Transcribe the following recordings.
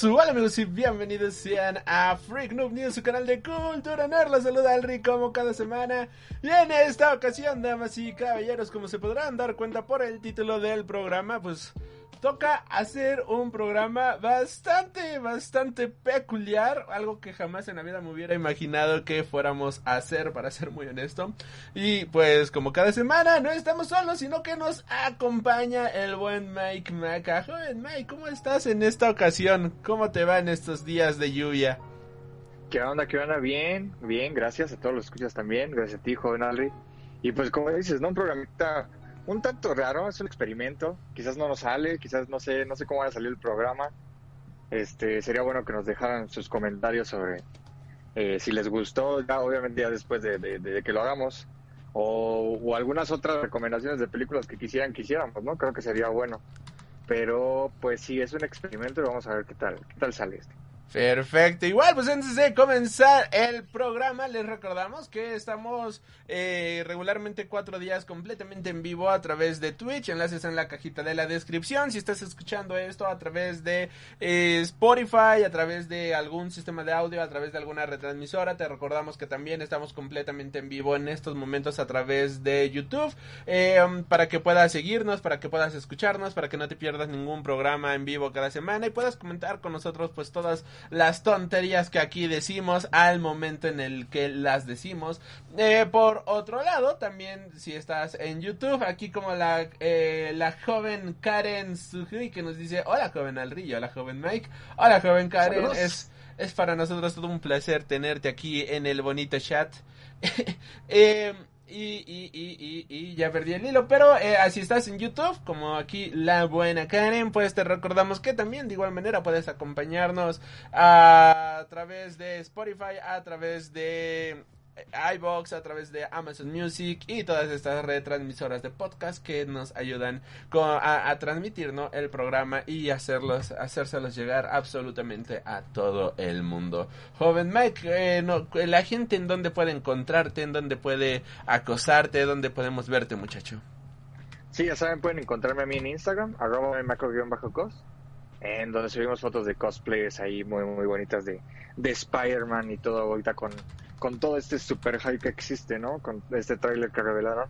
Hola amigos y bienvenidos sean a Freak Noob News, su canal de cultura nerd. Los saluda Alri como cada semana. Y en esta ocasión, damas y caballeros, como se podrán dar cuenta por el título del programa, pues toca hacer un programa bastante, bastante peculiar. Algo que jamás en la vida me hubiera imaginado que fuéramos a hacer, para ser muy honesto. Y pues como cada semana no estamos solos, sino que nos acompaña el buen Mike Maca. Joven Mike, ¿cómo estás en esta ocasión? ¿Cómo te va en estos días de lluvia? ¿Qué onda? ¿Qué onda? Bien, bien, gracias a todos los escuchas también, gracias a ti, joven Alri. Y pues como dices, ¿no? Un programita un tanto raro, es un experimento, quizás no nos sale, quizás no sé, no sé cómo va a salir el programa. Este, sería bueno que nos dejaran sus comentarios sobre eh, si les gustó, ya obviamente ya después de, que lo hagamos, o, o, algunas otras recomendaciones de películas que quisieran quisiéramos, ¿no? Creo que sería bueno. Pero pues sí, es un experimento y vamos a ver qué tal, qué tal sale este. Perfecto. Igual, pues antes de comenzar el programa, les recordamos que estamos eh, regularmente cuatro días completamente en vivo a través de Twitch. Enlaces en la cajita de la descripción. Si estás escuchando esto a través de eh, Spotify, a través de algún sistema de audio, a través de alguna retransmisora, te recordamos que también estamos completamente en vivo en estos momentos a través de YouTube. Eh, para que puedas seguirnos, para que puedas escucharnos, para que no te pierdas ningún programa en vivo cada semana y puedas comentar con nosotros, pues todas las tonterías que aquí decimos al momento en el que las decimos. Eh, por otro lado, también si estás en YouTube, aquí como la, eh, la joven Karen Sujui que nos dice, hola joven Alrillo, hola joven Mike, hola joven Karen, es, es para nosotros todo un placer tenerte aquí en el bonito chat. eh, y, y, y, y, ya perdí el hilo. Pero eh, así estás en YouTube, como aquí la buena Karen, pues te recordamos que también de igual manera puedes acompañarnos a través de Spotify, a través de iBox, a través de Amazon Music y todas estas retransmisoras de podcast que nos ayudan a, transmitir el programa y hacerlos, hacérselos llegar absolutamente a todo el mundo. Joven Mike, eh, la gente en dónde puede encontrarte, en dónde puede acosarte, dónde podemos verte, muchacho. Sí, ya saben, pueden encontrarme a mí en Instagram, arroba macro-cos, en donde subimos fotos de cosplayers ahí muy, muy bonitas de, de Spider-Man y todo ahorita con con todo este super hype que existe, ¿no? Con este tráiler que revelaron.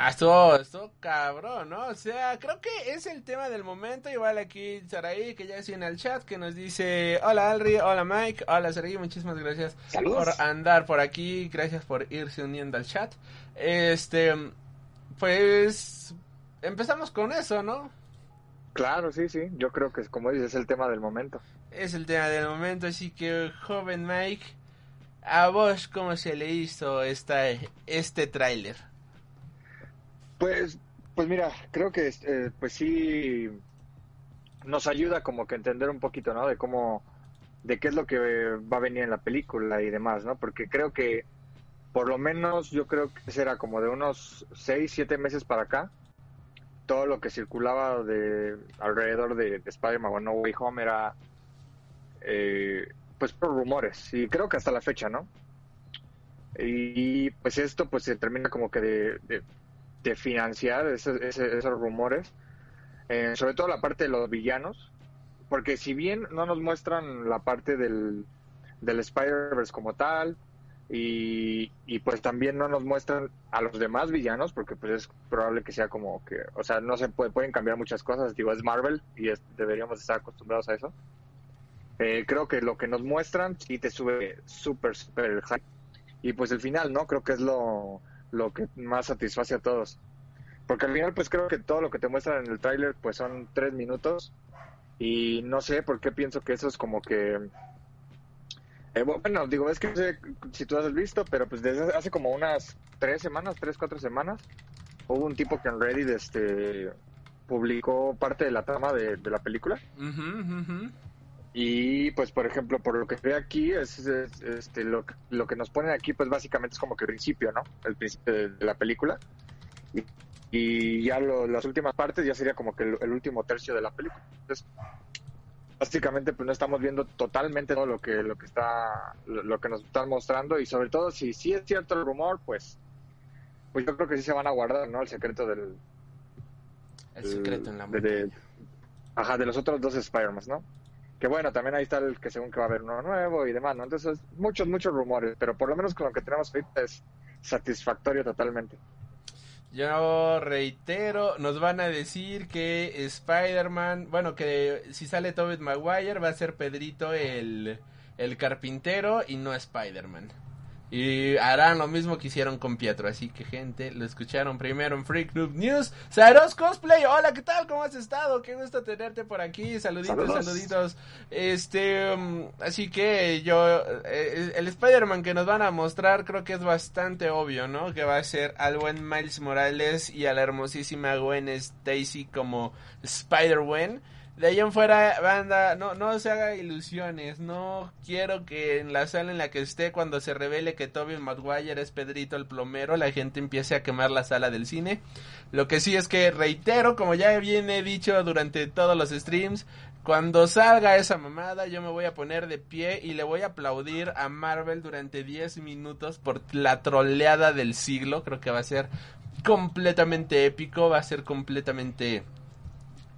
Ah, esto, esto cabrón, ¿no? O sea, creo que es el tema del momento. Igual aquí Saraí, que ya es en el chat, que nos dice: Hola Alri, hola Mike, hola Saraí, muchísimas gracias por andar por aquí. Gracias por irse uniendo al chat. Este, pues, empezamos con eso, ¿no? Claro, sí, sí. Yo creo que, como dices, es el tema del momento. Es el tema del momento, así que, joven Mike ¿A vos cómo se le hizo esta, este tráiler? Pues, pues mira, creo que eh, pues sí nos ayuda como que entender un poquito, ¿no? De cómo, de qué es lo que va a venir en la película y demás, ¿no? Porque creo que, por lo menos, yo creo que será como de unos 6, 7 meses para acá, todo lo que circulaba de alrededor de, de Spider-Man o No Way Home era eh, pues por rumores y creo que hasta la fecha, ¿no? Y pues esto pues se termina como que de, de, financiar esos, esos rumores, eh, sobre todo la parte de los villanos, porque si bien no nos muestran la parte del, del Spider-Verse como tal, y, y, pues también no nos muestran a los demás villanos porque pues es probable que sea como que o sea no se puede, pueden cambiar muchas cosas digo es Marvel y deberíamos estar acostumbrados a eso eh, creo que lo que nos muestran sí te sube súper, súper el hype. Y pues el final, ¿no? Creo que es lo, lo que más satisface a todos. Porque al final, pues creo que todo lo que te muestran en el tráiler, pues son tres minutos. Y no sé por qué pienso que eso es como que... Eh, bueno, digo, es que no sé si tú has visto, pero pues desde hace como unas tres semanas, tres, cuatro semanas, hubo un tipo que en Reddit este, publicó parte de la trama de, la película. Y pues, por ejemplo, por lo que veo aquí, es, es- este, lo, que- lo que nos ponen aquí, pues básicamente es como que el principio, ¿no? El principio de, de la película. Y, y ya lo- las últimas partes ya sería como que el, el último tercio de la película. Entonces, básicamente, pues no estamos viendo totalmente todo lo que, lo que está, lo, lo que nos están mostrando. Y sobre todo, si sí es cierto el rumor, pues, pues yo creo que sí se van a guardar, ¿no? El secreto del, El secreto en la de, de- ajá, de los otros dos Spider-Man, ¿no? Que bueno, también ahí está el que según que va a haber uno nuevo y demás, ¿no? Entonces, muchos, muchos rumores, pero por lo menos con lo que tenemos ahorita es satisfactorio totalmente. Yo reitero, nos van a decir que Spider-Man, bueno, que si sale Tobey Maguire va a ser Pedrito el, el carpintero y no Spider-Man. Y harán lo mismo que hicieron con Pietro. Así que, gente, lo escucharon primero en Freak Noob News. Saros Cosplay, hola, ¿qué tal? ¿Cómo has estado? Qué gusto tenerte por aquí. Saluditos, Saludos. saluditos. Este, um, así que yo, eh, el Spider-Man que nos van a mostrar creo que es bastante obvio, ¿no? Que va a ser al buen Miles Morales y a la hermosísima Gwen Stacy como Spider-Gwen. De ahí en fuera, banda, no, no se haga ilusiones. No quiero que en la sala en la que esté, cuando se revele que Tobey Maguire es Pedrito el plomero, la gente empiece a quemar la sala del cine. Lo que sí es que reitero, como ya viene dicho durante todos los streams, cuando salga esa mamada, yo me voy a poner de pie y le voy a aplaudir a Marvel durante 10 minutos por la troleada del siglo. Creo que va a ser completamente épico, va a ser completamente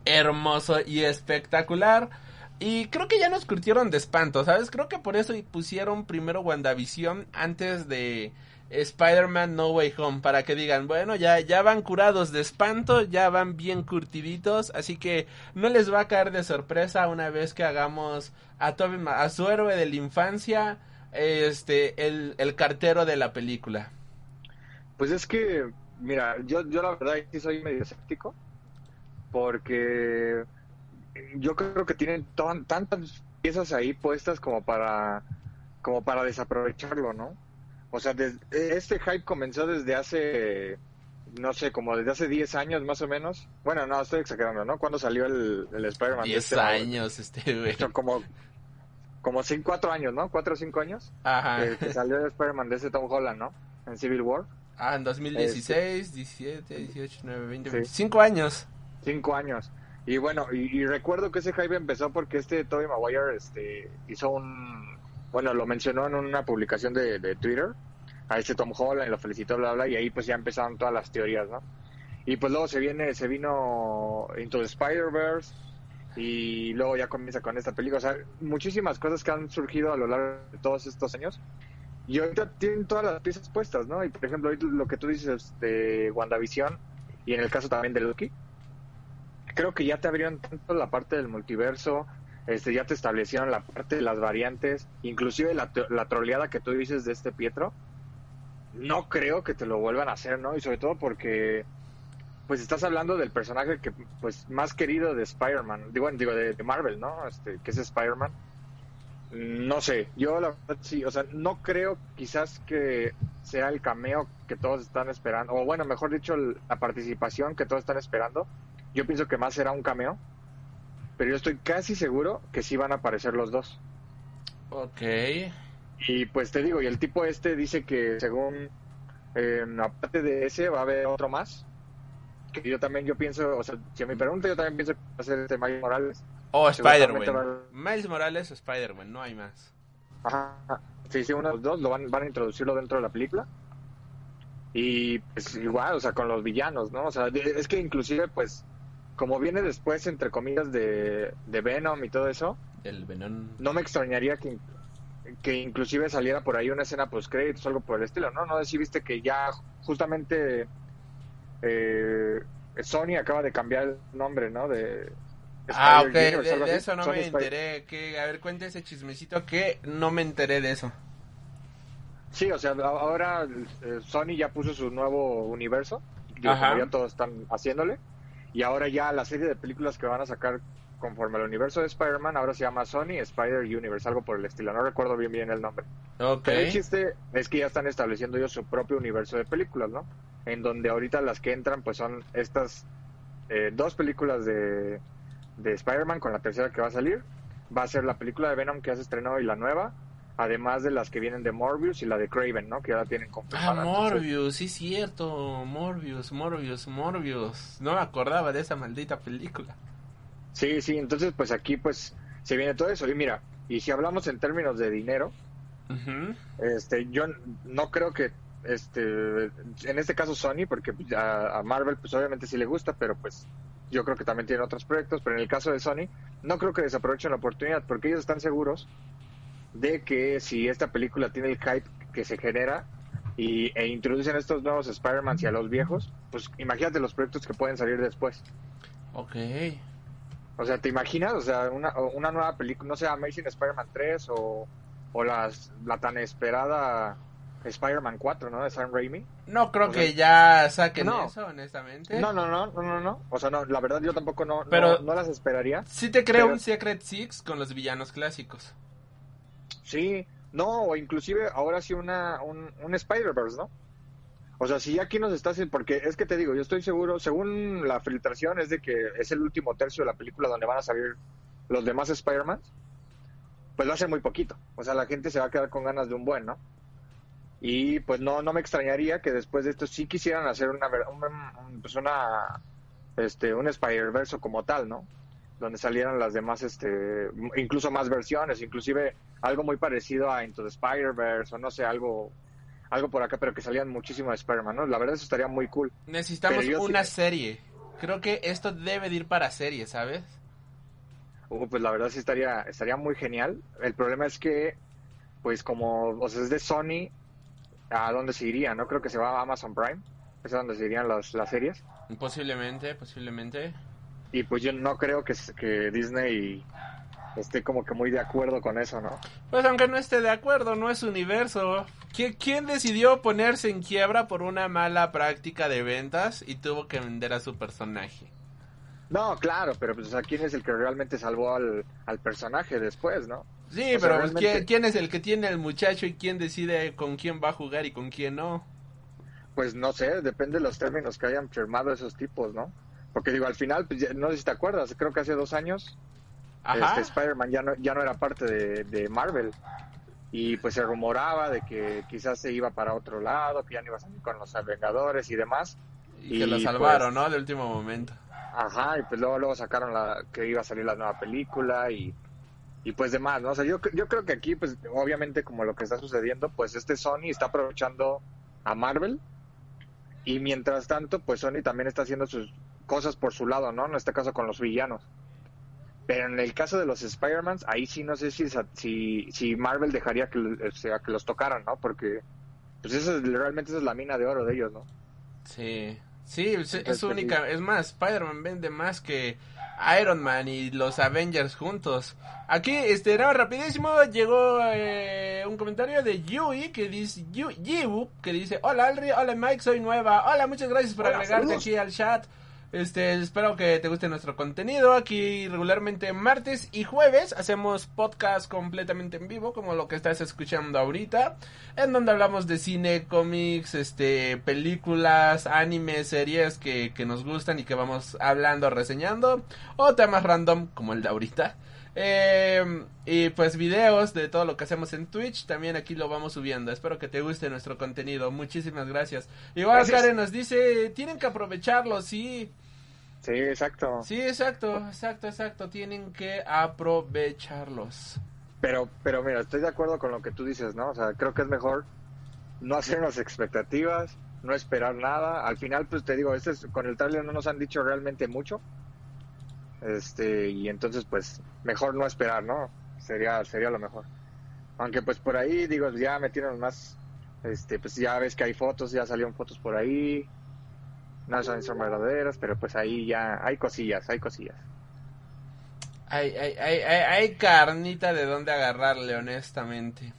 hermoso y espectacular. Y creo que ya nos curtieron de espanto, ¿sabes? Creo que por eso pusieron primero WandaVision antes de Spider-Man No Way Home. Para que digan, bueno, ya, ya van curados de espanto, ya van bien curtiditos. Así que no les va a caer de sorpresa una vez que hagamos a, Tobey Ma- a su héroe de la infancia, este, el, el cartero de la película. Pues es que, mira, yo, yo la verdad sí soy medio escéptico, porque yo creo que tienen tan- tantas piezas ahí puestas como para, como para desaprovecharlo, ¿no? O sea, des- este hype comenzó desde hace, no sé, como desde hace 10 años más o menos. Bueno, no, estoy exagerando, ¿no? Cuando salió el, el Spider-Man? de 10 este- años, este, güey. Como, como 4 años, ¿no? 4 o 5 años. Ajá. Que, que salió el Spider-Man de ese Tom Holland, ¿no? En Civil War. Ah, en 2016, 17, 18, 19, 20, Sí. 25 años. Cinco años. Y bueno, y, y recuerdo que ese hype empezó porque este Tobey Maguire este, hizo un... Bueno, lo mencionó en una publicación de, de Twitter. A este Tom Holland lo felicitó, bla, bla, y ahí pues ya empezaron todas las teorías, ¿no? Y pues luego se viene, se vino Into the Spider-Verse y luego ya comienza con esta película. O sea, muchísimas cosas que han surgido a lo largo de todos estos años. Y ahorita tienen todas las piezas puestas, ¿no? Y por ejemplo, lo que tú dices de WandaVision y en el caso también de Loki, creo que ya te abrieron tanto la parte del multiverso, este, ya te establecieron la parte de las variantes, inclusive la, la troleada que tú dices de este Pietro, no creo que te lo vuelvan a hacer, ¿no? Y sobre todo porque, pues estás hablando del personaje que, pues, más querido de Spider-Man, digo, digo de, Marvel, ¿no? Este, que es Spider-Man. No sé, yo la verdad sí, o sea, no creo quizás que sea el cameo que todos están esperando, o bueno, mejor dicho, la participación que todos están esperando. Yo pienso que más será un cameo, pero yo estoy casi seguro que sí van a aparecer los dos. Ok. Y pues te digo, y el tipo este dice que según, eh, aparte de ese, va a haber otro más. Que yo también, yo pienso, o sea, si me pregunta, yo también pienso que va a ser este Miles Morales. O Seguramente Spider-Man. Miles Morales o Spider-Man, no hay más. Ajá. Sí, sí, uno de los dos lo van, van a introducirlo dentro de la película. Y pues igual, o sea, con los villanos, ¿no? O sea, es que inclusive, pues, como viene después, entre comillas, de, de Venom y todo eso, El Venom. no me extrañaría que, que inclusive saliera por ahí una escena post créditos o algo por el estilo, ¿no? No sé si viste que ya justamente eh, Sony acaba de cambiar el nombre, ¿no? De Ah, ok, de, eso no Sony me enteré. Que, a ver, cuente ese chismecito que no me enteré de eso. Sí, o sea, ahora eh, Sony ya puso su nuevo universo, digo, Ajá. como ya todos están haciéndole, y ahora ya la serie de películas que van a sacar conforme al universo de Spider-Man, ahora se llama Sony Spider Universe, algo por el estilo, no recuerdo bien bien el nombre. Pero el chiste es que ya están estableciendo ellos su propio universo de películas, ¿no? En donde ahorita las que entran pues son estas eh, dos películas de, de Spider-Man con la tercera que va a salir, va a ser la película de Venom que ya se estrenó y la nueva, además de las que vienen de Morbius y la de Craven, ¿no? Que ya la tienen Ah, confirmada. Entonces, Morbius, sí, cierto. Morbius, Morbius, Morbius. No me acordaba de esa maldita película. Sí, sí, entonces pues aquí pues se viene todo eso. Y mira, y si hablamos en términos de dinero, este yo no creo que este en este caso Sony porque a, a Marvel pues obviamente sí le gusta, pero pues yo creo que también tiene otros proyectos, pero en el caso de Sony no creo que desaprovechen la oportunidad porque ellos están seguros de que si esta película tiene el hype que se genera y, e introducen estos nuevos Spider-Man y a los viejos, pues imagínate los proyectos que pueden salir después. Ok. O sea, ¿te imaginas? O sea, una, una nueva película, no sé, Amazing Spider-Man 3 o, o las, la tan esperada Spider-Man 4, ¿no? De Sam Raimi. No creo O sea, que ya saquen no. eso, honestamente. No, no, no, no, no, no. O sea, no, la verdad yo tampoco no, no- Pero- no, las esperaría. Sí te creo Pero- un Secret Six con los villanos clásicos. Sí, no, o inclusive ahora sí una, un, un Spider-Verse, ¿no? O sea, si aquí nos estás... Porque es que te digo, yo estoy seguro, según la filtración, es de que es el último tercio de la película donde van a salir los demás Spider-Man. Pues lo hacen muy poquito. O sea, la gente se va a quedar con ganas de un buen, ¿no? Y pues no, no me extrañaría que después de esto sí quisieran hacer una, ver- un- un- pues una, este, un Spider-Verse como tal, ¿no? Donde salieran las demás, este, incluso más versiones, inclusive algo muy parecido a Into the Spider-Verse o no sé, algo, algo por acá, pero que salían muchísimo de Spider-Man, ¿no? La verdad eso estaría muy cool. Necesitamos sí- una serie. Creo que esto debe de ir para serie, ¿sabes? Uh, pues la verdad sí estaría, estaría muy genial. El problema es que, pues como, o sea, es de Sony, ¿a dónde se iría? No creo que se va a Amazon Prime, es a donde se irían las, las series. Posiblemente, posiblemente. Y pues yo no creo que, que Disney esté como que muy de acuerdo con eso, ¿no? Pues aunque no esté de acuerdo, no es universo. ¿Qui- ¿Quién decidió ponerse en quiebra por una mala práctica de ventas y tuvo que vender a su personaje? No, claro, pero pues ¿quién es el que realmente salvó al, al personaje después, no? Sí, O pero realmente- ¿quién, quién es el que tiene el muchacho y quién decide con quién va a jugar y con quién no? Pues no sé, depende de los términos que hayan firmado esos tipos, ¿no? Porque digo, al final, pues, ya- no sé si te acuerdas, creo que hace dos años este Spider-Man ya no, ya no era parte de, de Marvel. Y pues se rumoraba de que quizás se iba para otro lado, que ya no iba a salir con los Vengadores y demás. y que lo y, salvaron, pues, ¿no? De último momento. Ajá, y pues luego, luego sacaron la que iba a salir la nueva película y, y pues demás, ¿no? O sea, yo, yo creo que aquí, pues obviamente como lo que está sucediendo, pues este Sony está aprovechando a Marvel y mientras tanto, pues Sony también está haciendo sus cosas por su lado, ¿no? En este caso con los villanos. Pero en el caso de los Spider-Man, ahí sí no sé si, si, si Marvel dejaría que, o sea, que los tocaran, ¿no? Porque pues eso es, realmente esa es la mina de oro de ellos, ¿no? Sí, sí, es, es Entonces, única. Es más, Spider-Man vende más que Iron Man y los Avengers juntos. Aquí, este, no, rapidísimo, llegó eh, un comentario de Yui que dice, Yu, Yibu, que dice, hola Alri, hola Mike, soy nueva. Hola, muchas gracias por Hola, agregarte saludos. aquí al chat. Este, espero que te guste nuestro contenido. Aquí regularmente martes y jueves hacemos podcast completamente en vivo, como lo que estás escuchando ahorita, en donde hablamos de cine, cómics, este, películas, animes, series que, que nos gustan y que vamos hablando, reseñando, o temas random como el de ahorita. Eh, y pues videos de todo lo que hacemos en Twitch, también aquí lo vamos subiendo. Espero que te guste nuestro contenido. Muchísimas gracias. Igual Gracias. Karen nos dice, tienen que aprovecharlo, sí. Sí, exacto. Sí, exacto, exacto, exacto. Tienen que aprovecharlos. Pero, pero mira, estoy de acuerdo con lo que tú dices, ¿no? O sea, creo que es mejor no hacernos expectativas, no esperar nada. Al final, pues te digo, este es- con el trailer no nos han dicho realmente mucho. Este, y entonces, pues, mejor no esperar, ¿no? Sería, sería lo mejor. Aunque, pues, por ahí, digo, ya metieron más, este, pues ya ves que hay fotos, ya salieron fotos por ahí. No son, son verdaderas, pero pues ahí ya hay cosillas, hay cosillas. Hay, hay, hay, hay, hay carnita de dónde agarrarle, honestamente.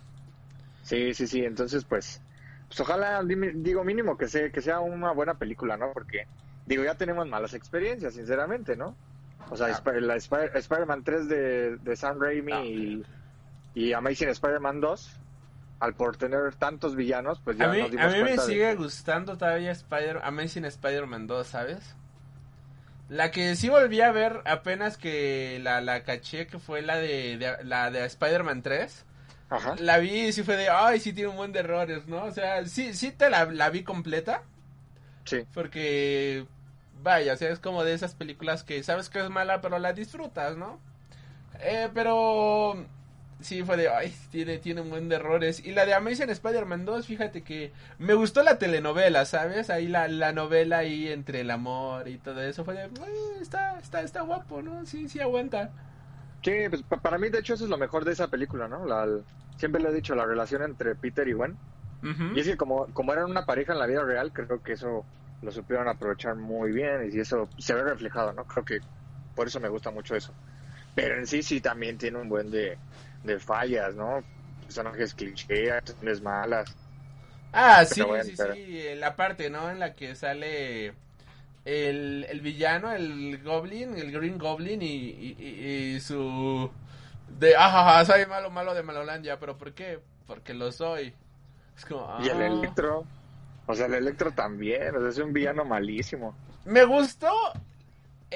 Sí, sí, sí, entonces pues, pues ojalá, digo mínimo que sea, que sea una buena película, ¿no? Porque, digo, ya tenemos malas experiencias, sinceramente, ¿no? O sea, Ah. La Sp- Spider-Man 3 de, de Sam Raimi Ah. y, y Amazing Spider-Man 2, al por tener tantos villanos, pues ya A mí, nos dimos a mí me de sigue gustando todavía Spider Amazing Spider-Man 2, ¿sabes? La que sí volví a ver apenas que la, la caché, que fue la de, de- la de Spider-Man 3. Ajá. La vi y sí fue de, ay, sí tiene un buen de errores, ¿no? O sea, sí, sí te la, la vi completa. Sí. Porque, vaya, o sea, es como de esas películas que sabes que es mala, pero la disfrutas, ¿no? Eh, pero sí fue de, ay, tiene, tiene un buen de errores. Y la de Amazing Spider-Man 2, fíjate que me gustó la telenovela, ¿sabes? Ahí la, la novela ahí entre el amor y todo eso fue de, "Ay, está, está, está guapo, ¿no? Sí, sí aguanta. Sí, pues pa- para mí de hecho eso es lo mejor de esa película, ¿no? La, siempre le he dicho, la relación entre Peter y Gwen. Ujú. Y es que como, como eran una pareja en la vida real, creo que eso lo supieron aprovechar muy bien y eso se ve reflejado, ¿no? Creo que por eso me gusta mucho eso. Pero en sí sí también tiene un buen de, de fallas, ¿no? Personajes cliché, acciones malas. Ah, sí, bueno, sí, pero- sí, eh, la parte, ¿no? En la que sale el, el villano, el Goblin, el Green Goblin y, y- y- y su... De, ajaja, soy malo, malo de Malolandia, pero ¿por qué? Porque lo soy. Es como... Y el ah. Electro, o sea, el Electro también, o sea, es un villano malísimo. Me gustó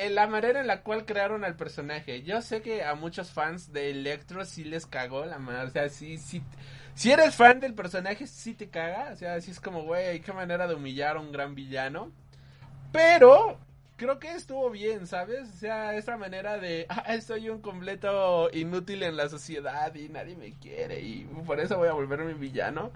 la manera en la cual crearon al personaje. Yo sé que a muchos fans de Electro sí les cagó la mano. O sea, sí, sí. Si eres fan del personaje, sí te caga. O sea, sí es como, güey, qué manera de humillar a un gran villano. Pero creo que estuvo bien, ¿sabes? O sea, esa manera de, ah, soy un completo inútil en la sociedad y nadie me quiere y por eso voy a volverme villano.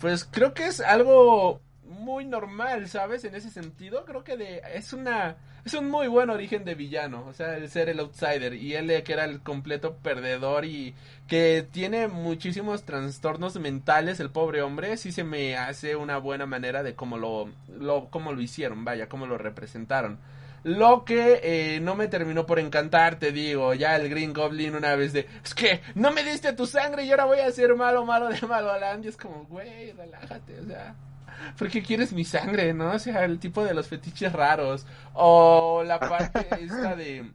Pues creo que es algo muy normal, ¿sabes? En ese sentido, creo que de, es una es un muy buen origen de villano, o sea, el ser el outsider y él que era el completo perdedor y que tiene muchísimos trastornos mentales el pobre hombre, sí se me hace una buena manera de cómo lo lo cómo lo hicieron, vaya, cómo lo representaron. Lo que eh, no me terminó por encantar, te digo, ya el Green Goblin una vez de, es que no me diste tu sangre y ahora voy a ser malo, malo de Malolandia. Es como, güey, relájate, o sea, ¿por qué quieres mi sangre, no? O sea, el tipo de los fetiches raros. O la parte esta de,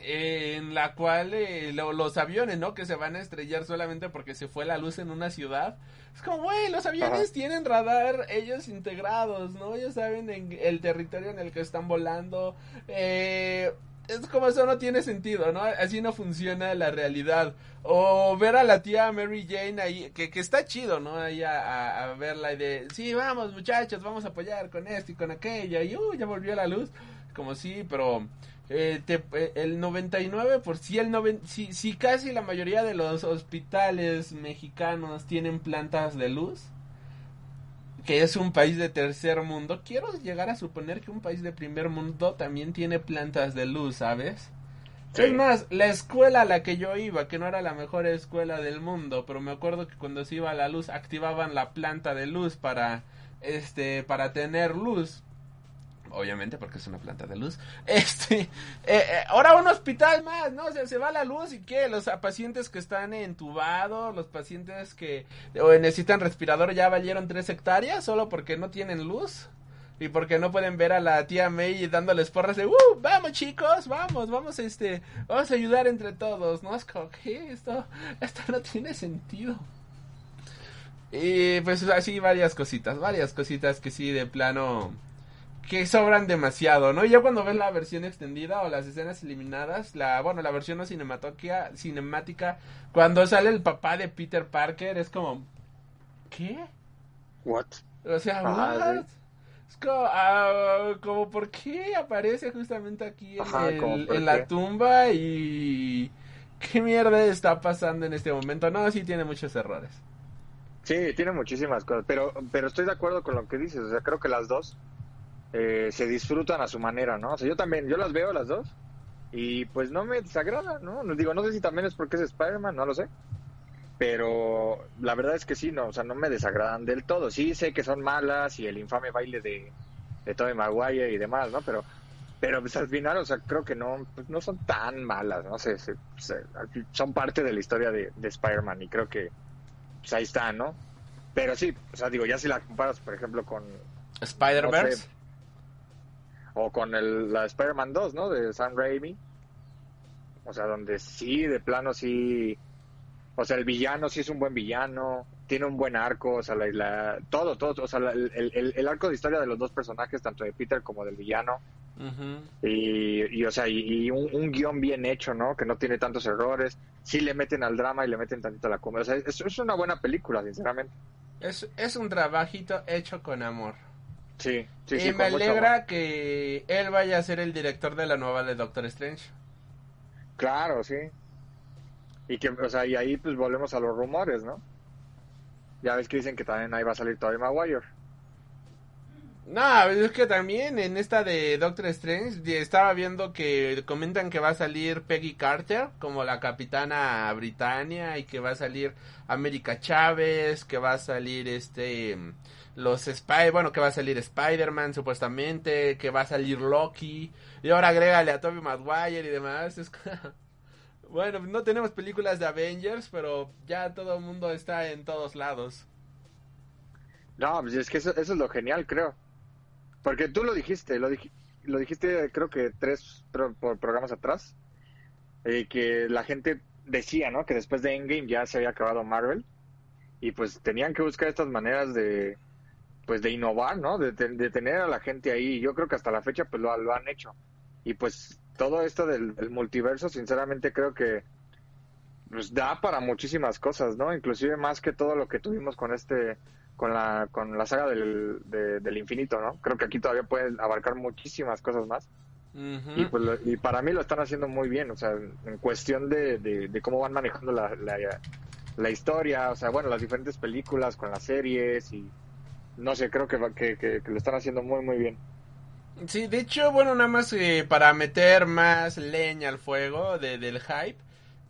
en la cual eh, lo- los aviones, ¿no? Que se van a estrellar solamente porque se fue la luz en una ciudad. Es como, güey, los aviones Ajá. tienen radar ellos integrados, ¿no? Ellos saben en el territorio en el que están volando. Eh, es como eso no tiene sentido, ¿no? Así no funciona la realidad. O ver a la tía Mary Jane ahí, que, que está chido, ¿no? Ahí a, verla y de, sí, vamos muchachos, vamos a apoyar con esto y con aquello. Y, uh, ya volvió la luz. Como sí, pero eh, te- eh, el 99 por si el noven, si, si casi la mayoría de los hospitales mexicanos tienen plantas de luz que es un país de tercer mundo quiero llegar a suponer que un país de primer mundo también tiene plantas de luz sabes Sí. es más la escuela a la que yo iba que no era la mejor escuela del mundo pero me acuerdo que cuando se iba la luz activaban la planta de luz para este para tener luz obviamente porque es una planta de luz. Este, eh, eh, ahora un hospital más, ¿no? O sea, se va la luz y qué, los ah, pacientes que están entubados, los pacientes que necesitan respirador ya valieron tres hectáreas solo porque no tienen luz. Y porque no pueden ver a la tía May dándoles porras de, ¡Uh! Vamos chicos, vamos, vamos este, vamos a ayudar entre todos, ¿no? Es. Esto, esto no tiene sentido. Y pues así varias cositas, varias cositas que sí de plano que sobran demasiado, ¿no? Y ya cuando ves la versión extendida o las escenas eliminadas, la bueno, la versión no cinemática, cinemática cuando sale el papá de Peter Parker es como ¿qué? What? O sea, Ah, what? Es como, ah, como por qué aparece justamente aquí en, Ajá, el- en la tumba y qué mierda está pasando en este momento. No, sí tiene muchos errores. Sí, tiene muchísimas cosas, pero, pero estoy de acuerdo con lo que dices, o sea, creo que las dos eh, se disfrutan a su manera, ¿no? O sea, yo también, yo las veo las dos y pues no me desagrada, ¿no? No Digo, no sé si también es porque es Spider-Man, no lo sé, pero la verdad es que sí, no, o sea, no me desagradan del todo. Sí sé que son malas y el infame baile de, de Tobey Maguire y demás, ¿no? Pero pero pues al final, o sea, creo que no, pues, no son tan malas, ¿no? Se, se- se- son parte de la historia de, de Spider-Man y creo que pues ahí está, ¿no? Pero sí, o sea, digo, ya si la comparas, por ejemplo, con, Spider-Verse. No sé. O con el, la Spider-Man 2, ¿no? De Sam Raimi. O sea, donde sí, de plano sí. O sea, el villano sí es un buen villano. Tiene un buen arco. O sea, la, la- todo, todo. O sea, la- el, el- el arco de historia de los dos personajes, tanto de Peter como del villano, y, y, o sea, y, un, un, guion bien hecho, ¿no? Que no tiene tantos errores. Sí le meten al drama y le meten tantito a la comedia. O sea, es, es una buena película, sinceramente. Es, es un trabajito hecho con amor. Sí, sí, y sí, me alegra que él vaya a ser el director de la nueva de Doctor Strange. Claro, sí. Y que, o sea, y ahí pues volvemos a los rumores, ¿no? Ya ves que dicen que también ahí va a salir Tobey Maguire. No, es que también en esta de Doctor Strange estaba viendo que comentan que va a salir Peggy Carter como la capitana Britannia y que va a salir América Chávez, que va a salir este los Spy, bueno, que va a salir Spider-Man supuestamente, que va a salir Loki y ahora agrégale a Tobey Maguire y demás. Es bueno, no tenemos películas de Avengers, pero ya todo el mundo está en todos lados. No, pues es que eso, eso es lo genial, creo. Porque tú lo dijiste, lo, lo dijiste creo que tres programas atrás, eh, que la gente decía, ¿no? Que después de Endgame ya se había acabado Marvel y pues tenían que buscar estas maneras de, pues de innovar, ¿no? De, tener a la gente ahí. Yo creo que hasta la fecha pues lo, lo han hecho. Y pues todo esto del, del, multiverso, sinceramente creo que pues da para muchísimas cosas, ¿no? Inclusive más que todo lo que tuvimos con este con la, con la saga del, del infinito, ¿no? Creo que aquí todavía pueden abarcar muchísimas cosas más. y, pues, y para mí lo están haciendo muy bien, o sea, en cuestión de, de, cómo van manejando la, la, historia, o sea, bueno, las diferentes películas con las series y no sé, creo que, que, que, lo están haciendo muy, muy bien. Sí, de hecho, bueno, nada más eh, para meter más leña al fuego de, del hype,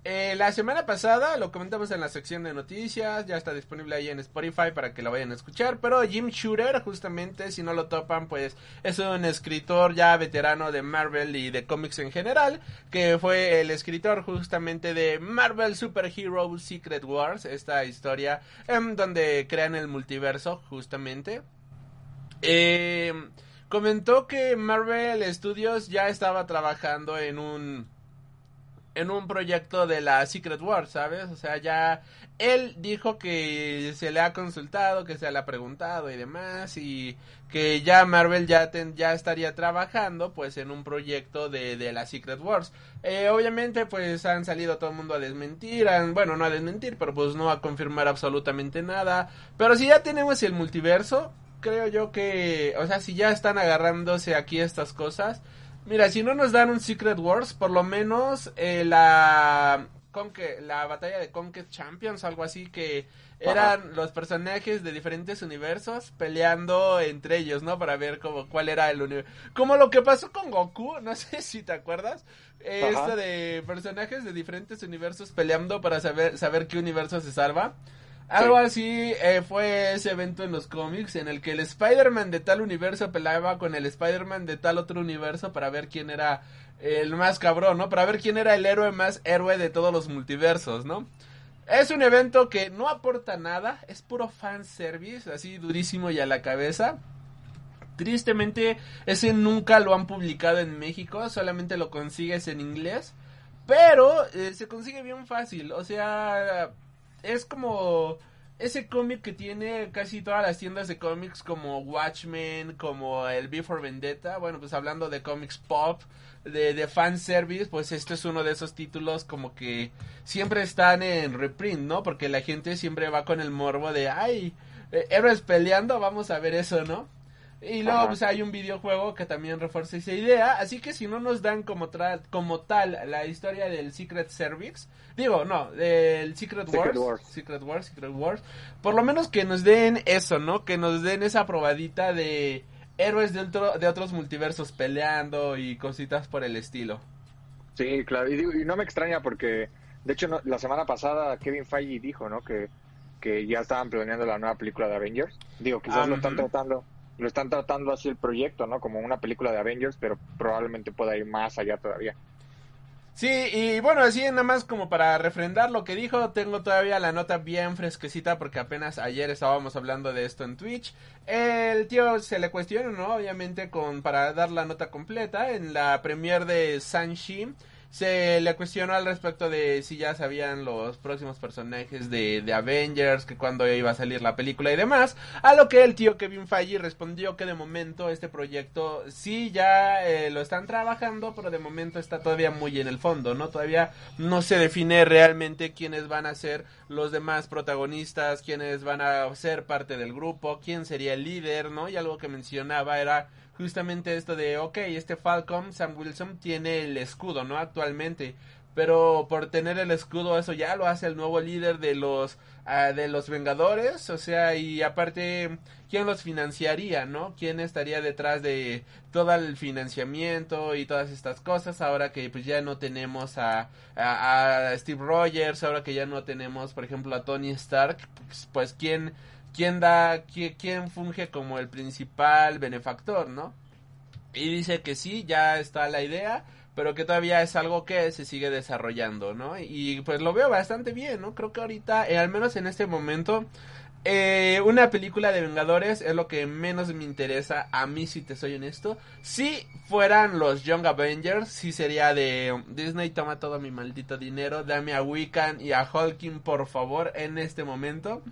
eh, la semana pasada lo comentamos en la sección de noticias, ya está disponible ahí en Spotify para que lo vayan a escuchar, pero Jim Shooter, justamente, si no lo topan, pues es un escritor ya veterano de Marvel y de cómics en general, que fue el escritor justamente de Marvel Super Hero Secret Wars, esta historia em, donde crean el multiverso, justamente. Eh, comentó que Marvel Studios ya estaba trabajando en un en un proyecto de la Secret War, ¿sabes? O sea, ya él dijo que se le ha consultado, que se le ha preguntado y demás y que ya Marvel ya ya estaría trabajando pues en un proyecto de, de la Secret Wars. Eh, obviamente pues han salido todo el mundo a desmentir, bueno, no a desmentir, pero pues no a confirmar absolutamente nada. Pero si ya tenemos el multiverso, creo yo que, o sea, si ya están agarrándose aquí estas cosas, Mira, si no nos dan un Secret Wars, por lo menos eh, la Conque, la batalla de Conquest Champions, algo así que eran los personajes de diferentes universos peleando entre ellos, ¿no? Para ver como cuál era el universo. Como lo que pasó con Goku, no sé si te acuerdas. esto de personajes de diferentes universos peleando para saber, saber qué universo se salva. Algo así eh, fue ese evento en los cómics en el que el Spider-Man de tal universo peleaba con el Spider-Man de tal otro universo para ver quién era el más cabrón, ¿no? Para ver quién era el héroe más héroe de todos los multiversos, ¿no? Es un evento que no aporta nada, es puro fanservice, así durísimo y a la cabeza. Tristemente, ese nunca lo han publicado en México, solamente lo consigues en inglés. Pero eh, se consigue bien fácil, o sea, es como ese cómic que tiene casi todas las tiendas de cómics como Watchmen, como el Before Vendetta, bueno, pues hablando de cómics pop, de, de fanservice, pues este es uno de esos títulos como que siempre están en reprint, ¿no? Porque la gente siempre va con el morbo de, ay, eh, héroes peleando, vamos a ver eso, ¿no? Y luego pues hay un videojuego que también refuerza esa idea, así que si no nos dan como, como tal la historia del Secret Service, digo, no, del Secret, Wars, Secret Wars, Secret Wars, por lo menos que nos den eso, ¿no? Que nos den esa probadita de héroes de, de otros multiversos peleando y cositas por el estilo. Sí, claro, y, no me extraña porque, de hecho, la semana pasada Kevin Feige dijo, ¿no? Que, que ya estaban planeando la nueva película de Avengers. Digo, quizás lo están tratando lo están tratando así el proyecto, ¿no? Como una película de Avengers, pero probablemente pueda ir más allá todavía. Sí, y bueno, así nada más como para refrendar lo que dijo, tengo todavía la nota bien fresquecita porque apenas ayer estábamos hablando de esto en Twitch. El tío se le cuestionó, ¿no? Obviamente con para dar la nota completa en la premiere de Sanshi se le cuestionó al respecto de si ya sabían los próximos personajes de, de Avengers, que cuando iba a salir la película y demás, a lo que el tío Kevin Feige respondió que de momento este proyecto sí ya eh, lo están trabajando, pero de momento está todavía muy en el fondo, ¿no? Todavía no se define realmente quiénes van a ser los demás protagonistas, quiénes van a ser parte del grupo, quién sería el líder, ¿no? Y algo que mencionaba era justamente esto de, ok, este Falcon, Sam Wilson, tiene el escudo, ¿no? Actualmente. Pero por tener el escudo, eso ya lo hace el nuevo líder de los, ah, de los Vengadores. O sea, y aparte, ¿quién los financiaría, no? ¿Quién estaría detrás de todo el financiamiento y todas estas cosas? Ahora que pues ya no tenemos a, a, Steve Rogers, ahora que ya no tenemos, por ejemplo, a Tony Stark, pues ¿quién quién da, quién, funge como el principal benefactor, ¿no? Y dice que sí, ya está la idea, pero que todavía es algo que se sigue desarrollando, ¿no? Y pues lo veo bastante bien, ¿no? Creo que ahorita, eh, al menos en este momento, eh, una película de Vengadores es lo que menos me interesa a mí, si te soy honesto. Si fueran los Young Avengers, si sería de Disney, toma todo mi maldito dinero, dame a Wiccan y a Hulking, por favor, en este momento.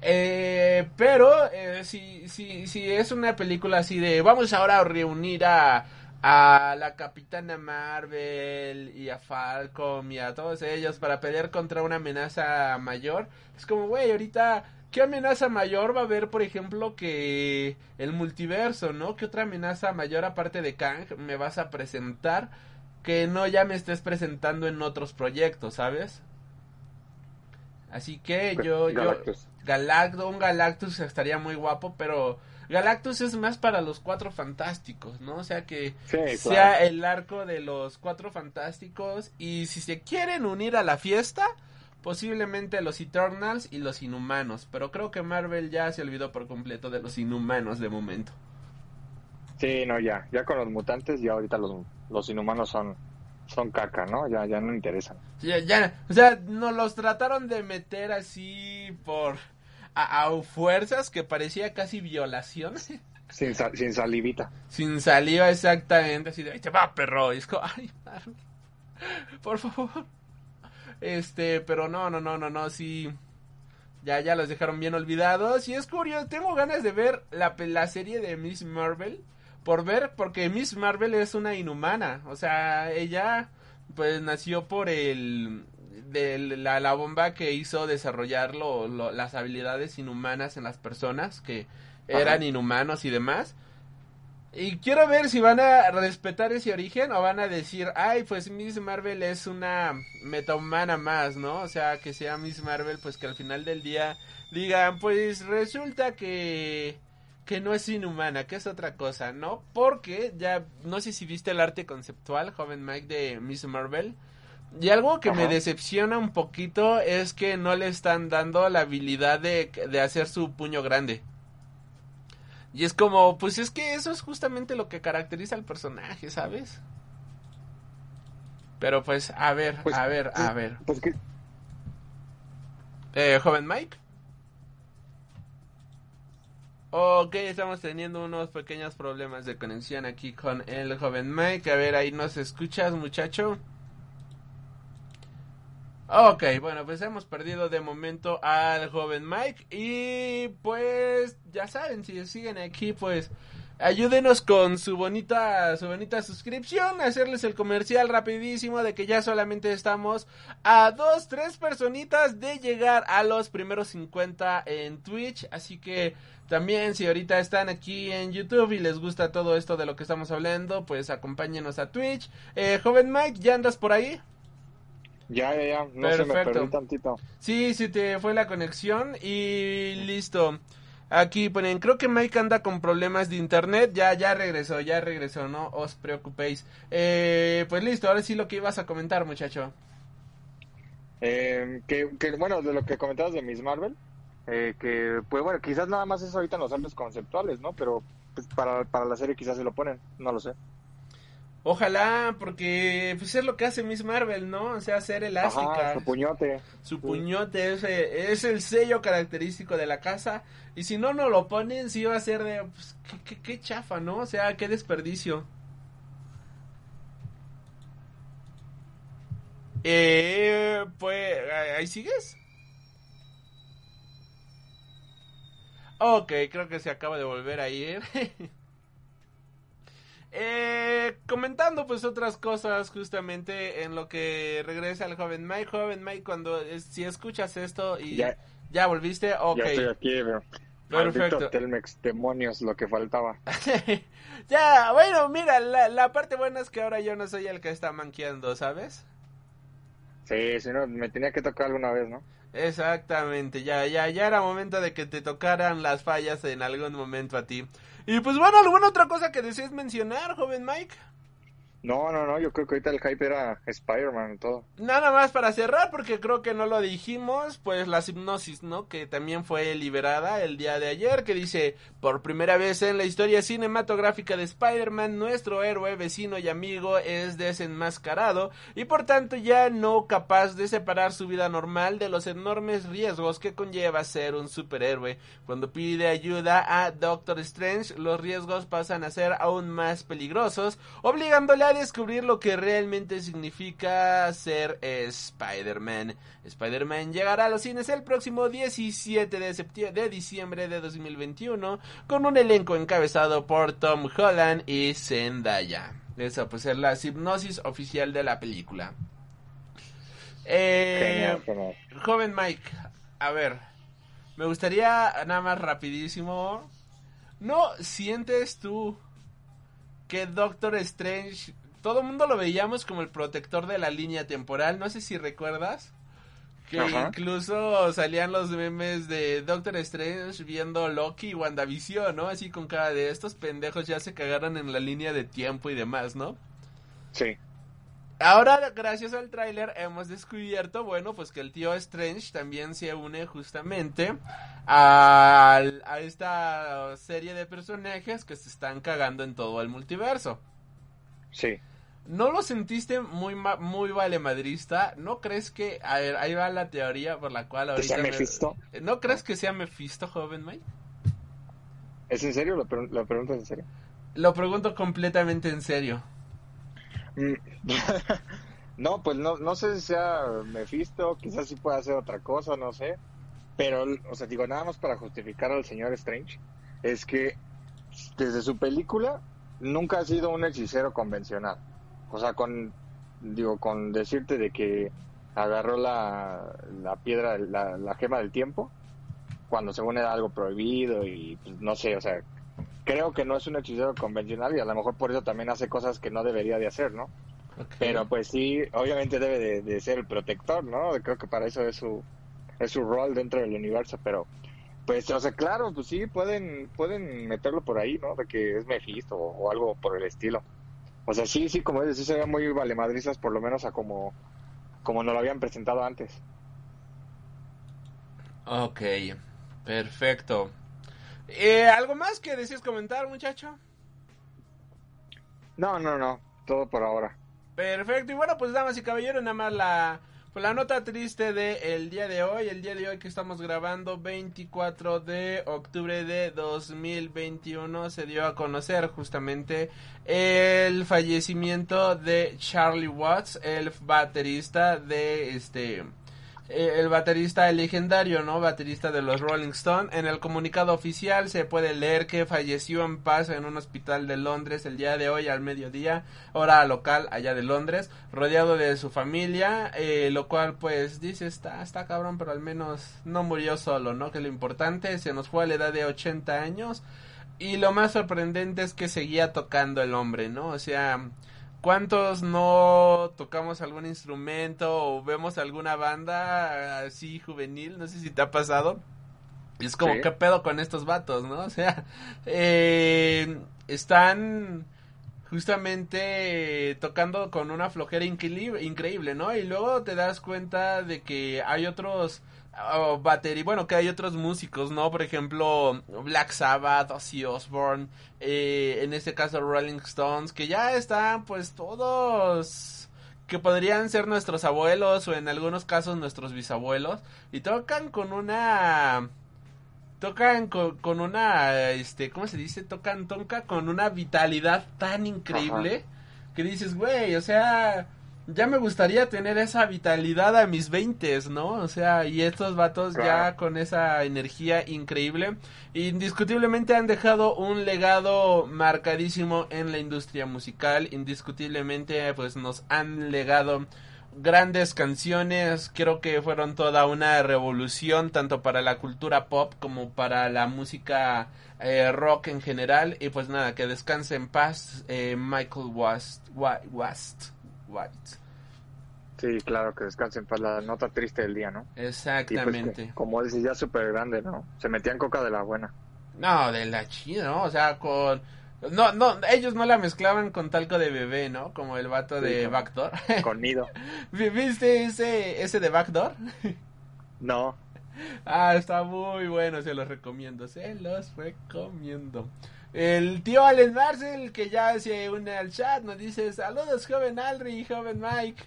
Eh, pero eh, si, si, si es una película así de vamos ahora a reunir a, a la Capitana Marvel y a Falcon y a todos ellos para pelear contra una amenaza mayor, es como, güey, ahorita, ¿qué amenaza mayor va a haber, por ejemplo, que el multiverso, ¿no? ¿Qué otra amenaza mayor aparte de Kang me vas a presentar que no ya me estés presentando en otros proyectos, ¿sabes? Así que yo, yo, Galactus, un Galactus estaría muy guapo, pero Galactus es más para los cuatro fantásticos, ¿no? O sea que sea el arco de los cuatro fantásticos y si se quieren unir a la fiesta, posiblemente los Eternals y los Inhumanos, pero creo que Marvel ya se olvidó por completo de los Inhumanos de momento. Sí, no, ya, ya con los mutantes y ahorita los, los Inhumanos son son caca, ¿no? Ya, ya no interesan. Ya, ya, o sea, nos los trataron de meter así por a, fuerzas que parecía casi violación. Sin, sin salivita. Sin saliva, exactamente. Así de, ahí te va, perro. Y es como, ay, por favor. Este, pero no, no, no, no, no, sí. Ya, ya los dejaron bien olvidados. Y es curioso, tengo ganas de ver la, la serie de Miss Marvel por ver, porque Miss Marvel es una inhumana, o sea, ella pues nació por el de la, la bomba que hizo desarrollar lo, las habilidades inhumanas en las personas que eran inhumanos y demás. Y quiero ver si van a respetar ese origen o van a decir, ay, pues Miss Marvel es una metahumana más, ¿no? O sea, que sea Miss Marvel, pues que al final del día digan, pues resulta que que no es inhumana, que es otra cosa, ¿no? Porque ya, no sé si viste el arte conceptual, joven Mike, de Miss Marvel. Y algo que me decepciona un poquito es que no le están dando la habilidad de, de hacer su puño grande. Y es como, pues es que eso es justamente lo que caracteriza al personaje, ¿sabes? Pero pues, a ver, pues, a ver, a ver. Pues que... eh, joven Mike. Ok, estamos teniendo unos pequeños problemas de conexión aquí con el joven Mike. A ver, ahí nos escuchas, muchacho. Ok, bueno, pues hemos perdido de momento al joven Mike. Y pues, ya saben, si siguen aquí, pues ayúdenos con su bonita, su bonita suscripción, hacerles el comercial rapidísimo de que ya solamente estamos a dos, tres personitas de llegar a los primeros 50 en Twitch, así que también si ahorita están aquí en YouTube y les gusta todo esto de lo que estamos hablando, pues acompáñenos a Twitch. Eh, joven Mike, ¿ya andas por ahí? Ya, ya, ya, no se me perdí tantito. Sí, sí te fue la conexión y listo. Aquí ponen, creo que Mike anda con problemas de internet. Ya, ya regresó, ya regresó, no os preocupéis. Eh, pues listo, ahora sí lo que ibas a comentar, muchacho. Eh, que, que, bueno, de lo que comentabas de Miss Marvel, eh, que pues bueno, quizás nada más es ahorita en los artes conceptuales, ¿no? Pero pues, para, para la serie quizás se lo ponen, no lo sé. Ojalá, porque pues es lo que hace Miss Marvel, ¿no? O sea, ser elástica. su puñote. Su puñote es, es, el sello característico de la casa. Y si no no lo ponen, sí va a ser de... Pues, qué, qué chafa, ¿no? O sea, qué desperdicio. Eh, pues, ¿ahí sigues? Ok, creo que se acaba de volver a ir. eh, comentando pues otras cosas justamente en lo que regresa el joven Mike. Joven Mike, cuando si escuchas esto y ya, ya volviste, ok. Ya estoy aquí, pero... Perfecto. Telmex, demonios, lo que faltaba. ya, bueno, mira, la, la parte buena es que ahora yo no soy el que está manqueando, ¿sabes? Sí, si no, me tenía que tocar alguna vez, ¿no? Exactamente, ya, ya, ya era momento de que te tocaran las fallas en algún momento a ti. Y pues bueno, ¿alguna otra cosa que desees mencionar, joven Mike? No, no, no, yo creo que ahorita el hype era Spider-Man y todo. Nada más para cerrar, porque creo que no lo dijimos, pues la hipnosis, ¿no? Que también fue liberada el día de ayer, que dice, por primera vez en la historia cinematográfica de Spider-Man, nuestro héroe, vecino y amigo es desenmascarado y por tanto ya no capaz de separar su vida normal de los enormes riesgos que conlleva ser un superhéroe. Cuando pide ayuda a Doctor Strange, los riesgos pasan a ser aún más peligrosos, obligándole a descubrir lo que realmente significa ser Spider-Man. Spider-Man llegará a los cines el próximo 17 de, de diciembre de 2021 con un elenco encabezado por Tom Holland y Zendaya. Esa pues es la hipnosis oficial de la película. Eh, joven Mike, a ver, me gustaría nada más rapidísimo. ¿No sientes tú que Doctor Strange, todo el mundo lo veíamos como el protector de la línea temporal, no sé si recuerdas. Que incluso salían los memes de Doctor Strange viendo Loki y WandaVision, ¿no? Así con cada de estos pendejos ya se cagaron en la línea de tiempo y demás, ¿no? Sí. Ahora, gracias al tráiler, hemos descubierto, bueno, pues que el tío Strange también se une justamente a, a esta serie de personajes que se están cagando en todo el multiverso. Sí. ¿No lo sentiste muy muy valemadrista? ¿No crees que, a ver, ahí va la teoría por la cual ahorita... ¿Que sea Mephisto? ¿No crees que sea Mephisto, joven Mike? ¿Es en serio? ¿Lo, lo preguntas en serio? Lo pregunto completamente en serio. No, pues no, no sé si sea Mephisto, quizás sí pueda ser otra cosa, no sé. Pero, o sea, digo, nada más para justificar al señor Strange, es que desde su película nunca ha sido un hechicero convencional. O sea, con, digo, con decirte de que agarró la, la piedra, la, la gema del tiempo, cuando según era algo prohibido y pues, no sé, o sea, creo que no es un hechicero convencional y a lo mejor por eso también hace cosas que no debería de hacer, ¿no? Pero pues sí, obviamente debe de, ser el protector, ¿no? Creo que para eso es su, es su rol dentro del universo, pero pues, o sea, claro, pues sí, pueden, pueden meterlo por ahí, ¿no? De que es Mephisto o, algo por el estilo. O sea, sí, sí, como dices, sí se muy valemadrizas, por lo menos a como, como nos lo habían presentado antes. Ok, perfecto. Eh, ¿Algo más que decías comentar, muchacho? No, no, no. Todo por ahora. Perfecto. Y bueno, pues damas y caballeros, nada más la, pues, la nota triste de el día de hoy. El día de hoy que estamos grabando, 24 de octubre de 2021, se dio a conocer justamente el fallecimiento de Charlie Watts, el baterista de este el baterista legendario, ¿no? Baterista de los Rolling Stones. En el comunicado oficial se puede leer que falleció en paz en un hospital de Londres el día de hoy al mediodía, hora local allá de Londres, rodeado de su familia, eh, lo cual pues dice está, está cabrón, pero al menos no murió solo, ¿no? Que lo importante se nos fue a la edad de 80 años. Y lo más sorprendente es que seguía tocando el hombre, ¿no? O sea, ¿Cuántos no tocamos algún instrumento o vemos alguna banda así juvenil? No sé si te ha pasado. Es como, ¿qué pedo con estos vatos, no? O sea, eh, están justamente tocando con una flojera increíble, ¿no? Y luego te das cuenta de que hay otros oh, batería, bueno, que hay otros músicos, ¿no? Por ejemplo, Black Sabbath, Ozzy Osbourne, eh, en este caso Rolling Stones, que ya están pues todos que podrían ser nuestros abuelos o en algunos casos nuestros bisabuelos y tocan con una tocan con, una este cómo se dice tocan toca con una vitalidad tan increíble que dices güey o sea ya me gustaría tener esa vitalidad a mis veintes, ¿no? O sea, y estos vatos ya con esa energía increíble, indiscutiblemente han dejado un legado marcadísimo en la industria musical, indiscutiblemente pues nos han legado grandes canciones, creo que fueron toda una revolución tanto para la cultura pop como para la música eh, rock en general. Y pues nada, que descanse en paz eh, Michael West, Wa- West, White. Sí, claro, que descansen paz la nota triste del día, ¿no? Pues que, Exactamente. como dices, ya súper grande, ¿no? Se metían coca de la buena. No, de la chida, ¿no? O sea, con... No, no, ellos no la mezclaban con talco de bebé, ¿no? Como el vato Sí, de con- Backdoor. Con nido. ¿Viste ese, ese de Backdoor? No, Ah, está muy bueno, se los recomiendo, se los recomiendo. El tío Allen Marcel, que ya se une al chat, nos dice, saludos joven Alri y joven Mike.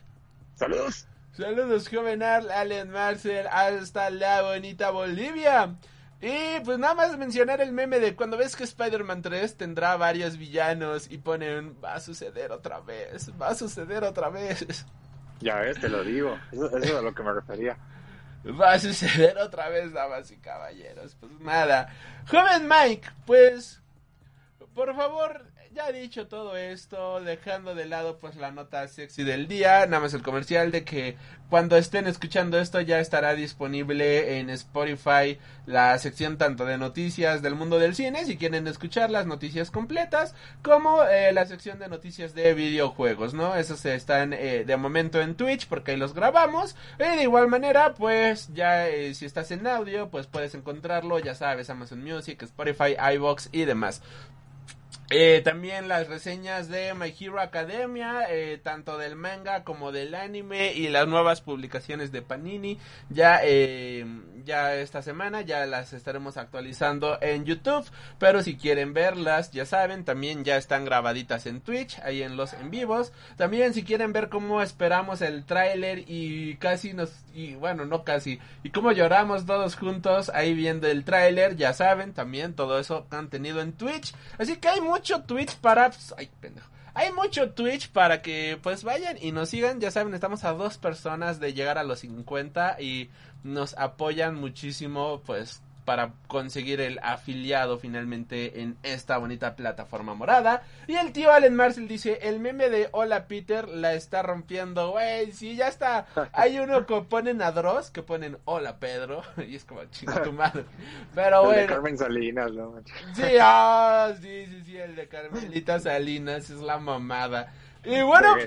saludos. Saludos joven Al- Allen Marcel, hasta la bonita Bolivia. Y pues nada más mencionar el meme de cuando ves que Spider-Man 3 tendrá varios villanos y ponen, va a suceder otra vez, va a suceder otra vez. Ya ves, te lo digo. Eso, eso es a lo que me refería. Va a suceder otra vez, damas y caballeros. Pues nada. Joven Mike, pues. Por favor, ya dicho todo esto, dejando de lado pues la nota sexy del día, nada más el comercial de que cuando estén escuchando esto ya estará disponible en Spotify la sección tanto de noticias del mundo del cine, si quieren escuchar las noticias completas, como eh, la sección de noticias de videojuegos, ¿no? Esos están eh, de momento en Twitch porque ahí los grabamos, y de igual manera pues ya eh, si estás en audio pues puedes encontrarlo, ya sabes, Amazon Music, Spotify, iBox y demás. Eh, también las reseñas de My Hero Academia, eh, tanto del manga como del anime y las nuevas publicaciones de Panini. Ya, eh, ya esta semana ya las estaremos actualizando en YouTube. Pero si quieren verlas, ya saben, también ya están grabaditas en Twitch, ahí en los en vivos. También si quieren ver cómo esperamos el tráiler y casi nos, y bueno, no casi, y cómo lloramos todos juntos ahí viendo el tráiler, ya saben, también todo eso contenido en Twitch. Así que hay mucho Twitch para... pues, ay, pendejo. Hay mucho Twitch para que pues vayan y nos sigan. Ya saben, estamos a dos personas de llegar a los 50 y nos apoyan muchísimo pues para conseguir el afiliado finalmente en esta bonita plataforma morada. Y el tío Allen Marcel dice, el meme de Hola Peter la está rompiendo, güey, sí, ya está. Hay uno que ponen a Dross, que ponen Hola Pedro, y es como chinga tu madre. Pero El de bueno. Carmen Salinas, ¿no? Sí, ah, sí, sí, sí, el de Carmelita Salinas es la mamada. Y bueno,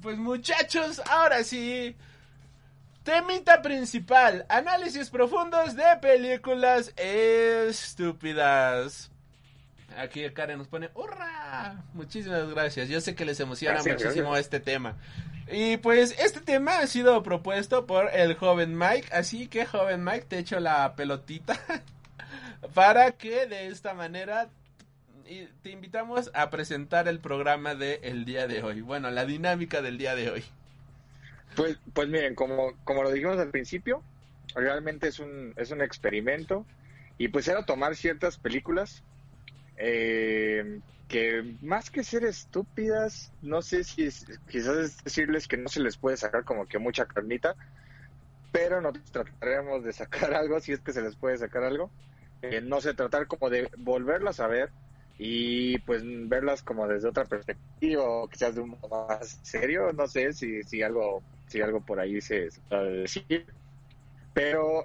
pues muchachos, ahora sí. Temita principal, análisis profundos de películas estúpidas. Aquí Karen nos pone, ¡hurra! Muchísimas gracias. Yo sé que les emociona Gracias, muchísimo gracias. este tema. Y pues este tema ha sido propuesto por el joven Mike, así que joven Mike te echo la pelotita para que de esta manera te invitamos a presentar el programa de el día de hoy. Bueno, la dinámica del día de hoy. Pues, pues miren, como, como lo dijimos al principio, realmente es un, es un experimento y pues era tomar ciertas películas eh, que más que ser estúpidas, no sé si es, quizás es decirles que no se les puede sacar como que mucha carnita, pero nosotros trataremos de sacar algo, si es que se les puede sacar algo. Eh, no sé, tratar como de volverlas a ver y pues verlas como desde otra perspectiva o quizás de un modo más serio, no sé si, si algo si algo por ahí se, se puede decir. Pero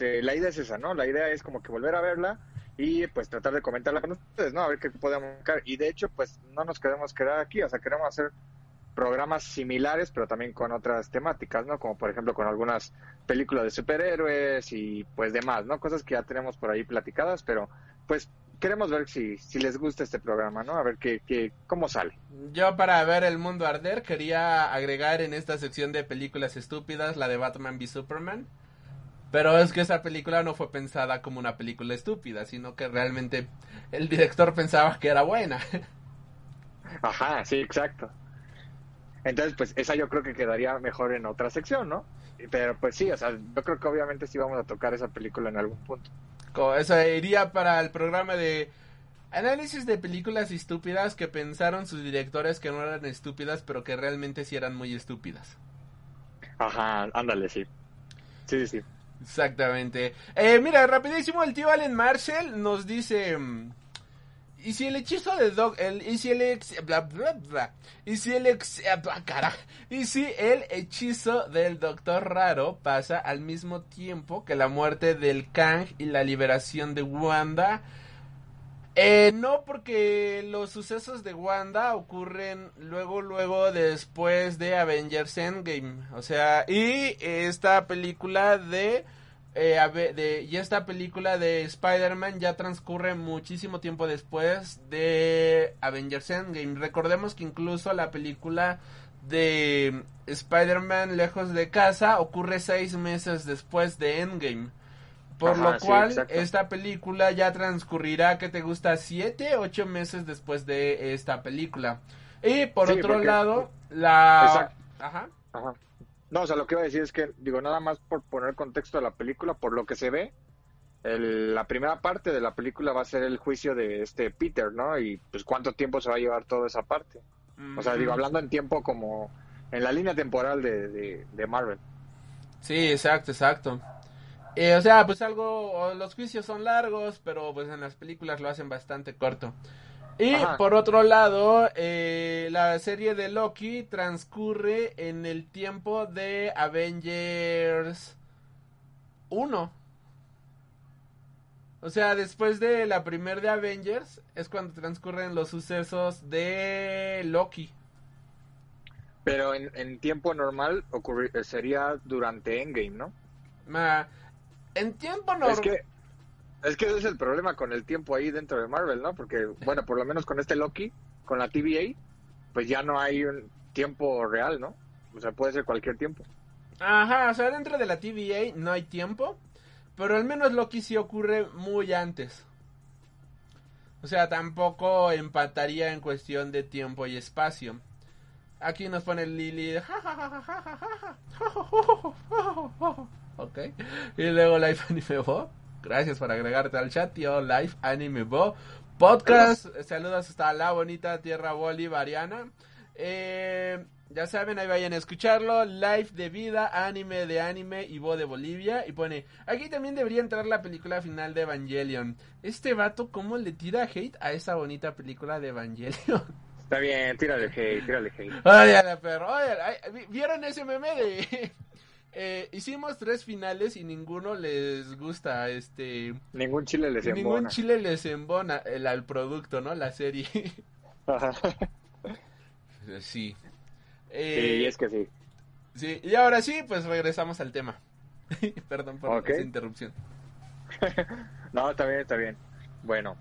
este, la idea es esa, ¿no? La idea es como que volver a verla y pues tratar de comentarla con ustedes, ¿no? A ver qué podemos sacar. Y de hecho, pues no nos queremos quedar aquí, o sea, queremos hacer programas similares, pero también con otras temáticas, ¿no? Como por ejemplo con algunas películas de superhéroes y pues demás, ¿no? Cosas que ya tenemos por ahí platicadas, pero pues queremos ver si, si les gusta este programa, ¿no? A ver qué, qué, cómo sale. Yo para ver el mundo arder quería agregar en esta sección de películas estúpidas la de Batman v Superman. Pero es que esa película no fue pensada como una película estúpida, sino que realmente el director pensaba que era buena. Ajá, sí, exacto. Entonces, pues esa yo creo que quedaría mejor en otra sección, ¿no? Pero pues sí, o sea, yo creo que obviamente sí vamos a tocar esa película en algún punto. Eso iría para el programa de Análisis de películas estúpidas que pensaron sus directores que no eran estúpidas, pero que realmente sí eran muy estúpidas. Ajá, ándale, sí. Sí, sí, sí. Exactamente. Eh, mira, rapidísimo, el tío Allen Marshall nos dice... ¿Y si el hechizo de. El, ¿Y si el ex... ¿Y si el ah. ¿Y si el hechizo del Doctor Raro pasa al mismo tiempo que la muerte del Kang y la liberación de Wanda? Eh, no, porque los sucesos de Wanda ocurren luego, luego después de Avengers Endgame. O sea, y esta película de... eh, de- y esta película de Spider-Man ya transcurre muchísimo tiempo después de Avengers Endgame. Recordemos que incluso la película de Spider-Man lejos de casa ocurre seis meses después de Endgame. Por Ajá, lo cual, esta película ya transcurrirá, que te gusta? Siete, ocho meses después de esta película. Y por Sí, otro porque- lado, la... Exacto. Ajá. Ajá. No, o sea, lo que iba a decir es que, digo, nada más por poner contexto a la película, por lo que se ve, el- la primera parte de la película va a ser el juicio de este Peter, ¿no? Y pues cuánto tiempo se va a llevar toda esa parte. O sea, digo, hablando en tiempo como en la línea temporal de, de, de Marvel. Sí, exacto, exacto. Eh, o sea, pues algo, los juicios son largos, pero pues en las películas lo hacen bastante corto. Y Ajá. por otro lado, eh, la serie de Loki transcurre en el tiempo de Avengers 1. O sea, después de la primer de Avengers es cuando transcurren los sucesos de Loki. Pero en, en tiempo normal ocurri- eh, sería durante Endgame, ¿no? Ma- en tiempo normal. Es que es que ese es el problema con el tiempo ahí dentro de Marvel, ¿no? Porque, bueno, por lo menos con este Loki, con la TVA, pues ya no hay un tiempo real, ¿no? O sea, puede ser cualquier tiempo. Ajá, o sea, dentro de la TVA no hay tiempo, pero al menos Loki sí ocurre muy antes. O sea, tampoco empataría en cuestión de tiempo y espacio. Aquí nos pone Lily. ja, ja, ja, ja, ja, ja, ja, ja. Ok. Y luego Live Anime Bo. Gracias por agregarte al chat, tío. Live Anime Bo. Podcast. Saludos hasta la bonita tierra bolivariana. Eh, ya saben, ahí vayan a escucharlo. Live de vida, anime de anime y Bo de Bolivia. Y pone, aquí también debería entrar la película final de Evangelion. Este vato, ¿cómo le tira hate a esa bonita película de Evangelion? Está bien, tírale hate, tírale hate. Óyale, perro, óyale. Ay, ¿vi- ¿Vieron ese meme de... eh, hicimos tres finales y ninguno les gusta, este... Ningún chile les Ningún embona. chile les embona el, al producto, ¿no? La serie. Ajá. sí. Sí, Eh, es que sí. Sí, y ahora sí, pues regresamos al tema. Perdón por Ok. esa interrupción. No, está bien, está bien. Bueno,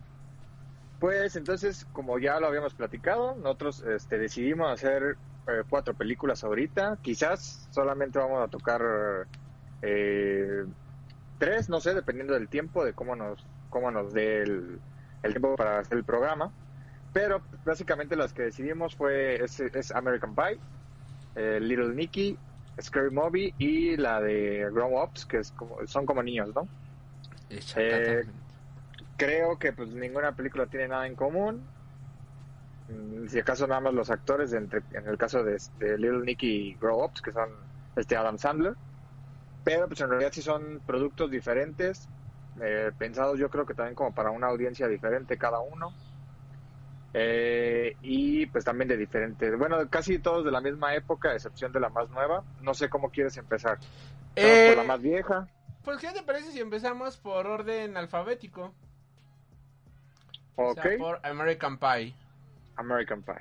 pues entonces, como ya lo habíamos platicado, nosotros este, decidimos hacer eh, cuatro películas ahorita. Quizás solamente vamos a tocar eh, tres, no sé, dependiendo del tiempo, de cómo nos, cómo nos dé el, el tiempo para hacer el programa. Pero básicamente las que decidimos fue es, es American Pie, eh, Little Nicky, Scary Movie y la de Grown Ups, que es como, son como niños, ¿no? Eh, creo que pues ninguna película tiene nada en común. Si acaso nada más los actores, entre- en el caso de, de Little Nicky y Grow Ups, que son este Adam Sandler. Pero pues en realidad sí son productos diferentes, eh, pensados yo creo que también como para una audiencia diferente cada uno. Eh, y pues también de diferentes, bueno, casi todos de la misma época, a excepción de la más nueva. No sé cómo quieres empezar. Vamos Eh, por la más vieja. Pues, ¿qué te parece si empezamos por orden alfabético? Ok, O sea, por American Pie. American Pie.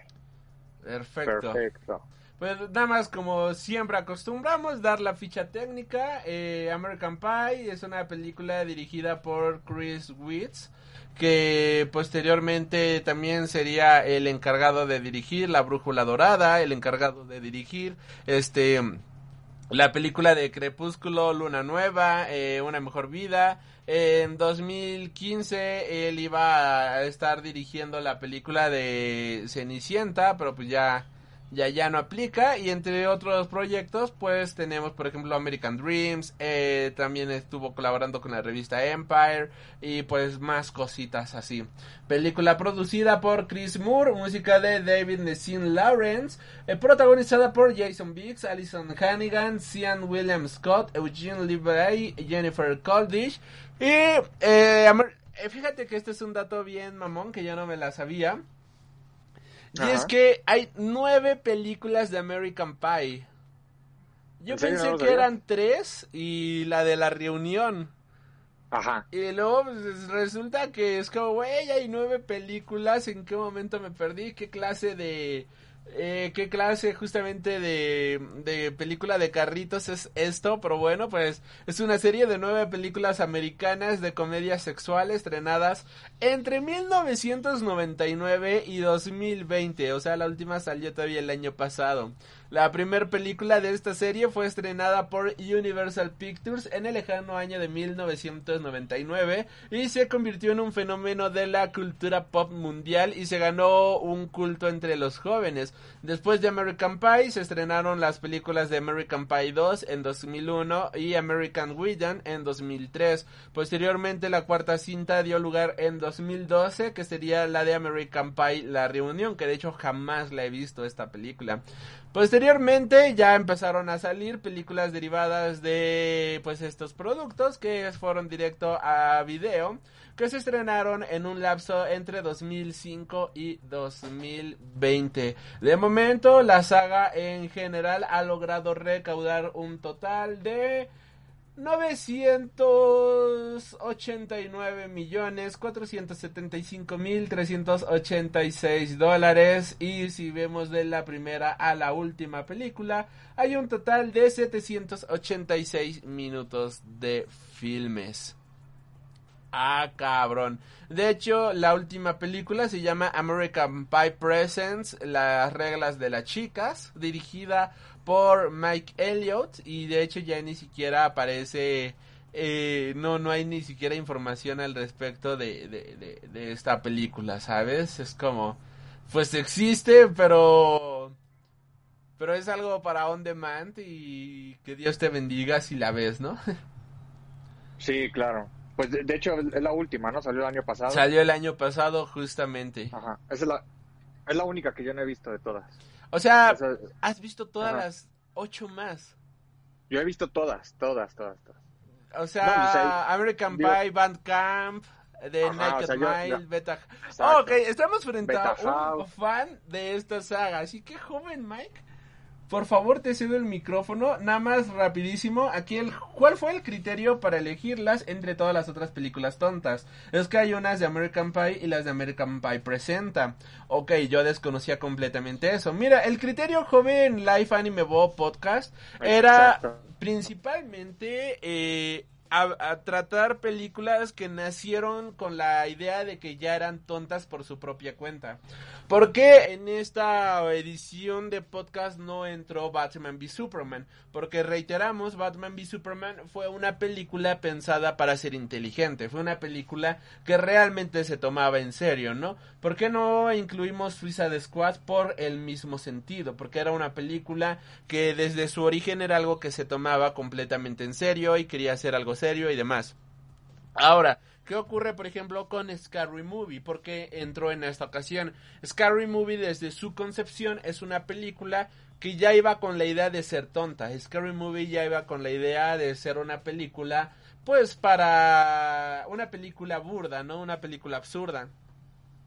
Perfecto. Perfecto. Pues nada más como siempre acostumbramos dar la ficha técnica. eh, American Pie es una película dirigida por Chris Witz que posteriormente también sería el encargado de dirigir La Brújula Dorada, el encargado de dirigir este la película de Crepúsculo, Luna Nueva, eh, Una Mejor Vida. En 2015 él iba a estar dirigiendo la película de Cenicienta, pero pues ya ya ya no aplica. Y entre otros proyectos pues tenemos por ejemplo American Dreams eh, también estuvo colaborando con la revista Empire y pues más cositas así. Película producida por Chris Moore música de David Nessin Lawrence eh, protagonizada por Jason Biggs Alison Hannigan Sean William Scott Eugene Levy Jennifer Coldish y eh, eh, fíjate que este es un dato bien mamón que yo no me la sabía y es que hay nueve películas de American Pie. Yo pensé que eran tres y la de la reunión. Ajá. Y luego pues, resulta que es como, güey, hay nueve películas. ¿En qué momento me perdí? ¿Qué clase de eh, qué clase justamente de, de, película de carritos es esto, pero bueno, pues es una serie de nueve películas americanas de comedias sexuales estrenadas entre 1999 y 2020, o sea, la última salió todavía el año pasado. La primera película de esta serie fue estrenada por Universal Pictures en el lejano año de 1999 y se convirtió en un fenómeno de la cultura pop mundial y se ganó un culto entre los jóvenes. Después de American Pie se estrenaron las películas de American Pie 2 en 2001 y American Widow en 2003. Posteriormente la cuarta cinta dio lugar en 2012 que sería la de American Pie La Reunión, que de hecho jamás la he visto esta película. Posteriormente ya empezaron a salir películas derivadas de pues estos productos que fueron directo a video que se estrenaron en un lapso entre 2005 y 2020. De momento la saga en general ha logrado recaudar un total de 989 millones 475 mil 386 dólares y si vemos de la primera a la última película hay un total de 786 minutos de filmes. Ah, cabrón. De hecho, la última película se llama American Pie Presents, las reglas de las chicas, dirigida por Mike Elliott y de hecho ya ni siquiera aparece eh, no no hay ni siquiera información al respecto de, de, de, esta película sabes es como pues existe pero pero es algo para on demand y que Dios te bendiga si la ves no sí claro. Pues de, hecho es la última no salió el año pasado. Salió el año pasado justamente. Ajá. Esa es la es la única que yo no he visto de todas o sea, has visto todas las ocho más. Yo he visto todas, todas, todas, todas. O sea, American Pie, Band Camp, The Naked Mile, Beta... ok, estamos frente a un fan de esta saga. Así que, joven Mike, por favor, te cedo el micrófono. Nada más rapidísimo. Aquí el, ¿cuál fue el criterio para elegirlas entre todas las otras películas tontas? Es que hay unas de American Pie y las de American Pie presenta. Ok, yo desconocía completamente eso. Mira, el criterio joven Life Anime Bo Podcast era principalmente eh, a, tratar películas que nacieron con la idea de que ya eran tontas por su propia cuenta. ¿Por qué en esta edición de podcast no entró Batman v Superman? Porque reiteramos, Batman v Superman fue una película pensada para ser inteligente, fue una película que realmente se tomaba en serio, ¿no? ¿Por qué no incluimos Suicide Squad por el mismo sentido? Porque era una película que desde su origen era algo que se tomaba completamente en serio y quería hacer algo serio y demás. Ahora, ¿qué ocurre, por ejemplo, con Scary Movie? ¿Por qué entró en esta ocasión? Scary Movie, desde su concepción, es una película que ya iba con la idea de ser tonta. Scary Movie ya iba con la idea de ser una película, pues para una película burda, ¿no? Una película absurda.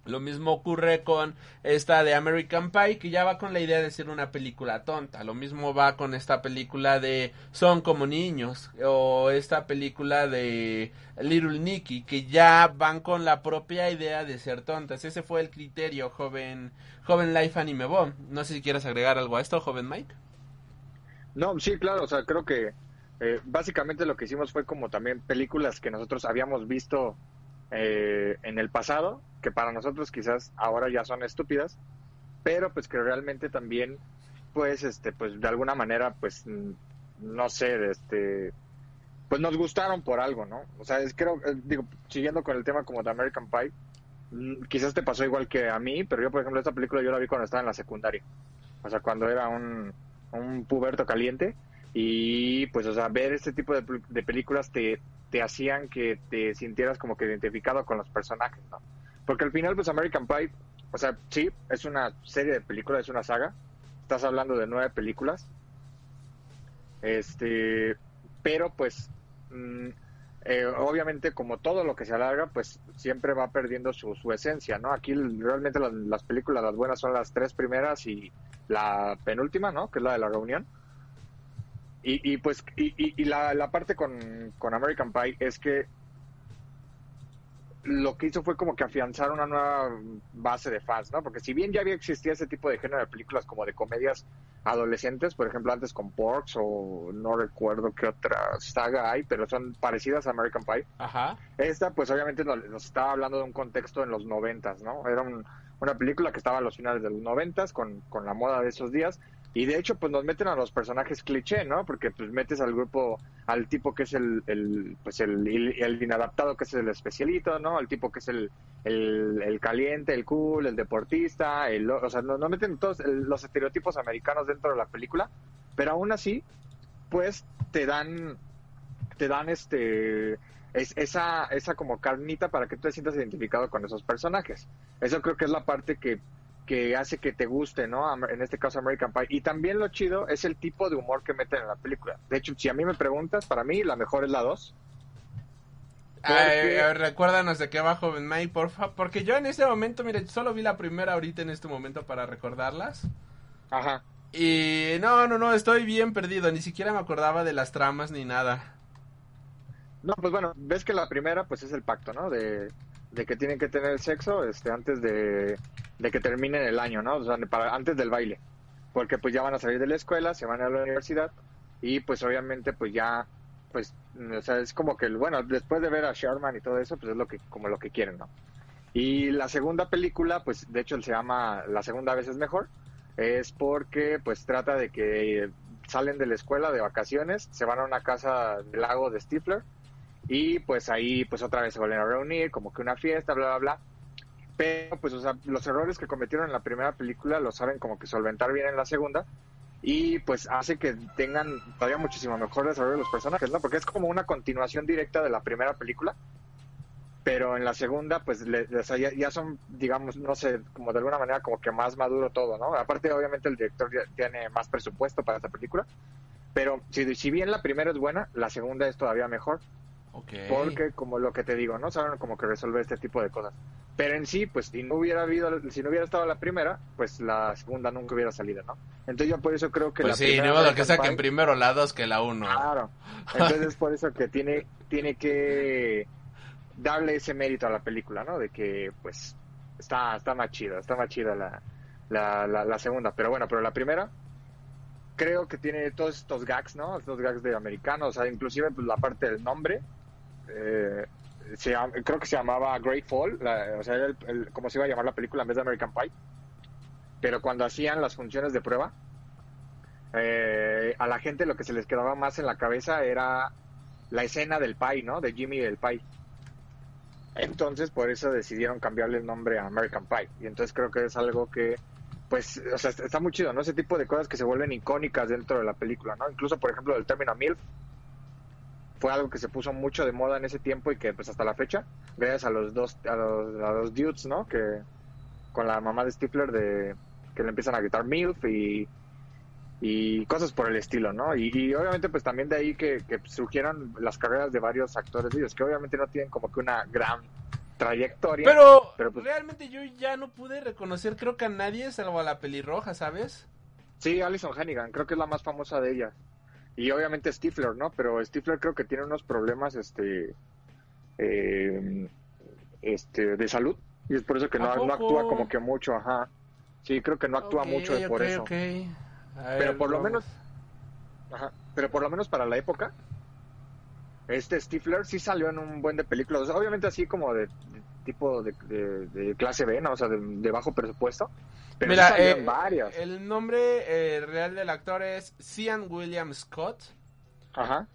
Lo mismo ocurre con esta de American Pie, que ya va con la idea de ser una película tonta. Lo mismo va con esta película de Son como niños, o esta película de Little Nicky, que ya van con la propia idea de ser tontas. Ese fue el criterio, joven, joven Life Anime Bomb. No sé si quieres agregar algo a esto, joven Mike. No, sí, claro, o sea, creo que eh, básicamente lo que hicimos fue como también películas que nosotros habíamos visto eh, en el pasado, que para nosotros quizás ahora ya son estúpidas, pero pues que realmente también, pues, este, pues de alguna manera, pues, no sé, este, pues nos gustaron por algo, ¿no? O sea, es, creo, eh, digo, siguiendo con el tema como de American Pie, quizás te pasó igual que a mí, pero yo, por ejemplo, esta película yo la vi cuando estaba en la secundaria. o sea, cuando era un, un puberto caliente. Y pues, o sea, ver este tipo de, de películas te, te hacían que te sintieras como que identificado con los personajes, ¿no? Porque al final, pues American Pie, o sea, sí, es una serie de películas, es una saga. Estás hablando de nueve películas. Este, pero pues, mm, eh, obviamente como todo lo que se alarga, pues siempre va perdiendo su, esencia, ¿no? Aquí realmente las, las películas, las buenas son las tres primeras y la penúltima, ¿no? Que es la de la reunión. Y, y pues, y, la, la parte con, con American Pie es que lo que hizo fue como que afianzar una nueva base de fans, ¿no? Porque si bien ya había existido ese tipo de género de películas como de comedias adolescentes, por ejemplo, antes con Porks o no recuerdo qué otra saga hay, pero son parecidas a American Pie. Ajá. Esta, pues obviamente nos, nos estaba hablando de un contexto en los noventas, ¿no? Era un- una película que estaba a los finales de los noventas con, con la moda de esos días. Y de hecho, pues nos meten a los personajes cliché, ¿no? Porque pues metes al grupo, al tipo que es el, el pues el, el inadaptado que es el especialito, ¿no? Al tipo que es el, el, caliente, el cool, el deportista, el, o sea, no, no meten todos los estereotipos americanos dentro de la película, pero aún así, pues te dan, te dan este, es, esa, esa como carnita para que tú te sientas identificado con esos personajes. Eso creo que es la parte que, que hace que te guste, ¿no? En este caso American Pie. Y también lo chido es el tipo de humor que meten en la película. De hecho, si a mí me preguntas, para mí la mejor es la 2. Ay, a ver, recuérdanos de qué va Joven May, porfa. Porque yo en este momento, mire, solo vi la primera ahorita en este momento para recordarlas. Ajá. Y no, no, no, estoy bien perdido. Ni siquiera me acordaba de las tramas ni nada. No, pues bueno, ves que la primera pues es el pacto, ¿no? De, de que tienen que tener sexo este antes de, de que terminen el año, ¿no? O sea, para, antes del baile. Porque pues ya van a salir de la escuela, se van a la universidad y pues obviamente pues ya pues o sea, es como que bueno, después de ver a Sherman y todo eso, pues es lo que como lo que quieren, ¿no? Y la segunda película, pues de hecho se llama La segunda vez es mejor, es porque pues trata de que salen de la escuela de vacaciones, se van a una casa del lago de Stifler y pues ahí pues otra vez se vuelven a reunir, como que una fiesta, bla, bla, bla. Pero pues o sea, los errores que cometieron en la primera película los saben como que solventar bien en la segunda y pues hace que tengan todavía muchísimo mejor desarrollo de los personajes, ¿no? Porque es como una continuación directa de la primera película, pero en la segunda pues le- ya, ya son, digamos, no sé, como de alguna manera como que más maduro todo, ¿no? Aparte obviamente el director ya tiene más presupuesto para esta película, pero si, si bien la primera es buena, la segunda es todavía mejor. Porque, como lo que te digo, ¿no? Saben como que resolver este tipo de cosas. Pero en sí, pues, si no hubiera habido, si no hubiera estado la primera, pues la segunda nunca hubiera salido, ¿no? Entonces yo por eso creo que Pues la sí, primera ni modo que saquen primero la 2 que la 1. Claro. Entonces es por eso que tiene, tiene que darle ese mérito a la película, ¿no? De que, pues, está, está más chida, está más chida la, la, la, la segunda. Pero bueno, pero la primera, creo que tiene todos estos gags, ¿no? Estos gags de americanos, o sea, inclusive pues, la parte del nombre. Eh, se creo que se llamaba Great Fall, la- o sea, era el, el- como se iba a llamar la película en vez de American Pie. Pero cuando hacían las funciones de prueba, eh, a la gente lo que se les quedaba más en la cabeza era la escena del pie, ¿no? De Jimmy del pie. Entonces, por eso decidieron cambiarle el nombre a American Pie. Y entonces creo que es algo que, pues, o sea, está muy chido, ¿no? Ese tipo de cosas que se vuelven icónicas dentro de la película, ¿no? Incluso, por ejemplo, el término MILF fue algo que se puso mucho de moda en ese tiempo y que, pues, hasta la fecha, gracias a los dos, a los, a los dudes, ¿no? Que con la mamá de Stifler de que le empiezan a gritar MILF y y cosas por el estilo, ¿no? Y, y obviamente pues también de ahí que, que surgieron las carreras de varios actores de ellos, que obviamente no tienen como que una gran trayectoria. Pero, Pero, pues- realmente yo ya no pude reconocer, creo que a nadie, salvo a la pelirroja, ¿sabes? Sí, Alison Hannigan, creo que es la más famosa de ellas. Y obviamente Stifler, ¿no? Pero Stifler creo que tiene unos problemas, este, eh, este, de salud. Y es por eso que no, ¿A no actúa como que mucho, ajá. Sí, creo que no actúa mucho por ok, eso. Pero por lo menos, ajá, pero por lo menos para la época, este Stifler sí salió en un buen de películas. O sea, obviamente así como de, de tipo de, de- de clase B, ¿no? O sea, de bajo presupuesto. Pero Mira, eh, el nombre eh, real del actor es Cian William Scott. Ajá.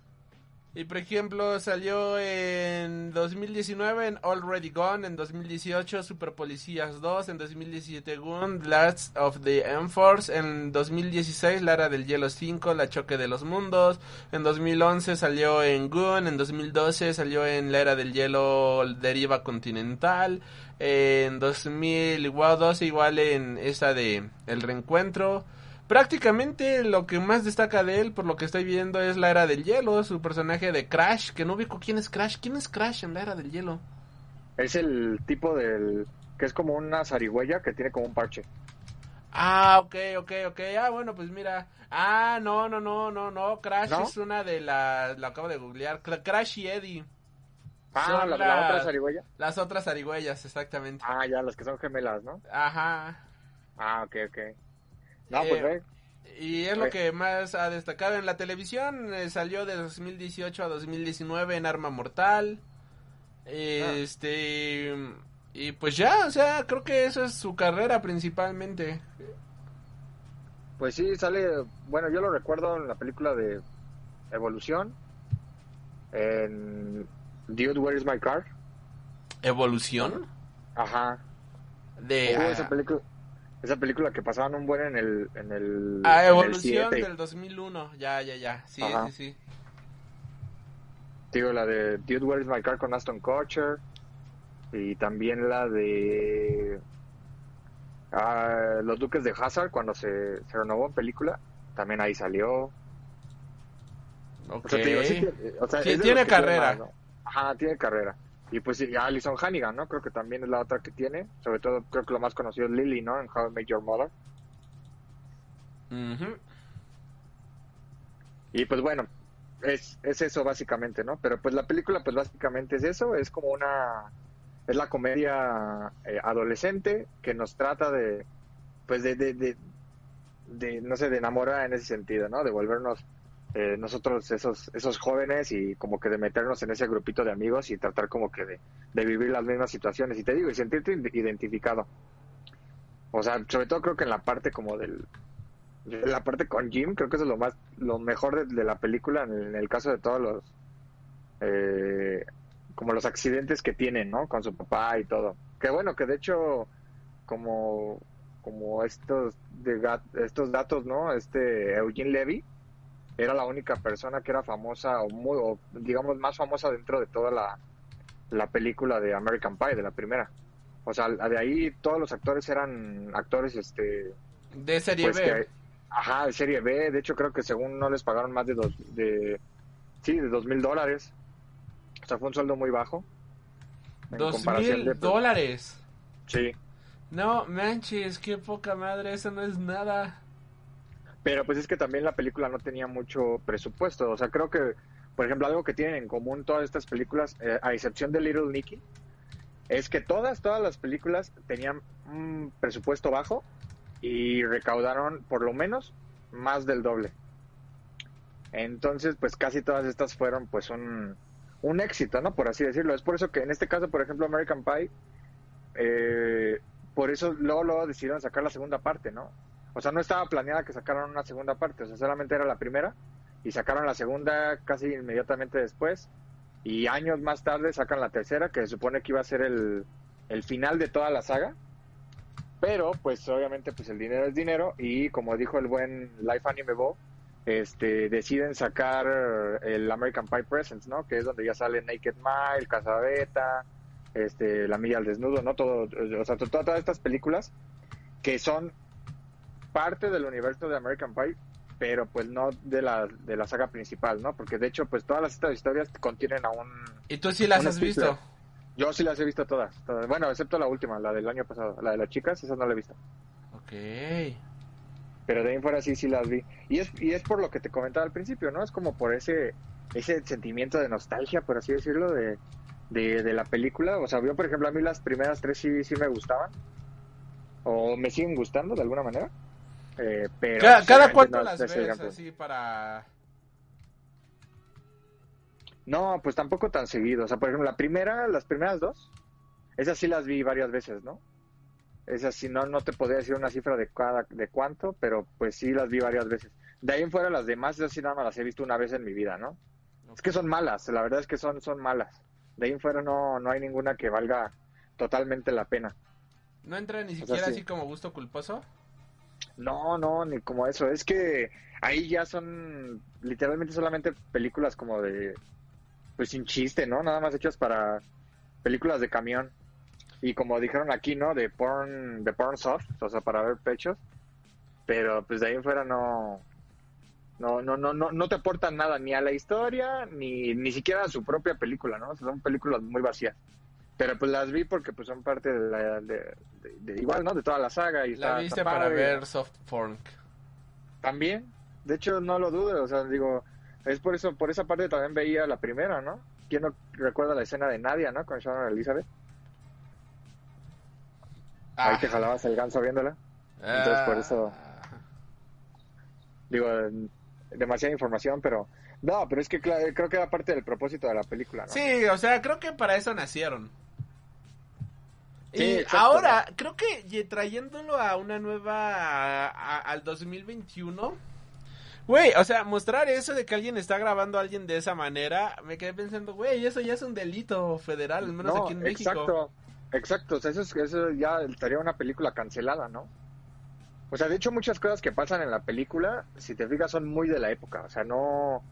Y por ejemplo, salió en 2019 en Already Gone, en 2018 Super Policías 2, en 2017 Gun, Last of the Enforce, en 2016 Lara del Hielo 5, La Choque de los Mundos, en 2011 salió en Gun, en 2012 salió en La Era del Hielo Deriva Continental, en 2012 igual en esa de El Reencuentro, Prácticamente lo que más destaca de él, por lo que estoy viendo, es la era del hielo, su personaje de Crash, que no ubico quién es Crash. ¿Quién es Crash en la era del hielo? Es el tipo del... que es como una zarigüeya que tiene como un parche. Ah, ok, ok, ok. Ah, bueno, pues mira. Ah, no, no, no, no, no. Crash ¿No? es una de las... Lo acabo de googlear. Cra- Crash y Eddie. Ah, la, la las- otra zarigüeya. Las otras zarigüeyas, exactamente. Ah, ya, las que son gemelas, ¿no? Ajá. Ah, ok, ok. No, pues Eh, ve. Y es lo Oye. que más ha destacado en la televisión. eh, salió de 2018 a 2019 en Arma Mortal. Este. Y pues ya, o sea, creo que eso es su carrera principalmente. Pues sí, sale, bueno, yo lo recuerdo en la película de Evolución, en Dude, Where is my car? ¿Evolución? Ajá. De. Ah, esa película, esa película que pasaban un buen en el, en el, ah, en el Evolución 7. del 2001. Ya, ya, ya. Sí, Ajá. sí, sí. Digo, la de Dude, Where is my car con Aston Kutcher, y también la de ah, Los Duques de Hazard cuando se, se renovó en película, también ahí salió. Ok. O sea, te digo, sí tiene, o sea, Sí, carrera. más, ¿no? Ajá, tiene carrera. Y pues sí, Alison Hannigan, ¿no? Creo que también es la otra que tiene. Sobre todo, creo que lo más conocido es Lily, ¿no? En How I Met Your Mother. Y pues bueno, es, es eso básicamente, ¿no? Pero pues la película, pues básicamente es eso. Es como una. Es la comedia eh, adolescente que nos trata de. Pues de, de, de, de, no sé, de enamorar en ese sentido, ¿no? De volvernos eh, nosotros esos esos jóvenes y como que de meternos en ese grupito de amigos y tratar como que de, vivir las mismas situaciones. Y te digo y sentirte id- identificado. O sea sobre todo creo que en la parte como del la parte con Jim creo que es lo más lo mejor de, la película en el, caso de todos los eh, como los accidentes que tienen no con su papá y todo. Que bueno que de hecho como como estos de estos datos no este Eugene Levy era la única persona que era famosa o, muy, o digamos más famosa dentro de toda la, la película de American Pie, de la primera. O sea, de ahí todos los actores eran actores, este, De serie pues B. que, ajá, de serie B. De hecho, creo que según no les pagaron más de dos, de, sí, de dos mil dólares. O sea, fue un sueldo muy bajo. Dos mil pues, dólares. Sí, No, manches, qué poca madre, eso no es nada. Pero pues es que también la película no tenía mucho presupuesto. O sea, creo que, por ejemplo, algo que tienen en común todas estas películas, eh, a excepción de Little Nicky, es que todas, todas las películas tenían un presupuesto bajo y recaudaron por lo menos más del doble. Entonces, pues casi todas estas fueron pues un, un éxito, ¿no? Por así decirlo. Es por eso que en este caso, por ejemplo, American Pie, eh, por eso luego, luego decidieron sacar la segunda parte, ¿no? O sea, no estaba planeada que sacaran una segunda parte, o sea, solamente era la primera y sacaron la segunda casi inmediatamente después y años más tarde sacan la tercera, que se supone que iba a ser el, el final de toda la saga. Pero, pues obviamente, pues el dinero es dinero y como dijo el buen Life Anime Bo, este, deciden sacar el American Pie Presents, ¿no? Que es donde ya sale Naked Mile, Casabeta, este, La Milla al Desnudo, ¿no? Todo, o sea, to- todas estas películas que son parte del universo de American Pie, pero pues no de la, de la saga principal, ¿no? Porque de hecho, pues todas las estas historias contienen a un... ¿Y tú sí las has visto? Yo sí las he visto todas, todas. Bueno, excepto la última, la del año pasado, la de las chicas, esa no la he visto. Ok. Pero de ahí en fuera sí, sí las vi. Y es, y es por lo que te comentaba al principio, ¿no? Es como por ese, ese sentimiento de nostalgia, por así decirlo, de, de, de la película. O sea, yo, por ejemplo, a mí las primeras tres sí, sí me gustaban. O me siguen gustando de alguna manera. Eh, pero Ca- ¿Cada obviamente cuánto no las ves así para...? No, pues tampoco tan seguido. O sea, por ejemplo, la primera, las primeras dos, esas sí las vi varias veces, ¿no? Esas sí, no, no te podría decir una cifra de cada, de cuánto, pero pues sí las vi varias veces. De ahí en fuera las demás, esas sí nada más las he visto una vez en mi vida, ¿no? Es que son malas, la verdad es que son, son malas. De ahí en fuera no, no hay ninguna que valga totalmente la pena. ¿No entra ni sea, siquiera sí. así como gusto culposo? No, no, ni como eso. Es que ahí ya son literalmente solamente películas como de, pues sin chiste, ¿no? Nada más hechas para películas de camión. Y como dijeron aquí, ¿no? De porn, de porn soft, o sea, para ver pechos. Pero pues de ahí en fuera no, no, no, no, no, no te aportan nada ni a la historia, ni, ni siquiera a su propia película, ¿no? Son películas muy vacías. Pero pues las vi porque pues son parte de, la, de, de- de- igual, ¿no? De toda la saga. Y La está- viste está para ver soft porn. También, de hecho no lo dudo, o sea, digo, es por eso, por esa parte también veía la primera, ¿no? ¿Quién no recuerda la escena de Nadia, ¿no? Con Sharon Elizabeth. Ahí Ah. te jalabas el ganso viéndola. Entonces, por eso- Digo, eh, demasiada información, pero no, pero es que creo que era parte del propósito de la película, ¿no? Sí, o sea, creo que para eso nacieron. Sí, y ahora, creo que trayéndolo a una nueva, a- a- al 2021, güey, o sea, mostrar eso de que alguien está grabando a alguien de esa manera, me quedé pensando, güey, eso ya es un delito federal, al menos No, aquí en México. Exacto, exacto, o sea, eso, es- eso ya estaría una película cancelada, ¿no? O sea, de hecho muchas cosas que pasan en la película, si te fijas, son muy de la época, o sea, no,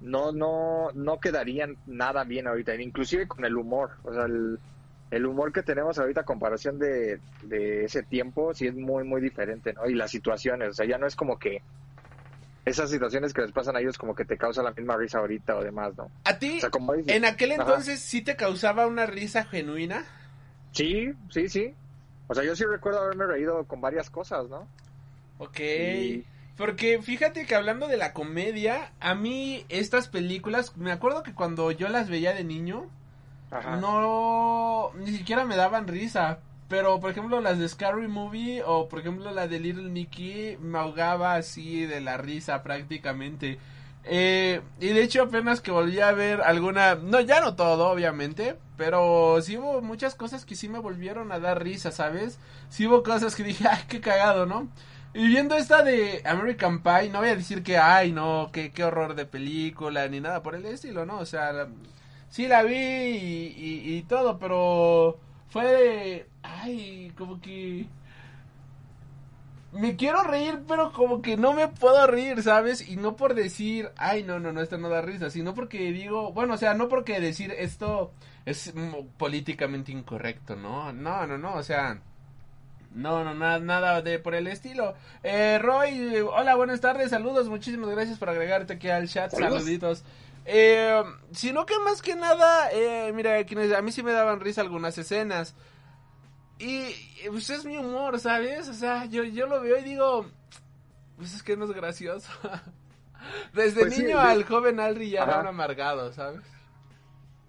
no, no, no quedarían nada bien ahorita, inclusive con el humor, o sea, el, el humor que tenemos ahorita a comparación de, de ese tiempo, sí es muy, muy diferente, ¿no? Y las situaciones, o sea, ya no es como que esas situaciones que les pasan a ellos como que te causan la misma risa ahorita o demás, ¿no? ¿A ti, O sea, como dices, en aquel Ajá. entonces, sí te causaba una risa genuina? Sí, sí, sí. O sea, yo sí recuerdo haberme reído con varias cosas, ¿no? Ok. Y- Porque fíjate que hablando de la comedia, a mí estas películas, me acuerdo que cuando yo las veía de niño, No, ni siquiera me daban risa. Pero, por ejemplo, las de Scary Movie o, por ejemplo, la de Little Nicky, me ahogaba así de la risa prácticamente. Eh, y de hecho, apenas que volví a ver alguna, no, ya no todo, obviamente, pero sí hubo muchas cosas que sí me volvieron a dar risa, ¿sabes? Sí hubo cosas que dije, ay, qué cagado, ¿no? Y viendo esta de American Pie, no voy a decir que, ay, no, qué, qué horror de película, ni nada por el estilo, ¿no? O sea, sí la vi y, y- y todo, pero fue de, ay, como que... Me quiero reír, pero como que no me puedo reír, ¿sabes? Y no por decir, ay, no, no, no, esto no da risa, sino porque digo, bueno, o sea, no porque decir esto es políticamente incorrecto, ¿no? No, no, no, o sea, no, no, nada, nada de por el estilo. Eh, Roy, hola, buenas tardes, saludos, muchísimas gracias por agregarte aquí al chat, Saludos. saluditos. Eh, sino que más que nada, eh, mira, a mí sí me daban risa algunas escenas. Y eh, pues es mi humor, ¿sabes? O sea, yo, yo lo veo y digo, pues es que no es gracioso. Desde Pues sí, niño yo- al joven Alri ya era un amargado, ¿sabes?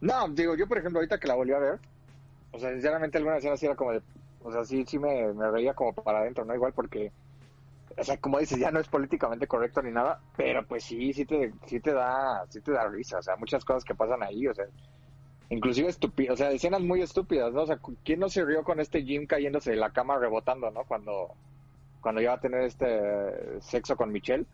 No, digo, yo por ejemplo, ahorita que la volví a ver, o sea, sinceramente algunas escenas sí era como de, o sea, sí, sí me, me reía como para adentro, ¿no? Igual porque, o sea, como dices, ya no es políticamente correcto ni nada, pero pues sí, sí te, sí te da, sí te da risa, o sea, muchas cosas que pasan ahí, o sea, inclusive estúpidas, o sea, escenas muy estúpidas, ¿no? O sea, ¿quién no se rió con este Jim cayéndose de la cama rebotando, ¿no? Cuando, cuando ya va a tener este sexo con Michelle,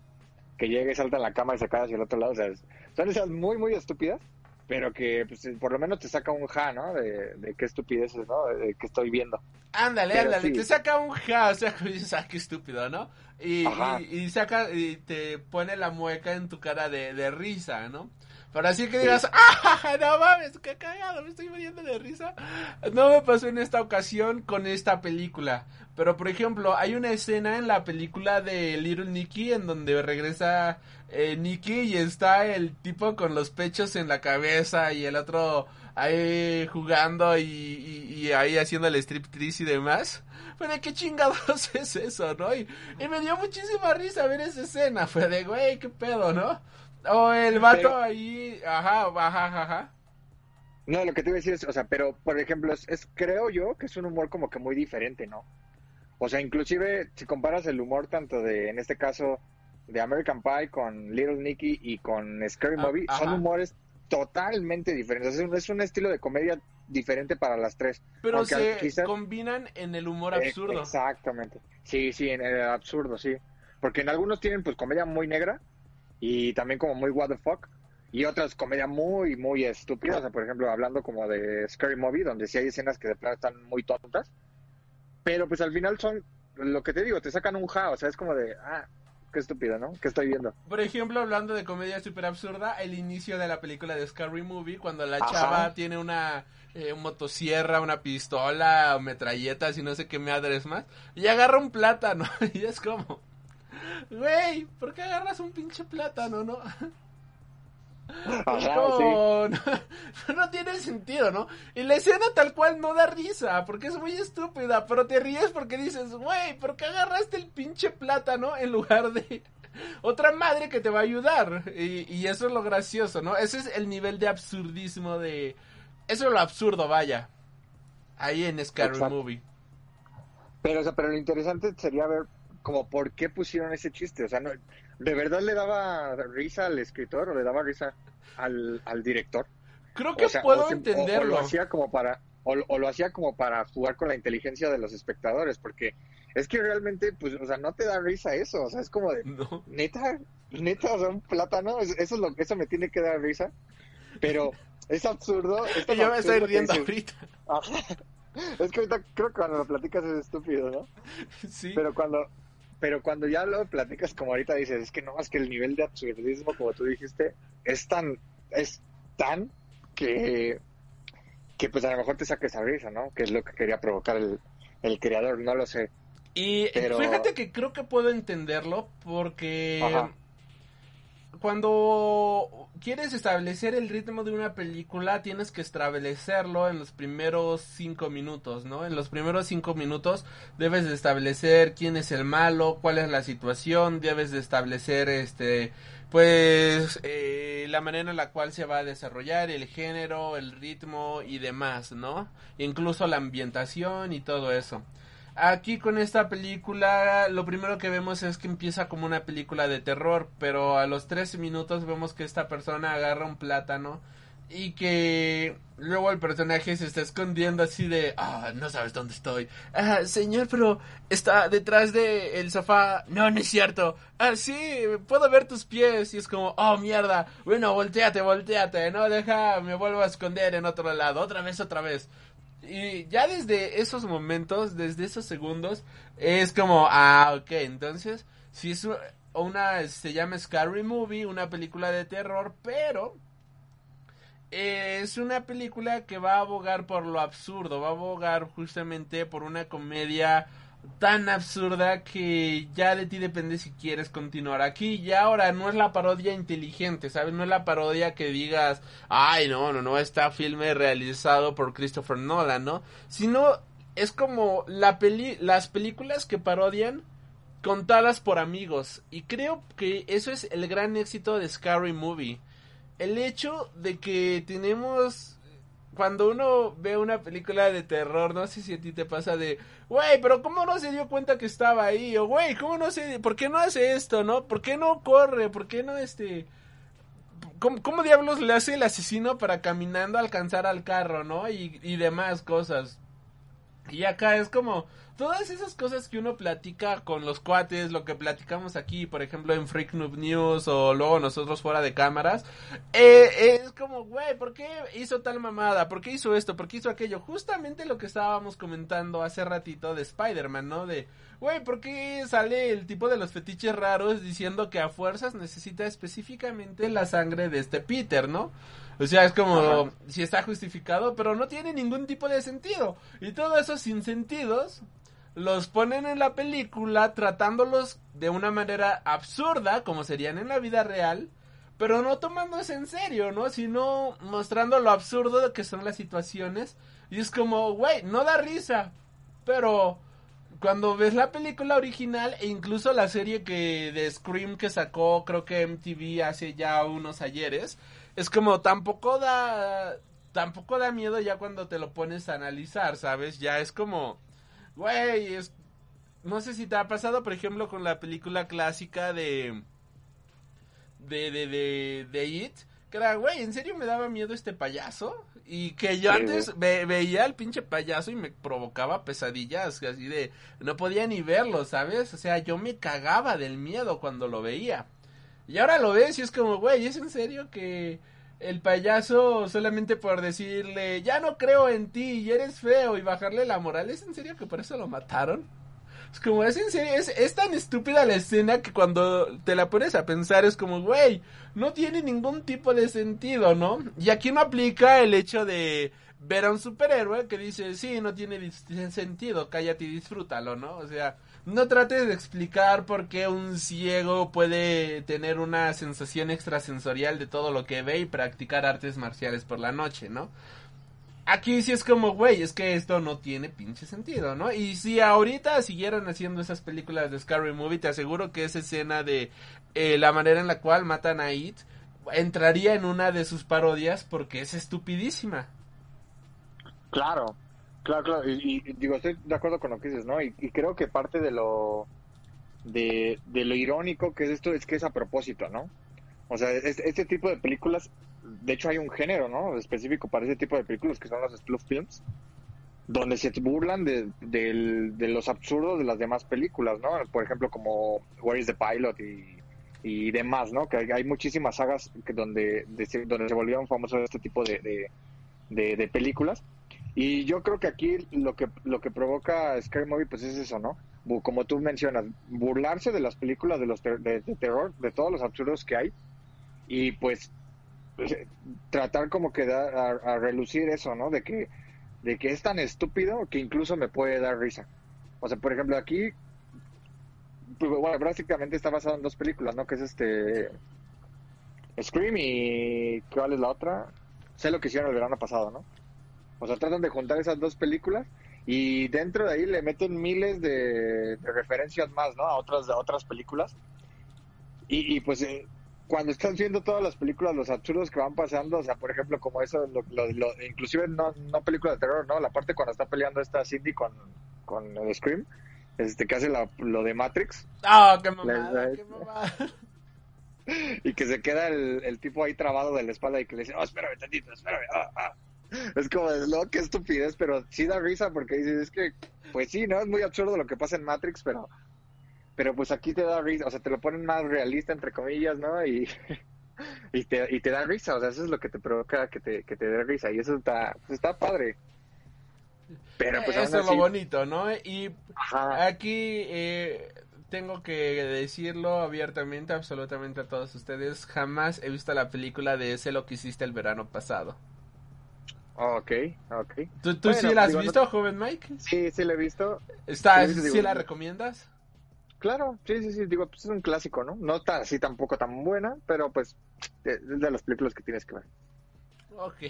que llega y salta en la cama y se cae hacia el otro lado, o sea, son esas muy, muy estúpidas pero que pues, por lo menos te saca un ja, ¿no? De, de qué estupideces, ¿no? De, de qué estoy viendo. Ándale, Pero ándale, sí. te saca un ja, o sea, que dices, ah, qué estúpido, ¿no? Y, y, y saca, y te pone la mueca en tu cara de, de risa, ¿no? Pero así que digas, ¡ah, no mames, qué cagado, me estoy muriendo de risa! No me pasó en esta ocasión con esta película. Pero, por ejemplo, hay una escena en la película de Little Nicky en donde regresa eh, Nicky y está el tipo con los pechos en la cabeza y el otro ahí jugando y, y, y ahí haciendo el striptease y demás. Pero qué chingados es eso, ¿no? Y, y me dio muchísima risa ver esa escena. Fue de, güey, qué pedo, ¿no? O el vato Pero- ahí, ajá, ajá, ajá. No, lo que te iba a decir es, o sea, pero por ejemplo, es, es- creo yo que es un humor como que muy diferente, ¿no? O sea, inclusive si comparas el humor tanto de, en este caso, de American Pie con Little Nicky y con Scary Ah, Movie, son humores totalmente diferentes. Es un, es un estilo de comedia diferente para las tres. Pero se quizás- combinan en el humor Eh, absurdo. Exactamente. Sí, sí, en el absurdo, sí. Porque en algunos tienen pues comedia muy negra y también como muy what the fuck. y otras comedia muy, muy estúpidas. O sea, por ejemplo, hablando como de Scary Movie, donde sí hay escenas que de plano están muy tontas. Pero pues al final son, lo que te digo, te sacan un ja, o sea, es como de, ah, qué estúpido, ¿no? ¿Qué estoy viendo? Por ejemplo, hablando de comedia súper absurda, el inicio de la película de Scary Movie, cuando la Ajá. chava tiene una eh, motosierra, una pistola, metralletas y no sé qué madres más, y agarra un plátano, y es como, güey, ¿por qué agarras un pinche plátano, no? Ajá, No, no, no tiene sentido, ¿no? Y la escena tal cual no da risa, porque es muy estúpida, pero te ríes porque dices, güey, ¿por qué agarraste el pinche plátano en lugar de otra madre que te va a ayudar? Y, y eso es lo gracioso, ¿no? Ese es el nivel de absurdismo de... Eso es lo absurdo, vaya. Ahí en Scary Exacto. Movie. Pero, o sea, pero lo interesante sería ver como por qué pusieron ese chiste. O sea, no, ¿de verdad le daba risa al escritor o le daba risa al, al director? Creo que O sea, puedo o se- o- O, entenderlo. lo hacía como para o, lo hacía como para jugar con la inteligencia de los espectadores, porque es que realmente, pues, o sea, no te da risa eso, o sea, es como de, No. neta, neta, o sea, un plátano, es- eso es lo, eso me tiene que dar risa, pero es absurdo. es yo me estoy que riendo ahorita. Es que ahorita creo que cuando lo platicas es estúpido, ¿no? Sí. Pero cuando, pero cuando ya lo platicas como ahorita dices, es que no, es que el nivel de absurdismo, como tú dijiste, es tan, es tan que, que pues a lo mejor te saques esa risa, ¿no? Que es lo que quería provocar el, el creador, no lo sé. Y Pero- fíjate que creo que puedo entenderlo porque Ajá. Cuando quieres establecer el ritmo de una película tienes que establecerlo en los primeros cinco minutos, ¿no? En los primeros cinco minutos debes de establecer quién es el malo, cuál es la situación, debes de establecer este pues eh, la manera en la cual se va a desarrollar el género, el ritmo y demás, ¿no? Incluso la ambientación y todo eso. Aquí con esta película lo primero que vemos es que empieza como una película de terror, pero a los 13 minutos vemos que esta persona agarra un plátano y que luego el personaje se está escondiendo así de, ah, no sabes dónde estoy. Ah, señor, pero está detrás de el sofá. No, no es cierto. Ah, sí, puedo ver tus pies. Y es como, oh, mierda. Bueno, volteate, volteate. No, deja, me vuelvo a esconder en otro lado. Otra vez, otra vez. Y ya desde esos momentos, desde esos segundos, es como, ah, ok, entonces, si es una, se llama Scary Movie, una película de terror, pero es una película que va a abogar por lo absurdo, va a abogar justamente por una comedia tan absurda que ya de ti depende si quieres continuar aquí y ahora no es la parodia inteligente, ¿sabes? No es la parodia que digas, ay, no, no, no, está filme realizado por Christopher Nolan, ¿no? Sino es como la peli las películas que parodian contadas por amigos y creo que eso es el gran éxito de Scary Movie. El hecho de que tenemos cuando uno ve una película de terror, no sé si a ti te pasa de, güey, pero ¿cómo no se dio cuenta que estaba ahí? O, güey, ¿cómo no se, por qué no hace esto, no? ¿Por qué no corre? ¿Por qué no, este, ¿cómo, cómo diablos le hace el asesino para caminando alcanzar al carro, no? Y, y demás cosas. Y acá es como todas esas cosas que uno platica con los cuates, lo que platicamos aquí, por ejemplo, en Freak Noob News o luego nosotros fuera de cámaras, eh, es como, güey, ¿por qué hizo tal mamada? ¿Por qué hizo esto? ¿Por qué hizo aquello? Justamente lo que estábamos comentando hace ratito de Spider-Man, ¿no? De, güey, ¿por qué sale el tipo de los fetiches raros diciendo que a fuerzas necesita específicamente la sangre de este Peter, ¿no? O sea, es como Ajá. si está justificado, pero no tiene ningún tipo de sentido. Y todo eso sin sentidos los ponen en la película tratándolos de una manera absurda, como serían en la vida real, pero no tomándose en serio, ¿no? Sino mostrando lo absurdo que son las situaciones. Y es como, güey, no da risa, pero cuando ves la película original e incluso la serie que de Scream que sacó creo que MTV hace ya unos ayeres, es como tampoco da tampoco da miedo ya cuando te lo pones a analizar, ¿sabes? Ya es como güey, es no sé si te ha pasado, por ejemplo, con la película clásica de de de de, de It, que era, güey, ¿en serio me daba miedo este payaso? Y que yo Sí, antes ve- veía al pinche payaso y me provocaba pesadillas, así de, no podía ni verlo, ¿sabes? O sea, yo me cagaba del miedo cuando lo veía. Y ahora lo ves y es como, güey, ¿es en serio que el payaso solamente por decirle, ya no creo en ti y eres feo y bajarle la moral, ¿es en serio que por eso lo mataron? Es como, es en serio, es, es tan estúpida la escena que cuando te la pones a pensar es como, güey, no tiene ningún tipo de sentido, ¿no? Y aquí no aplica el hecho de ver a un superhéroe que dice, sí, no tiene sentido, cállate y disfrútalo, ¿no? O sea, no trates de explicar por qué un ciego puede tener una sensación extrasensorial de todo lo que ve y practicar artes marciales por la noche, ¿no? Aquí sí es como, güey, es que esto no tiene pinche sentido, ¿no? Y si ahorita siguieran haciendo esas películas de Scary Movie, te aseguro que esa escena de eh, la manera en la cual matan a It entraría en una de sus parodias porque es estupidísima. Claro, claro, claro. Y, digo, estoy de acuerdo con lo que dices, ¿no? Y, y creo que parte de lo de, de lo irónico que es esto es que es a propósito, ¿no? O sea, es- este tipo de películas, de hecho hay un género, ¿no? Específico para ese tipo de películas que son los spoof films, donde se burlan de, del- de los absurdos de las demás películas, ¿no? Por ejemplo, como Where is the Pilot y, y demás, ¿no? Que hay, hay muchísimas sagas que donde, de- donde se volvieron famosos este tipo de, de, de- de películas. Y yo creo que aquí lo que lo que provoca Scary Movie pues es eso, ¿no? Como tú mencionas, burlarse de las películas de los ter- de, terror, de todos los absurdos que hay y pues eh, tratar como que dar a, relucir eso, ¿no? De que de que es tan estúpido que incluso me puede dar risa. O sea, por ejemplo, aquí pues, bueno, básicamente está basado en dos películas, ¿no? Que es este Scream y ¿cuál es la otra? Sé lo que hicieron el verano pasado, ¿no? O sea, tratan de juntar esas dos películas y dentro de ahí le meten miles de, de referencias más, ¿no? A otras, a otras películas. Y, y, pues eh, cuando estás viendo todas las películas, los absurdos que van pasando, o sea, por ejemplo, como eso, lo, lo- lo- inclusive no, no películas de terror, ¿no? La parte cuando está peleando esta Cindy con, con el Scream, este, que hace la- lo de Matrix, ¡Ah, qué mamada, La- qué mamada! y que se queda el, el tipo ahí trabado de la espalda y que le dice, oh, espérame tantito, espérame, ah, ah". Es como, no, qué estupidez, pero sí da risa porque dices, es que, pues sí, ¿no? Es muy absurdo lo que pasa en Matrix, pero, pero pues aquí te da risa, o sea, te lo ponen más realista, entre comillas, ¿no? Y, y, te, y te da risa, o sea, eso es lo que te provoca que te, que te dé risa, y eso está, pues, está padre. Pero pues Eso es lo bonito, ¿no? Y Ajá. aquí eh, tengo que decirlo abiertamente, absolutamente a todos ustedes, jamás he visto la película de Sé lo que hiciste el verano pasado. Ok, ok. ¿Tú, tú Bueno, sí la has digo, no- visto, joven Mike? Sí, sí lo he visto. ¿Está, Sí, sí, ¿Sí digo, la recomiendas? Claro, sí, sí, sí, digo, pues es un clásico, ¿no? No tan así tampoco tan buena, pero pues de- es de las películas que tienes que ver. Ok.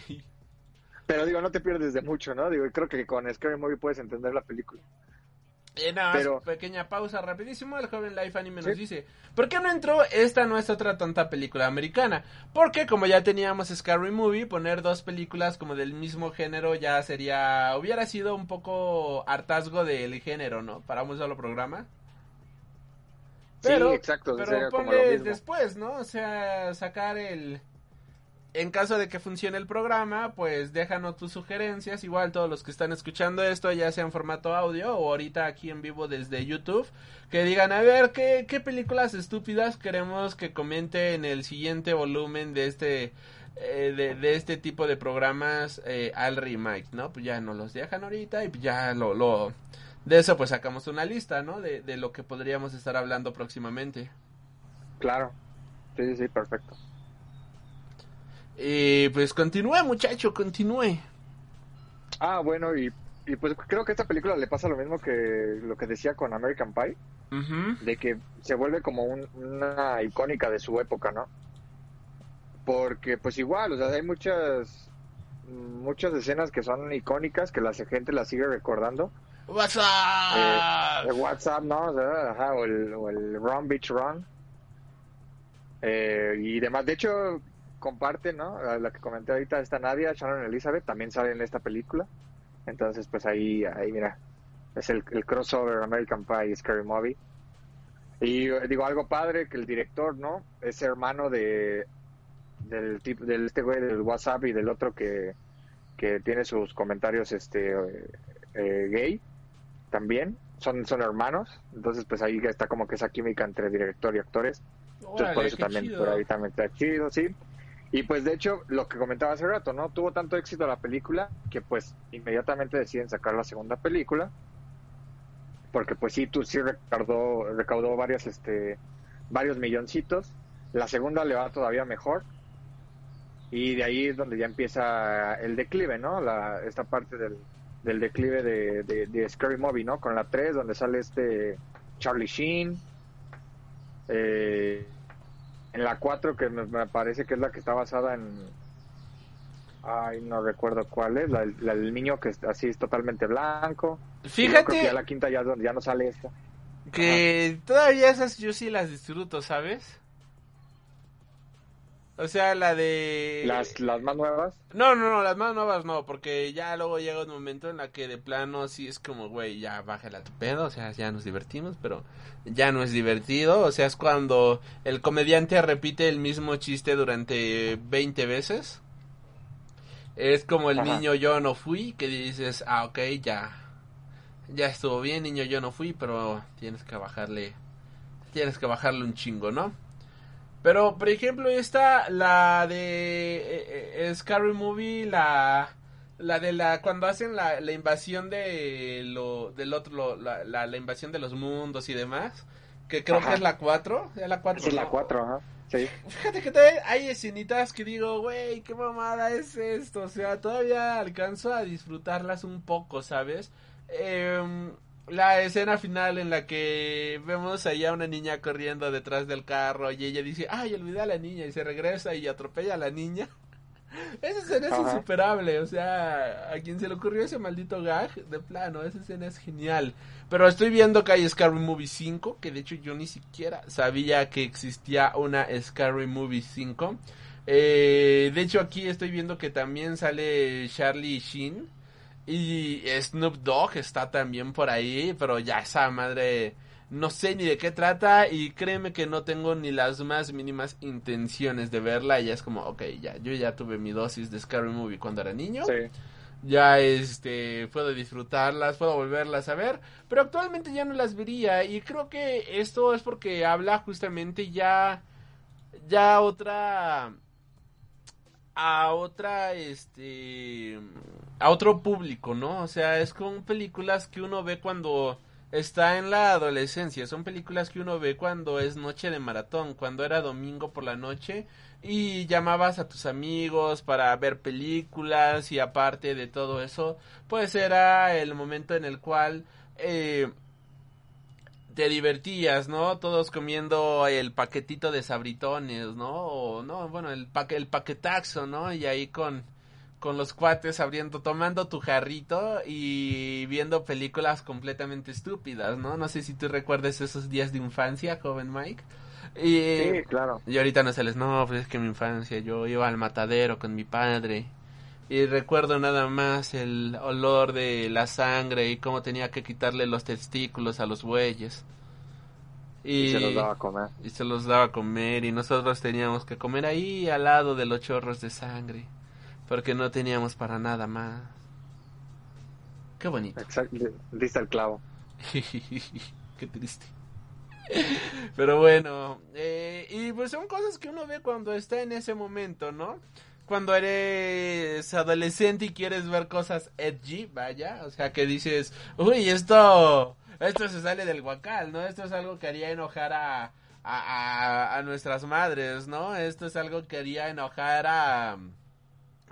Pero digo, no te pierdes de mucho, ¿no? Digo, creo que con Scary Movie puedes entender la película. Nada más, Pero- pequeña pausa rapidísimo. El joven Life Anime nos Sí. dice: ¿Por qué no entró esta no es otra tonta película americana? Porque, como ya teníamos Scary Movie, poner dos películas como del mismo género ya sería. Hubiera sido un poco hartazgo del género, ¿no? Para un solo programa. Pero, sí, exacto, pero como lo ponle mismo. después, ¿no? O sea, sacar el. En caso de que funcione el programa, pues déjanos tus sugerencias. Igual todos los que están escuchando esto, ya sea en formato audio o ahorita aquí en vivo desde YouTube, que digan, a ver, ¿qué, qué películas estúpidas queremos que comente en el siguiente volumen de este... eh, de, este tipo de programas eh, al remake, ¿no? Pues ya nos los dejan ahorita y ya lo, lo... De eso pues sacamos una lista, ¿no? De, de lo que podríamos estar hablando próximamente. Claro. Sí, sí, sí, perfecto. Y pues continúe, muchacho, continúe. Ah, bueno, y, y pues creo que a esta película le pasa lo mismo que lo que decía con American Pie, de que se vuelve como un- una icónica de su época, ¿no? Porque pues igual, o sea, hay muchas muchas escenas que son icónicas que la gente las sigue recordando. What's Eh, el WhatsApp, ¿no? O, sea, ajá, o el, o el Run Beach Run. Eh, y demás. De hecho, comparte, ¿no? La que comenté ahorita, esta Nadia, Sharon Elizabeth, también sale en esta película. Entonces, pues ahí, ahí mira, es el, el crossover American Pie Scary Movie. Y eh, digo, algo padre, que el director, ¿no? Es hermano de del tipo del este güey del WhatsApp y del otro que, que tiene sus comentarios este eh, eh, gay también son son hermanos entonces pues ahí está como que esa química entre director y actores Entonces por eso también, chido. por ahí también está chido, sí. Y pues de hecho, lo que comentaba hace rato, ¿no? Tuvo tanto éxito la película que pues inmediatamente deciden sacar la segunda película. Porque pues sí, tú sí recaudó, recaudó varias, este, varios milloncitos. La segunda le va todavía mejor. Y de ahí es donde ya empieza el declive, ¿no? La, esta parte del, del declive de, de, de Scary Movie, ¿no? Con la 3, donde sale este Charlie Sheen. Eh, en la 4, que me, parece que es la que está basada en. Ay, no recuerdo cuál es. La, la del niño que así es totalmente blanco. Yo creo que Fíjate ya la quinta ya, ya no sale esta. que todavía esas yo sí las disfruto, ¿sabes? O sea, la de... Las, las más nuevas. No, no, no, las más nuevas no, porque ya luego llega un momento en la que de plano sí es como, güey, ya bájala tu pedo, o sea, ya nos divertimos, pero ya no es divertido, o sea, es cuando el comediante repite el mismo chiste durante 20 veces. Es como el Ajá. niño yo no fui, que dices, ah, ok, ya, ya estuvo bien, niño yo no fui, pero tienes que bajarle, tienes que bajarle un chingo, ¿no? Pero, por ejemplo, esta, la de eh, eh, Scary Movie, la, la de la, cuando hacen la, la invasión de lo, del otro, lo- la, la, la invasión de los mundos y demás, que creo Ajá. que es la 4, es la 4. Esa es la 4, ajá. Sí. Fíjate que hay escenitas que digo, güey, qué mamada es esto. O sea, todavía alcanzo a disfrutarlas un poco, ¿sabes? Em, la escena final en la que vemos allá a una niña corriendo detrás del carro y ella dice, ay, olvidé a la niña y se regresa y atropella a la niña. Esa escena es insuperable, o sea, a quien se le ocurrió ese maldito gag, de plano, esa escena es genial. Pero estoy viendo que hay Scary Movie 5, que de hecho yo ni siquiera sabía que existía una Scary Movie 5. Eh, de hecho aquí estoy viendo que también sale Charlie Sheen y Snoop Dogg está también por ahí, pero ya esa madre no sé ni de qué trata y créeme que no tengo ni las más mínimas intenciones de verla. Y ya es como, ok, ya, yo ya tuve mi dosis de Scary Movie cuando era niño Sí. ya este puedo disfrutarlas, puedo volverlas a ver, pero actualmente ya no las vería y creo que esto es porque habla justamente ya ya otra a otra este a otro público, ¿no? O sea, es con películas que uno ve cuando está en la adolescencia, son películas que uno ve cuando es noche de maratón, cuando era domingo por la noche y llamabas a tus amigos para ver películas y aparte de todo eso, pues era el momento en el cual eh, te divertías, ¿no? Todos comiendo el paquetito de sabritones, ¿no? O, no, bueno, el, paque, el paquetaxo, ¿no? Y ahí con, con los cuates abriendo, tomando tu jarrito y viendo películas completamente estúpidas, ¿no? No sé si tú recuerdes esos días de infancia, joven Mike. Y, Sí, claro. y ahorita no se les, no, pues es que mi infancia yo iba al matadero con mi padre. Y recuerdo nada más el olor de la sangre y cómo tenía que quitarle los testículos a los bueyes. Y se los daba a comer. y se los daba a comer y nosotros teníamos que comer ahí al lado de los chorros de sangre. Porque no teníamos para nada más. Qué bonito. Exacto. Diste el clavo. Qué triste. Pero bueno, eh, y pues son cosas que uno ve cuando está en ese momento, ¿no? Cuando eres adolescente y quieres ver cosas edgy, vaya, o sea que dices, uy, esto, esto se sale del guacal, ¿no? Esto es algo que haría enojar a, a, a, a nuestras madres, ¿no? Esto es algo que haría enojar a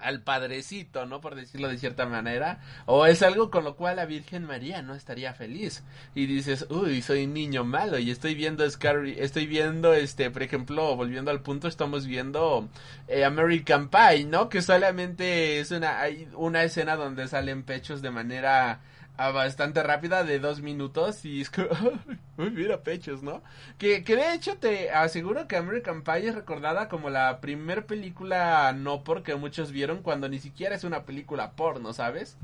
al padrecito, ¿no? Por decirlo de cierta manera. O es algo con lo cual la Virgen María no estaría feliz. Y dices, uy, soy un niño malo y estoy viendo Scary, estoy viendo, este, por ejemplo, volviendo al punto, estamos viendo eh, American Pie, ¿no? Que solamente es una, hay una escena donde salen pechos de manera ah, bastante rápida de dos minutos y es como, uy, mira pechos, ¿no? Que, que de hecho te aseguro que American Pie es recordada como la primer película no porque muchos vieron cuando ni siquiera es una película porno, ¿sabes?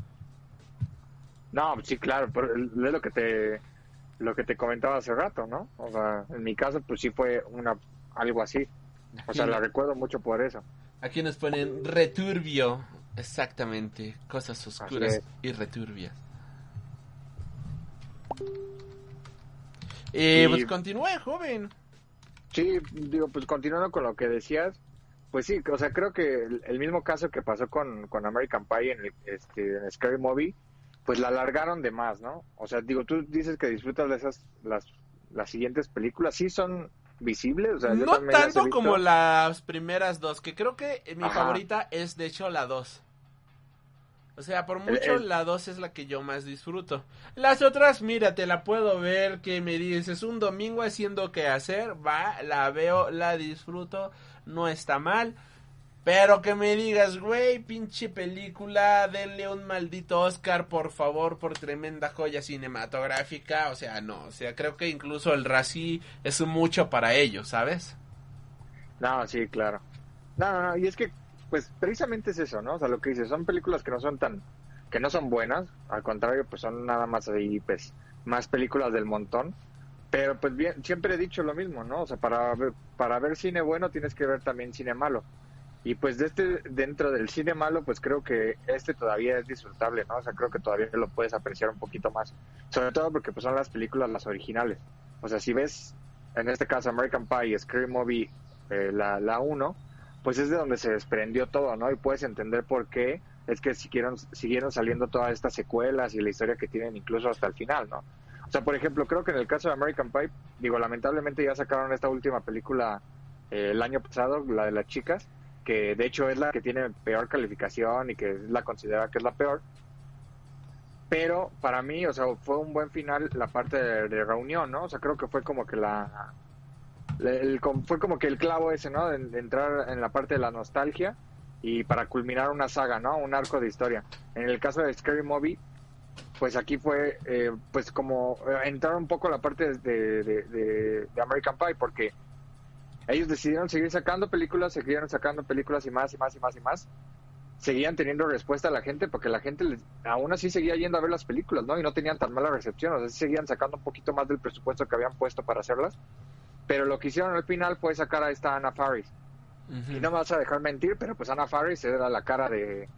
No, sí, claro, pero es lo que te lo que te comentaba hace rato, ¿no? O sea, en mi caso pues sí fue una algo así. O sea, la recuerdo mucho por eso. Aquí nos ponen returbio, exactamente, cosas oscuras y returbias. Eh, Y- pues continúe, joven. Sí, digo, pues continuando con lo que decías, pues sí, o sea, creo que el, el mismo caso que pasó con, con American Pie en, el, este, en Scary Movie, pues la alargaron de más, ¿no? O sea, digo, tú dices que disfrutas de esas, las, las siguientes películas, sí son visibles, o sea, yo No tanto como las primeras dos, que creo que mi Ajá. favorita es de hecho la 2. O sea, por mucho el- la 2 es la que yo más disfruto. Las otras, mira, te la puedo ver, que me dices un domingo haciendo que hacer, va, la veo, la disfruto, no está mal. Pero que me digas, güey, pinche película, denle un maldito Oscar, por favor, por tremenda joya cinematográfica. O sea, no, o sea, creo que incluso el Razi es mucho para ellos, ¿sabes? No, sí, claro. No, no, no, y es que, pues, precisamente es eso, ¿no? O sea, lo que dices, son películas que no son tan, que no son buenas, al contrario, pues son nada más ahí, pues, más películas del montón. Pero, pues, bien, siempre he dicho lo mismo, ¿no? O sea, para ver, para ver cine bueno tienes que ver también cine malo. Y pues de este, dentro del cine malo, pues creo que este todavía es disfrutable, ¿no? O sea, creo que todavía lo puedes apreciar un poquito más. Sobre todo porque pues son las películas las originales. O sea, si ves, en este caso, American Pie Scary Movie, eh, la, la 1, pues es de donde se desprendió todo, ¿no? Y puedes entender por qué es que siguieron, siguieron saliendo todas estas secuelas y la historia que tienen incluso hasta el final, ¿no? O sea, por ejemplo, creo que en el caso de American Pie, digo, lamentablemente ya sacaron esta última película eh, el año pasado, la de las chicas, que de hecho es la que tiene peor calificación y que la considera que es la peor. Pero para mí, o sea, fue un buen final la parte de, de reunión, ¿no? O sea, creo que fue como que la... fue como que el clavo ese, ¿no? De, entrar en la parte de la nostalgia y para culminar una saga, ¿no? Un arco de historia. En el caso de Scary Movie, pues aquí fue, eh, pues como eh, entrar un poco la parte de, American Pie, porque ellos decidieron seguir sacando películas, siguieron sacando películas y más y más y más y más. Seguían teniendo respuesta a la gente porque la gente les- aún así seguía yendo a ver las películas, ¿no? Y no tenían tan mala recepción, o sea, seguían sacando un poquito más del presupuesto que habían puesto para hacerlas. Pero lo que hicieron al final fue sacar a esta Anna Faris. Y no me vas a dejar mentir, pero pues Anna Faris era la cara de,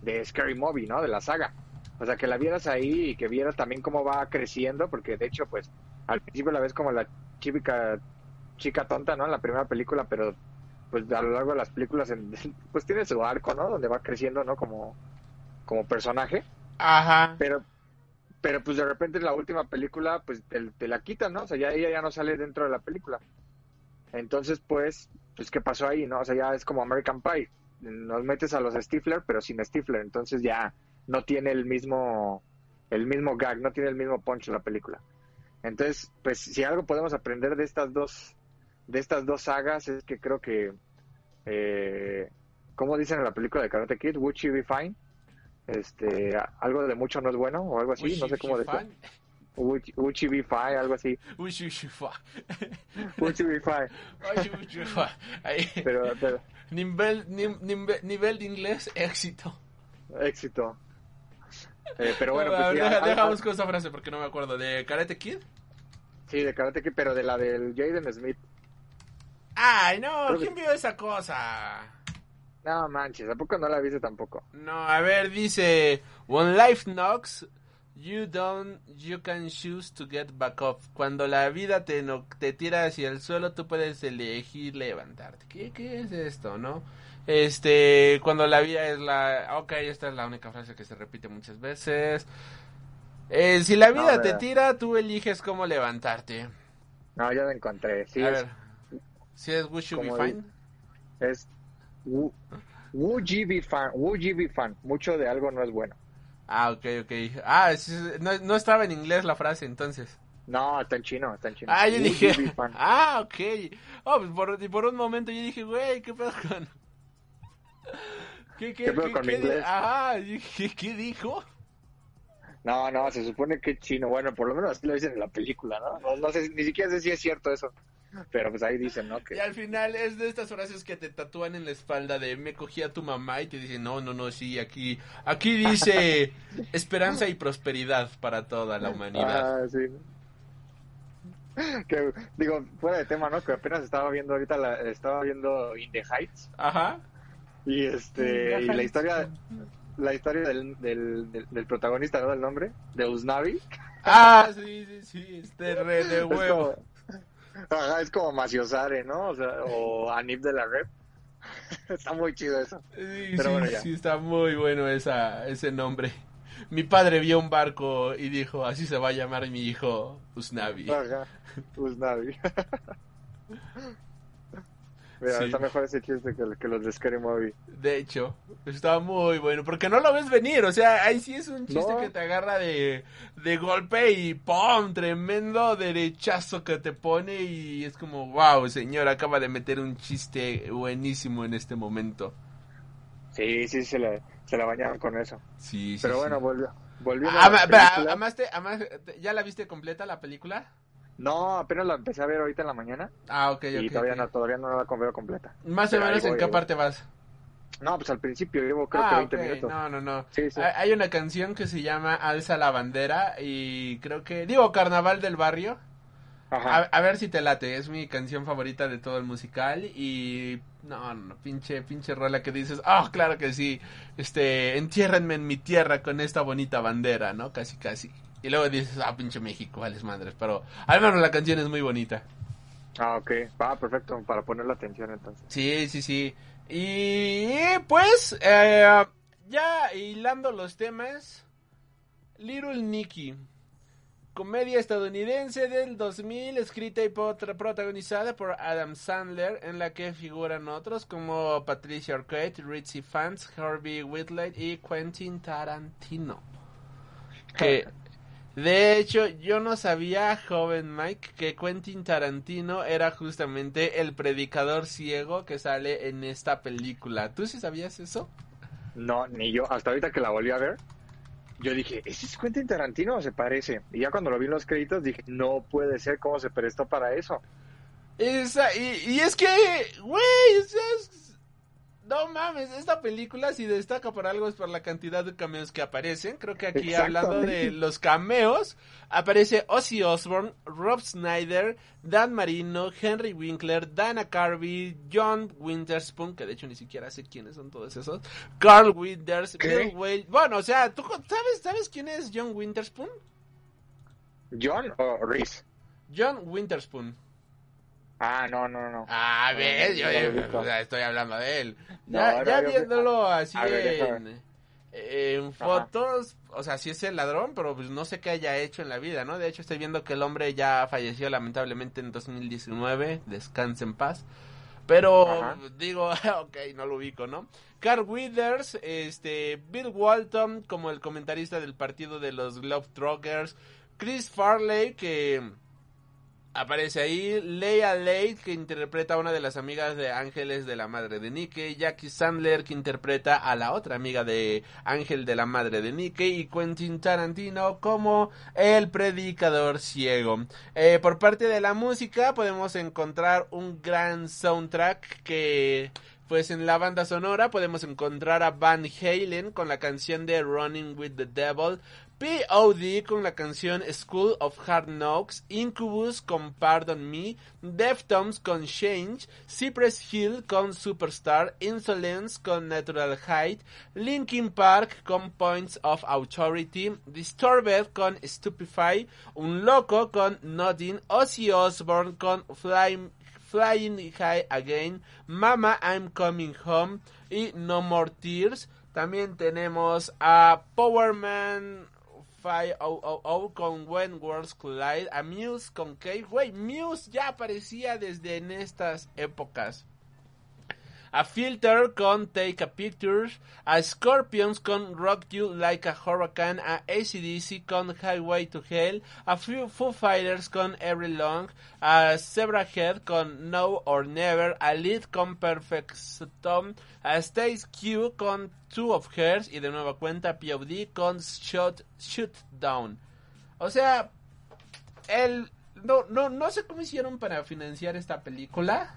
de Scary Movie, ¿no? De la saga. O sea, que la vieras ahí y que vieras también cómo va creciendo, porque de hecho, pues, al principio la ves como la chica, chica tonta, ¿no? En la primera película, pero pues a lo largo de las películas, en- pues tiene su arco, ¿no? Donde va creciendo, ¿no? Como, como personaje. Ajá. Pero, pero pues de repente en la última película, pues te, la quitan, ¿no? O sea, ya ella ya no sale dentro de la película. Entonces, pues, pues, ¿qué pasó ahí, no? O sea, ya es como American Pie. Nos metes a los Stifler, pero sin Stifler. Entonces ya no tiene el mismo, el mismo gag, no tiene el mismo punch la película. Entonces, pues, si algo podemos aprender de estas dos, de estas dos sagas es que creo que, eh, como dicen en la película de Karate Kid, would she be fine? Este, algo de mucho no es bueno o algo así, no sé cómo decir. She be fine, algo así. She be fine. Ahí. Pero, pero Nivel, nivel, nivel de inglés, éxito. éxito. Eh, pero bueno, pues sí, deja- dejamos con esa frase porque no me acuerdo. ¿De Karate Kid? sí, de Karate Kid, pero de la del Jaden Smith. Ay, no, ¿quién vio esa cosa? No manches, ¿a poco no la viste tampoco? No, a ver, dice, when life knocks, you don't, you can choose to get back up. Cuando la vida te, no, te tira hacia el suelo, tú puedes elegir levantarte. ¿Qué, qué es esto, no? Este, cuando la vida es la, ok, esta es la única frase que se repite muchas veces. Eh, si la vida te tira, tú eliges cómo levantarte. No, ya la encontré. Sí, a es, ver, si es Wish You Be Fine. es Wu Ji Be Fan. Ji Be Fan. Mucho de algo no es bueno. Ah, ok, ok. Ah, no, no estaba en inglés la frase entonces. No, está en chino, está en chino. Ah, yo dije. Ah, ok. Oh, pues por, y por un momento yo dije, güey, ¿qué pedo con.? ¿Qué, qué, ¿Qué pedo con mi di- inglés? Ajá, ¿qué dijo? No, no, se supone que es chino. Bueno, por lo menos así lo dicen en la película, ¿no? No, no sé, ni siquiera sé si es cierto eso. Pero pues ahí dicen, ¿no? Y Que... al final es de estas frases que te tatúan en la espalda de me cogí a tu mamá y te dicen, no, no, no, sí, aquí, aquí dice esperanza y prosperidad para toda la humanidad. Ah, sí. Que, digo, fuera de tema, ¿no? Que apenas estaba viendo ahorita, la, estaba viendo In the Heights. Ajá. Y este, y la historia, la historia del, del, del, del protagonista, ¿no? Del nombre, de Usnavi. Ah, sí, sí, sí, este re de Es huevo. Ajá, es como Maciosare, ¿no? O, sea, o Anip de la Rep. Está muy chido eso. Sí, Pero sí, bueno, ya. sí, está muy bueno esa, ese nombre. Mi padre vio un barco y dijo, así se va a llamar mi hijo Usnavi. Ajá, Usnavi. Mira, Sí. está mejor ese chiste que, que los de Scary Movie. De hecho, está muy bueno, porque no lo ves venir, o sea, ahí sí es un chiste No. que te agarra de, de golpe y ¡pum! Tremendo derechazo que te pone y es como, wow, señor, acaba de meter un chiste buenísimo en este momento. Sí, sí, se la, se la bañaron con eso. Sí, sí, Pero sí. bueno, volvió, volviendo Ah, a la ma- espera, película. amaste- amaste- ¿ya la viste completa la película? No, apenas la empecé a ver ahorita en la mañana Ah, ok, y ok. todavía ok. no, todavía no la veo completa. Más o menos en voy, qué voy. parte vas. No, pues al principio llevo creo que ah, 20 ok, minutos. no, no, no. Sí, sí. Hay hay una canción que se llama Alza la bandera y creo que, digo, Carnaval del Barrio. Ajá. a ver si te late, es mi canción favorita de todo el musical y no, no, no, pinche, pinche rola que dices, ah, claro que sí, este, entiérrenme en mi tierra con esta bonita bandera, ¿no? Casi, casi. Y luego dices, ah, pinche México, vales madres, pero al menos la canción es muy bonita. Ah, ok. Va, perfecto, para poner la atención entonces. Sí, sí, sí. Y pues, eh, ya hilando los temas, Little Nicky. Comedia estadounidense del 2000, escrita y protagonizada por Adam Sandler, en la que figuran otros como Patricia Arquette, Ritzy Fans, Harvey Whitlock y Quentin Tarantino. Que, de hecho, yo no sabía, joven Mike, que Quentin Tarantino era justamente el predicador ciego que sale en esta película. ¿Tú sí sabías eso? No, ni yo. Hasta ahorita que la volví a ver, yo dije, ¿ese es Quentin Tarantino o se parece? Y ya cuando lo vi en los créditos dije, no puede ser cómo se prestó para eso. Esa, y, y es que, güey, es- no mames, esta película si destaca por algo es por la cantidad de cameos que aparecen. Creo que aquí hablando de los cameos, aparece Ozzy Osbourne, Rob Snyder, Dan Marino, Henry Winkler, Dana Carvey, John Winterspoon, que de hecho ni siquiera sé quiénes son todos esos, Carl Winters, ¿Qué? Bill Wade. Bueno, o sea, ¿tú sabes, sabes quién es John Winterspoon? ¿John o Reese? John Winterspoon. Ah, no, no, no. Ah, ves, yo, estoy hablando de él. No, ya no, ya yo- viéndolo así a ver, déjame en, en fotos, o sea, sí es el ladrón, pero pues no sé qué haya hecho en la vida, ¿no? De hecho, estoy viendo que el hombre ya falleció lamentablemente en 2019, descanse en paz. Pero Ajá. digo, ok, no lo ubico, ¿no? Carl Withers, este, Bill Walton como el comentarista del partido de los Globetrotters, Chris Farley que Aparece ahí Leia Leigh, que interpreta a una de las amigas de Ángeles de la madre de Nicky, Jackie Sandler, que interpreta a la otra amiga de Ángel de la madre de Nicky, y Quentin Tarantino como el predicador ciego. Eh, por parte de la música podemos encontrar un gran soundtrack que... Pues en la banda sonora podemos encontrar a Van Halen con la canción de Running with the Devil, POD con la canción School of Hard Knocks, Incubus con Pardon Me, Deftones con Change, Cypress Hill con Superstar, Insolence con Natural Height, Linkin Park con Points of Authority, Disturbed con Stupefy, Un Loco con Nothing, Ozzy Osbourne con Flying Flying High Again, Mama I'm Coming Home y No More Tears. También tenemos a Powerman 5000 con When Worlds Collide, a Muse con Cave. Güey, Muse ya aparecía desde en estas épocas. A Filter con Take a Picture, a Scorpions con Rock You Like a Hurricane, a ACDC con Highway to Hell, a Foo, Fighters con Every Long, a Zebrahead con No or Never, a Lead con Perfect Storm, a Stace Q con Two of Hers y de nueva cuenta POD con Shut, Shoot Down. O sea, el no, no, no sé cómo hicieron para financiar esta película.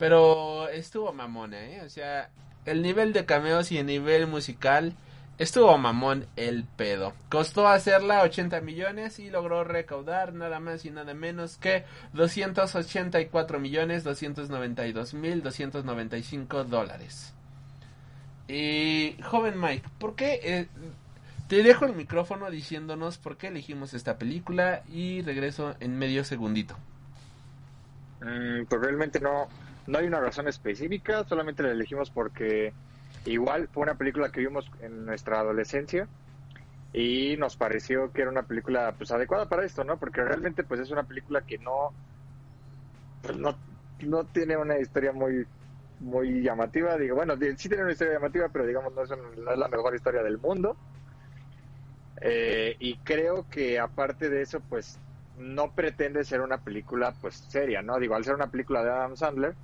Pero estuvo mamona, ¿eh? O sea, el nivel de cameos y el nivel musical estuvo mamón el pedo. Costó hacerla 80 millones y logró recaudar nada más y nada menos que 284 millones 292 mil 295 dólares. Y joven Mike, ¿por qué? eh, te dejo el micrófono diciéndonos por qué elegimos esta película y regreso en medio segundito. Mm, pues realmente no, no hay una razón específica, solamente la elegimos porque igual fue una película que vimos en nuestra adolescencia y nos pareció que era una película pues adecuada para esto, ¿no? Porque realmente pues es una película que no pues, no, no tiene una historia muy muy llamativa, digo, bueno, sí tiene una historia llamativa, pero digamos no es, la mejor historia del mundo. Eh, y creo que aparte de eso, pues no pretende ser una película pues seria, ¿no? Digo, al ser una película de Adam Sandler,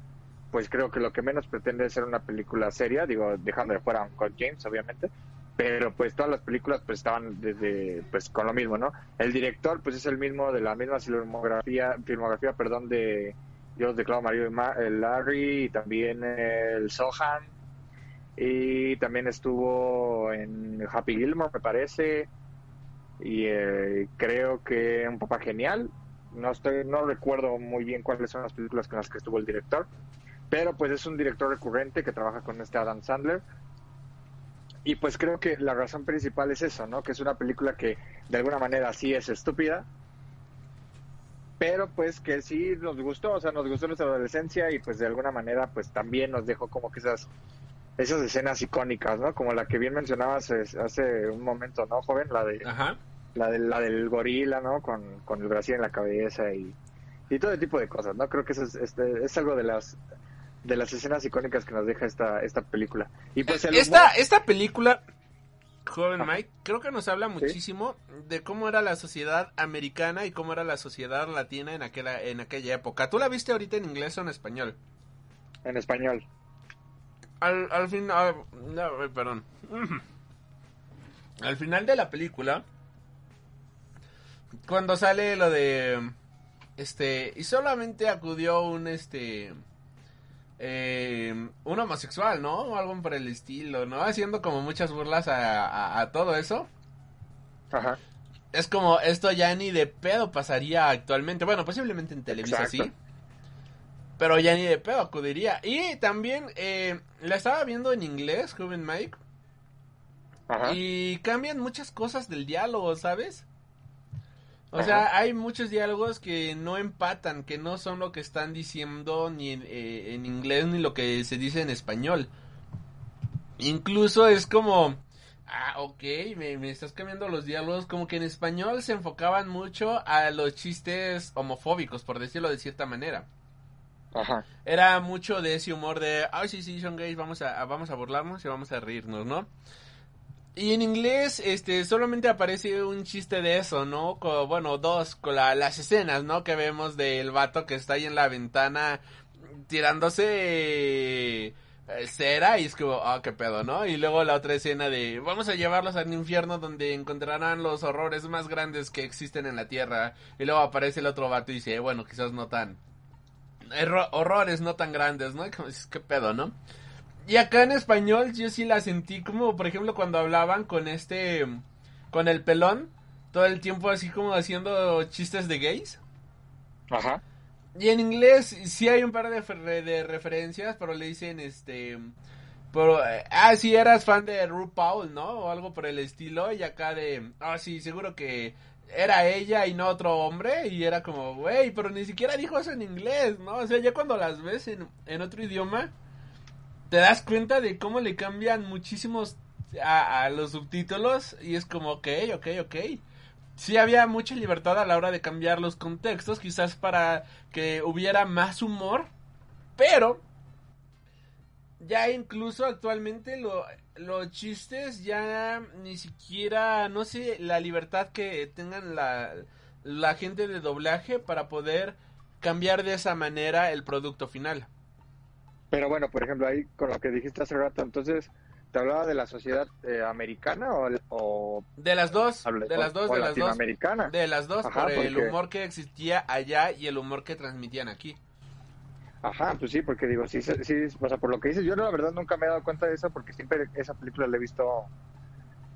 pues creo que lo que menos pretende es ser una película seria, digo, dejando de fuera Uncle James, obviamente, pero pues todas las películas pues estaban desde pues con lo mismo, ¿no? El director pues es el mismo de la misma filmografía, filmografía, perdón, de Dios de Claudio Mario y Larry y también el Sohan y también estuvo en Happy Gilmore, me parece, y eh, creo que un papá genial. No estoy, no recuerdo muy bien cuáles son las películas con las que estuvo el director, pero pues es un director recurrente que trabaja con este Adam Sandler. Y pues creo que la razón principal es eso, ¿no? Que es una película que de alguna manera sí es estúpida, pero pues que sí nos gustó, o sea, nos gustó nuestra adolescencia y pues de alguna manera pues también nos dejó como que esas esas escenas icónicas, ¿no? Como la que bien mencionabas hace un momento, ¿no, joven? La de la de, la del gorila, ¿no? Con, con el Brasil en la cabeza y, y todo tipo de cosas, ¿no? Creo que eso es, este, es algo de las de las escenas icónicas que nos deja esta esta película. Y pues esta esta película joven Mike, creo que nos habla muchísimo de cómo era la sociedad americana y cómo era la sociedad latina en aquella en aquella época. ¿Tú la viste ahorita en inglés o en español? En español al, al final, perdón. Al final de la película, cuando sale lo de, este, y solamente acudió un, este, eh, un homosexual, ¿no? O algo por el estilo, ¿no? Haciendo como muchas burlas a, todo eso. Ajá. Es como, esto ya ni de pedo pasaría actualmente. Bueno, posiblemente en televisión sí. Pero ya ni de pedo acudiría. Y también eh, la estaba viendo en inglés, joven Mike. Ajá. Y cambian muchas cosas del diálogo, ¿sabes? O sea, hay muchos diálogos que no empatan, que no son lo que están diciendo ni en, eh, en inglés ni lo que se dice en español. Incluso es como, ah, ok, me, me, estás cambiando los diálogos, como que en español se enfocaban mucho a los chistes homofóbicos, por decirlo de cierta manera. Era mucho de ese humor de, ay, sí, sí, son gays, vamos a, vamos a burlarnos y vamos a reírnos, ¿no? Y en inglés, este, solamente aparece un chiste de eso, ¿no? bueno, dos, con las escenas, ¿no? Que vemos del vato que está ahí en la ventana tirándose eh, cera y es como, ah, qué pedo, ¿no? Y luego la otra escena de, vamos a llevarlos al infierno donde encontrarán los horrores más grandes que existen en la tierra. Y luego aparece el otro vato y dice, bueno, quizás no tan horrores no tan grandes, ¿no? Como dices, qué pedo, ¿no? Y acá en español yo sí la sentí como, por ejemplo, cuando hablaban con este, con el pelón, todo el tiempo así como haciendo chistes de gays. Ajá. Y en inglés sí hay un par de, de referencias, pero le dicen este... Pero, eh, ah, sí, eras fan de RuPaul, ¿no? O algo por el estilo. Y acá de, ah, sí, seguro que era ella y no otro hombre y era como, güey, pero ni siquiera dijo eso en inglés, ¿no? O sea, ya cuando las ves en, en otro idioma, te das cuenta de cómo le cambian muchísimos a, los subtítulos y es como, ok, ok, ok. Sí había mucha libertad a la hora de cambiar los contextos, quizás para que hubiera más humor, pero ya incluso actualmente lo, los chistes ya ni siquiera, no sé, la libertad que tengan la, la gente de doblaje para poder cambiar de esa manera el producto final. Pero bueno, por ejemplo, ahí con lo que dijiste hace rato, entonces, ¿te hablaba de la sociedad eh, americana o, De las dos, de las dos, de las dos. De las dos, por el humor que existía allá y el humor que transmitían aquí. Ajá, pues sí, porque digo, sí, sí, o sea, por lo que dices, yo la verdad nunca me he dado cuenta de eso porque siempre esa película la he visto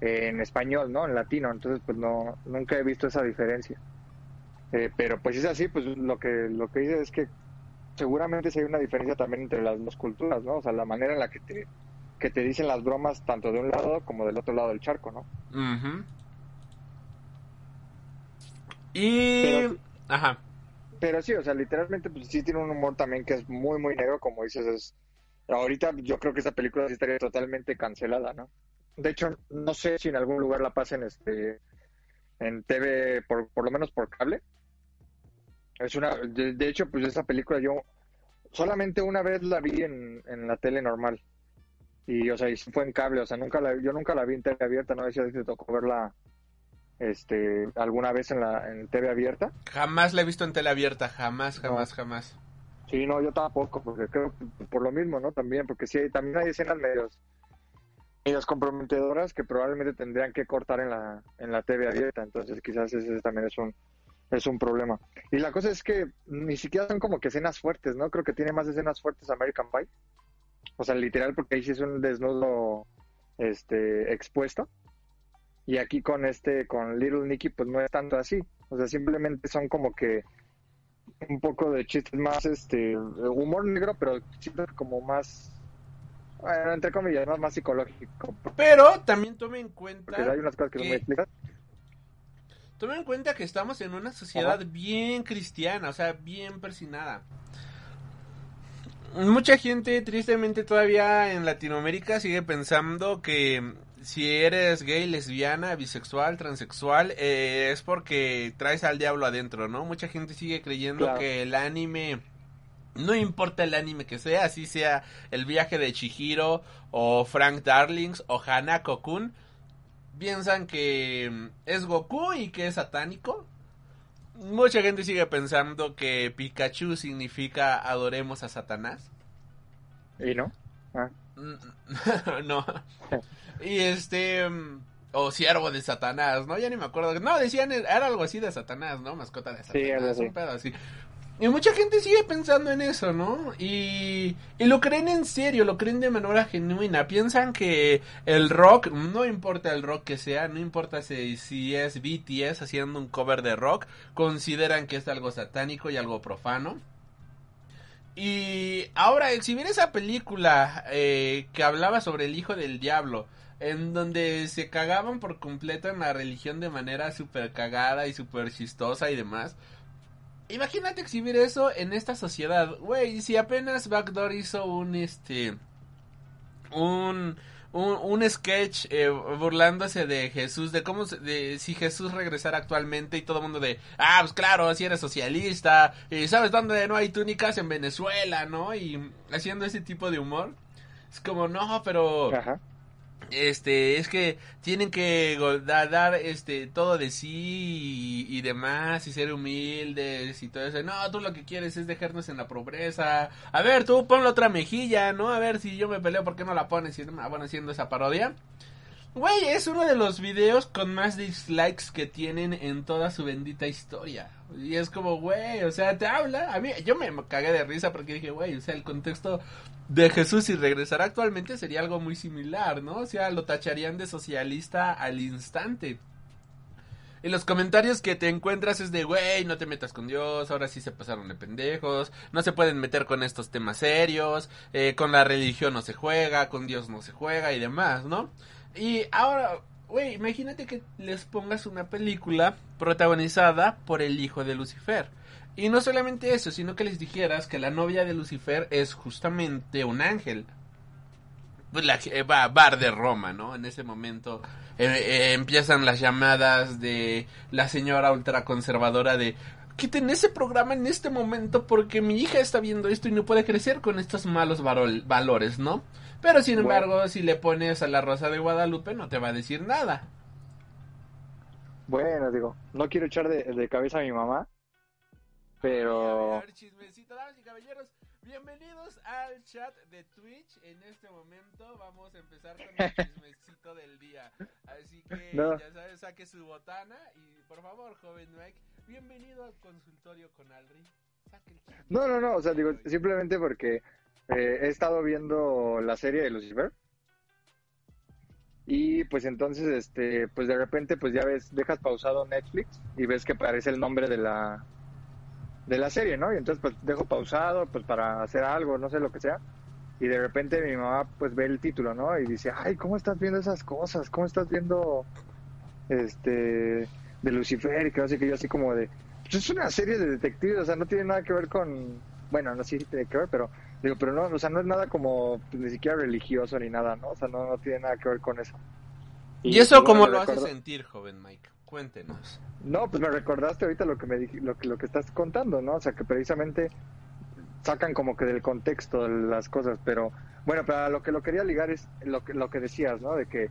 en español, ¿no? En latino, entonces pues no, nunca he visto esa diferencia. Eh, pero pues es así, pues lo que, lo que dice es que seguramente sí hay una diferencia también entre las dos culturas, ¿no? O sea, la manera en la que te, que te dicen las bromas tanto de un lado como del otro lado del charco, ¿no? Y... Ajá. Pero sí, o sea, literalmente pues sí tiene un humor también que es muy, muy negro, como dices, es... Ahorita yo creo que esa película sí estaría totalmente cancelada, ¿no? De hecho, no sé si en algún lugar la pasen este, en TV, por, por lo menos por cable. Es una, de, de hecho, pues esa película yo solamente una vez la vi en, en la tele normal. Y, o sea, y fue en cable, o sea, nunca la, yo nunca la vi en TV abierta, no sé si te tocó verla este, alguna vez en la en TV abierta. Jamás la he visto en tele abierta, jamás, No. jamás, jamás. Sí, no, yo tampoco, porque creo que por lo mismo, ¿no? También, porque sí, también hay escenas medios, medios comprometedoras que probablemente tendrían que cortar en la, en la TV abierta, entonces quizás ese también es un, es un problema. Y la cosa es que ni siquiera son como que escenas fuertes, ¿no? Creo que tiene más escenas fuertes American Pie. O sea, literal, porque ahí sí es un desnudo este, expuesto. Y aquí con este, con Little Nicky, pues no es tanto así. O sea, simplemente son como que un poco de chistes más, este, humor negro, pero que como más, bueno, entre comillas, más, más psicológico. Pero también tome en cuenta, hay unas cosas que- explícitas. tome en cuenta que estamos en una sociedad Ajá. bien cristiana, o sea, bien persinada. Mucha gente, tristemente, todavía en Latinoamérica sigue pensando que si eres gay, lesbiana, bisexual, transexual, eh, es porque traes al diablo adentro, ¿no? Mucha gente sigue creyendo Claro. que el anime, no importa el anime que sea, así sea el viaje de Chihiro o Frank Darlings o Hanako Kun, piensan que mm, es Goku y que es satánico. Mucha gente sigue pensando que Pikachu significa adoremos a Satanás. ¿Y no? Ah, Mm, no. Y este. mm, O siervo de Satanás, ¿no? Ya ni me acuerdo. No, decían, era algo así de Satanás, ¿no? Mascota de Satanás. algo así. Un pedo así. Y mucha gente sigue pensando en eso, ¿no? Y, y lo creen en serio, lo creen de manera genuina. Piensan que el rock, no importa el rock que sea, no importa si, si es BTS haciendo un cover de rock, consideran que es algo satánico y algo profano. Y ahora, exhibir esa película eh, que hablaba sobre el hijo del diablo, en donde se cagaban por completo en la religión de manera súper cagada y súper chistosa y demás. Imagínate exhibir eso en esta sociedad. Güey, si apenas Backdoor hizo un, este, un, un, un sketch eh, burlándose de Jesús, de cómo, de si Jesús regresara actualmente y todo el mundo de, ah, pues claro, si eres socialista, y sabes dónde no hay túnicas en Venezuela, ¿no? Y haciendo ese tipo de humor. Es como, no, pero Ajá. Este es que tienen que dar este todo de sí y, demás y ser humildes y todo eso. No tú lo que quieres es dejarnos en la pobreza. A ver tú pon la otra mejilla no a ver si yo me peleo por qué no la pones y ah, bueno haciendo esa parodia. Güey, es uno de los videos con más dislikes que tienen en toda su bendita historia. Y es como, güey, o sea, te habla. A mí, yo me cagué de risa porque dije, güey, o sea, el contexto de Jesús y regresar actualmente sería algo muy similar, ¿no? O sea, lo tacharían de socialista al instante. Y los comentarios que te encuentras es de, güey, no te metas con Dios, ahora sí se pasaron de pendejos, no se pueden meter con estos temas serios, eh, con la religión no se juega, con Dios no se juega y demás, ¿no? Y ahora, güey, imagínate que les pongas una película protagonizada por el hijo de Lucifer. Y no solamente eso, sino que les dijeras que la novia de Lucifer es justamente un ángel. Pues la eh, bar de Roma, ¿no? En ese momento eh, eh, empiezan las llamadas de la señora ultraconservadora de quiten ese programa en este momento porque mi hija está viendo esto y no puede crecer con estos malos varol- valores, ¿no? Pero sin Bueno. embargo, si le pones a la Rosa de Guadalupe no te va a decir nada. Bueno, digo, no quiero echar de, de cabeza a mi mamá, pero... A ver, chismecito, damas y caballeros, bienvenidos al chat de Twitch. En este momento vamos a empezar con el chismecito del día. Así que No. ya sabes, saque su botana y por favor, joven Mike, bienvenido al consultorio con Alri. Saque el. No, no, no, o sea, digo, simplemente porque eh, he estado viendo la serie de Lucifer y pues entonces, este, pues de repente, pues ya ves, dejas pausado Netflix y ves que aparece el nombre de la de la serie, ¿no? Y entonces pues dejo pausado, pues para hacer algo, no sé lo que sea. Y de repente mi mamá pues ve el título, ¿no? Y dice, ay, ¿cómo estás viendo esas cosas? ¿Cómo estás viendo, este, de Lucifer y que así que yo así como de, pues es una serie de detectives, o sea, no tiene nada que ver con, bueno, no sé si tiene que ver, pero digo, pero no, o sea, no es nada como pues, ni siquiera religioso ni nada, ¿no? O sea, no, no tiene nada que ver con eso. ¿Y, eso pues, cómo lo hace sentir, joven Mike? Cuéntenos. No, pues me recordaste ahorita lo que me lo que lo que estás contando, ¿no? O sea, que precisamente sacan como que del contexto las cosas, pero bueno, pero a lo que lo quería ligar es lo que lo que decías, ¿no? De que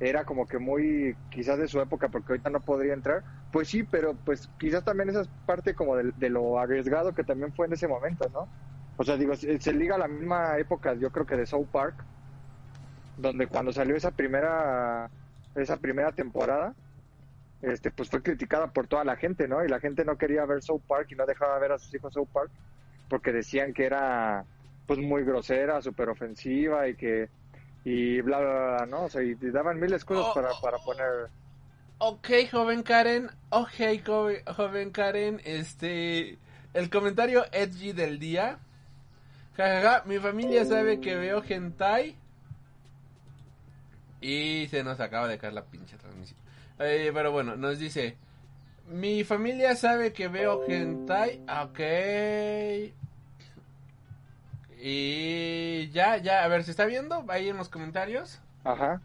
era como que muy quizás de su época porque ahorita no podría entrar. Pues sí, pero pues quizás también esa es parte como de, de lo arriesgado que también fue en ese momento, ¿no? O sea, digo, se, se liga a la misma época, yo creo que de South Park, donde cuando salió esa primera esa primera temporada, este pues fue criticada por toda la gente, ¿no? Y la gente no quería ver South Park y no dejaba ver a sus hijos South Park porque decían que era pues muy grosera, súper ofensiva y que y bla bla bla, ¿no? O sea, y, daban miles de cosas Oh. para, para poner Ok, joven Karen. Ok, joven, joven Karen. Este. El comentario edgy del día. Jajaja, mi familia sabe que veo hentai. Y se nos acaba de caer la pinche transmisión. Eh, pero bueno, nos dice. Mi familia sabe que veo hentai. Ok. Y ya, ya, a ver, ¿se está viendo? Ahí en los comentarios. ajá.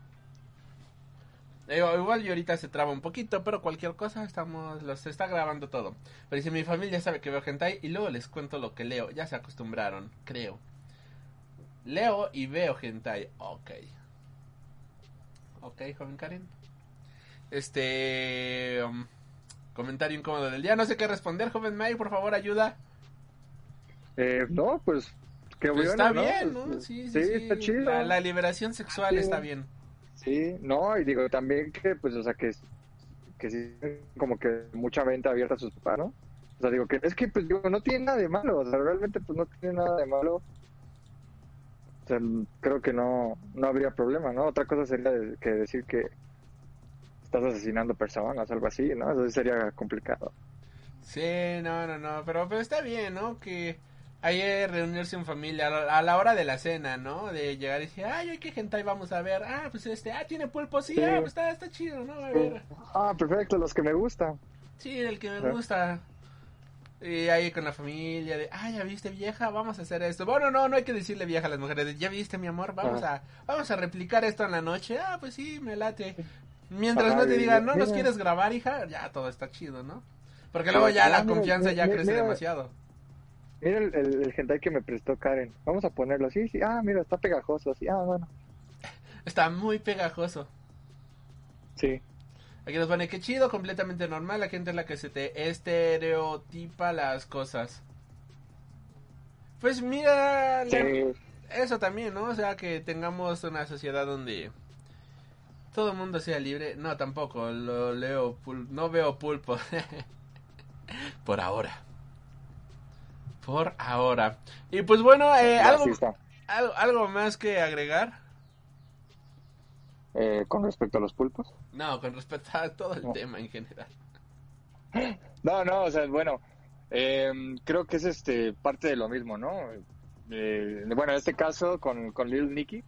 Eh, igual y ahorita se traba un poquito, pero cualquier cosa estamos, los está grabando todo. Pero dice, mi familia sabe que veo hentai y luego les cuento lo que leo. Ya se acostumbraron, creo. Leo y veo hentai. Ok. Ok, joven Karen. Este... um, comentario incómodo del día. No sé qué responder, joven May, por favor, ayuda. Eh, no, pues qué Pues bueno, está ¿no? bien, Pues. Sí, sí, sí. está chido. La, la liberación sexual Sí. está bien. Sí, no, y digo también que, pues, o sea, que, que sí, como que mucha venta abierta a sus papás, ¿no? O sea, digo que es que, pues, digo, no tiene nada de malo, o sea, realmente, pues, no tiene nada de malo. O sea, creo que no, no habría problema, ¿no? Otra cosa sería que decir que estás asesinando personas, algo así, ¿no? Eso sería complicado. Sí, no, no, no, pero, pero está bien, ¿no? Que que reunirse en familia a la, hora de la cena, ¿no? De llegar y decir, ay, ¿qué hentai vamos a ver? Ah, pues este, ah, tiene pulpo, sí, Sí. ah, pues está, está chido, ¿no? A ver, Ah, perfecto, los que me gustan. sí, el que me gusta. Y ahí con la familia de, ah, ya viste vieja, vamos a hacer esto. Bueno, no, no hay que decirle vieja a las mujeres, de, ya viste mi amor, vamos a, vamos a replicar esto en la noche. Ah, pues sí, me late. Mientras Ajá, no te digan, no nos mira. quieres grabar, hija, ya todo está chido, ¿no? Porque luego ya Ah, la mira, confianza ya crece demasiado. Mira el, el, el hentai que me prestó Karen. Vamos a ponerlo así, sí. Ah, mira, está pegajoso, así. Ah, bueno. Está muy pegajoso. Sí. Aquí nos pone que chido, completamente normal. La gente es la que se te estereotipa las cosas. Pues mira, Sí. eso también, ¿no? O sea, que tengamos una sociedad donde todo el mundo sea libre. No, tampoco, lo leo, pul- no veo pulpo. Por ahora. Por ahora. Y pues bueno, eh, algo, algo, algo más que agregar. Eh, con respecto a los pulpos. No, con respecto a todo el No. tema en general. No, no, o sea, bueno, eh, creo que es este parte de lo mismo, ¿no? Eh, bueno, en este caso con, con Lil Nicky,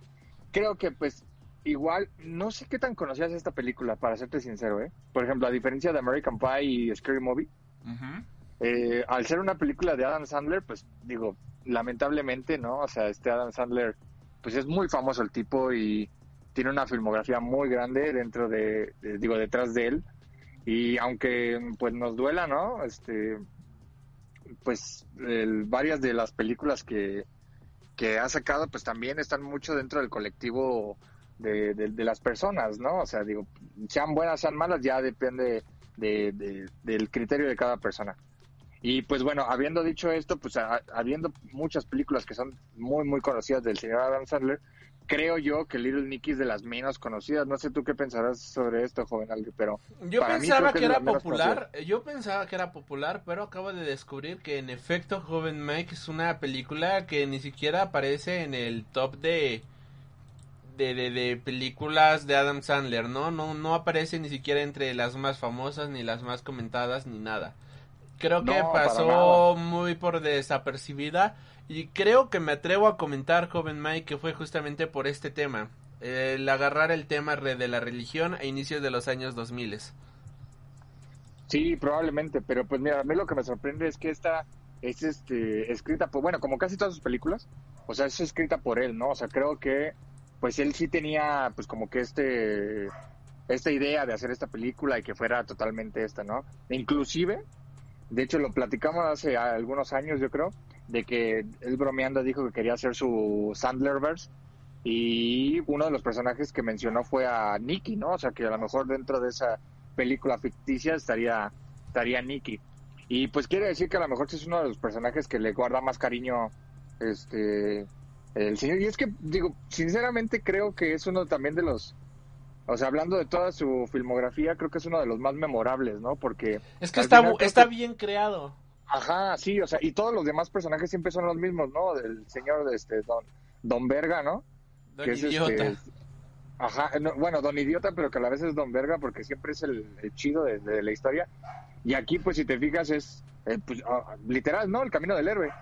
creo que pues igual, no sé qué tan conocías esta película, para serte sincero, ¿eh? Por ejemplo, a diferencia de American Pie y Scary Movie, eh, al ser una película de Adam Sandler, pues digo, lamentablemente, ¿no? O sea, este Adam Sandler, pues es muy famoso el tipo y tiene una filmografía muy grande dentro de, de- digo, detrás de él. Y aunque pues nos duela, ¿no? Este, pues el- varias de las películas que, que ha sacado, pues también están mucho dentro del colectivo de, de- de las personas, ¿no? O sea, digo, sean buenas, sean malas, ya depende de- de- del criterio de cada persona. Y pues bueno, habiendo dicho esto, pues a- habiendo muchas películas que son muy, muy conocidas del señor Adam Sandler, creo yo que Little Nicky es de las menos conocidas. No sé tú qué pensarás sobre esto, joven Aldo, pero Yo Para mí pensaba creo que era popular, yo pensaba que era popular, pero acabo de descubrir que en efecto Joven Mike es una película que ni siquiera aparece en el top de de, de, de películas de Adam Sandler, ¿no? No no aparece ni siquiera entre las más famosas ni las más comentadas ni nada. Creo que No, pasó muy por desapercibida y creo que me atrevo a comentar, joven Mike, que fue justamente por este tema, el agarrar el tema de la religión a inicios de los años 2000. Sí, probablemente, pero pues mira, a mí lo que me sorprende es que esta es este escrita por, bueno, como casi todas sus películas, o sea, es escrita por él, ¿no? O sea, creo que pues él sí tenía pues como que este esta idea de hacer esta película y que fuera totalmente esta, ¿no? Inclusive, de hecho lo platicamos hace algunos años, yo creo, de que él bromeando dijo que quería hacer su Sandlerverse y uno de los personajes que mencionó fue a Nicky, ¿no? O sea, que a lo mejor dentro de esa película ficticia estaría estaría Nicky. Y pues quiere decir que a lo mejor es uno de los personajes que le guarda más cariño este el señor y es que digo, sinceramente creo que es uno también de los o sea, hablando de toda su filmografía, creo que es uno de los más memorables, ¿no? Porque... Es que está, está bien creado. Ajá, sí, o sea, y todos los demás personajes siempre son los mismos, ¿no? Del señor, este, Don, Don Verga, ¿no? Don Idiota. ajá, bueno, Don Idiota, pero que a la vez es Don Verga porque siempre es el, chido de, la historia. Y aquí, pues, si te fijas, es, eh, pues, ah, literal, ¿no? El camino del héroe.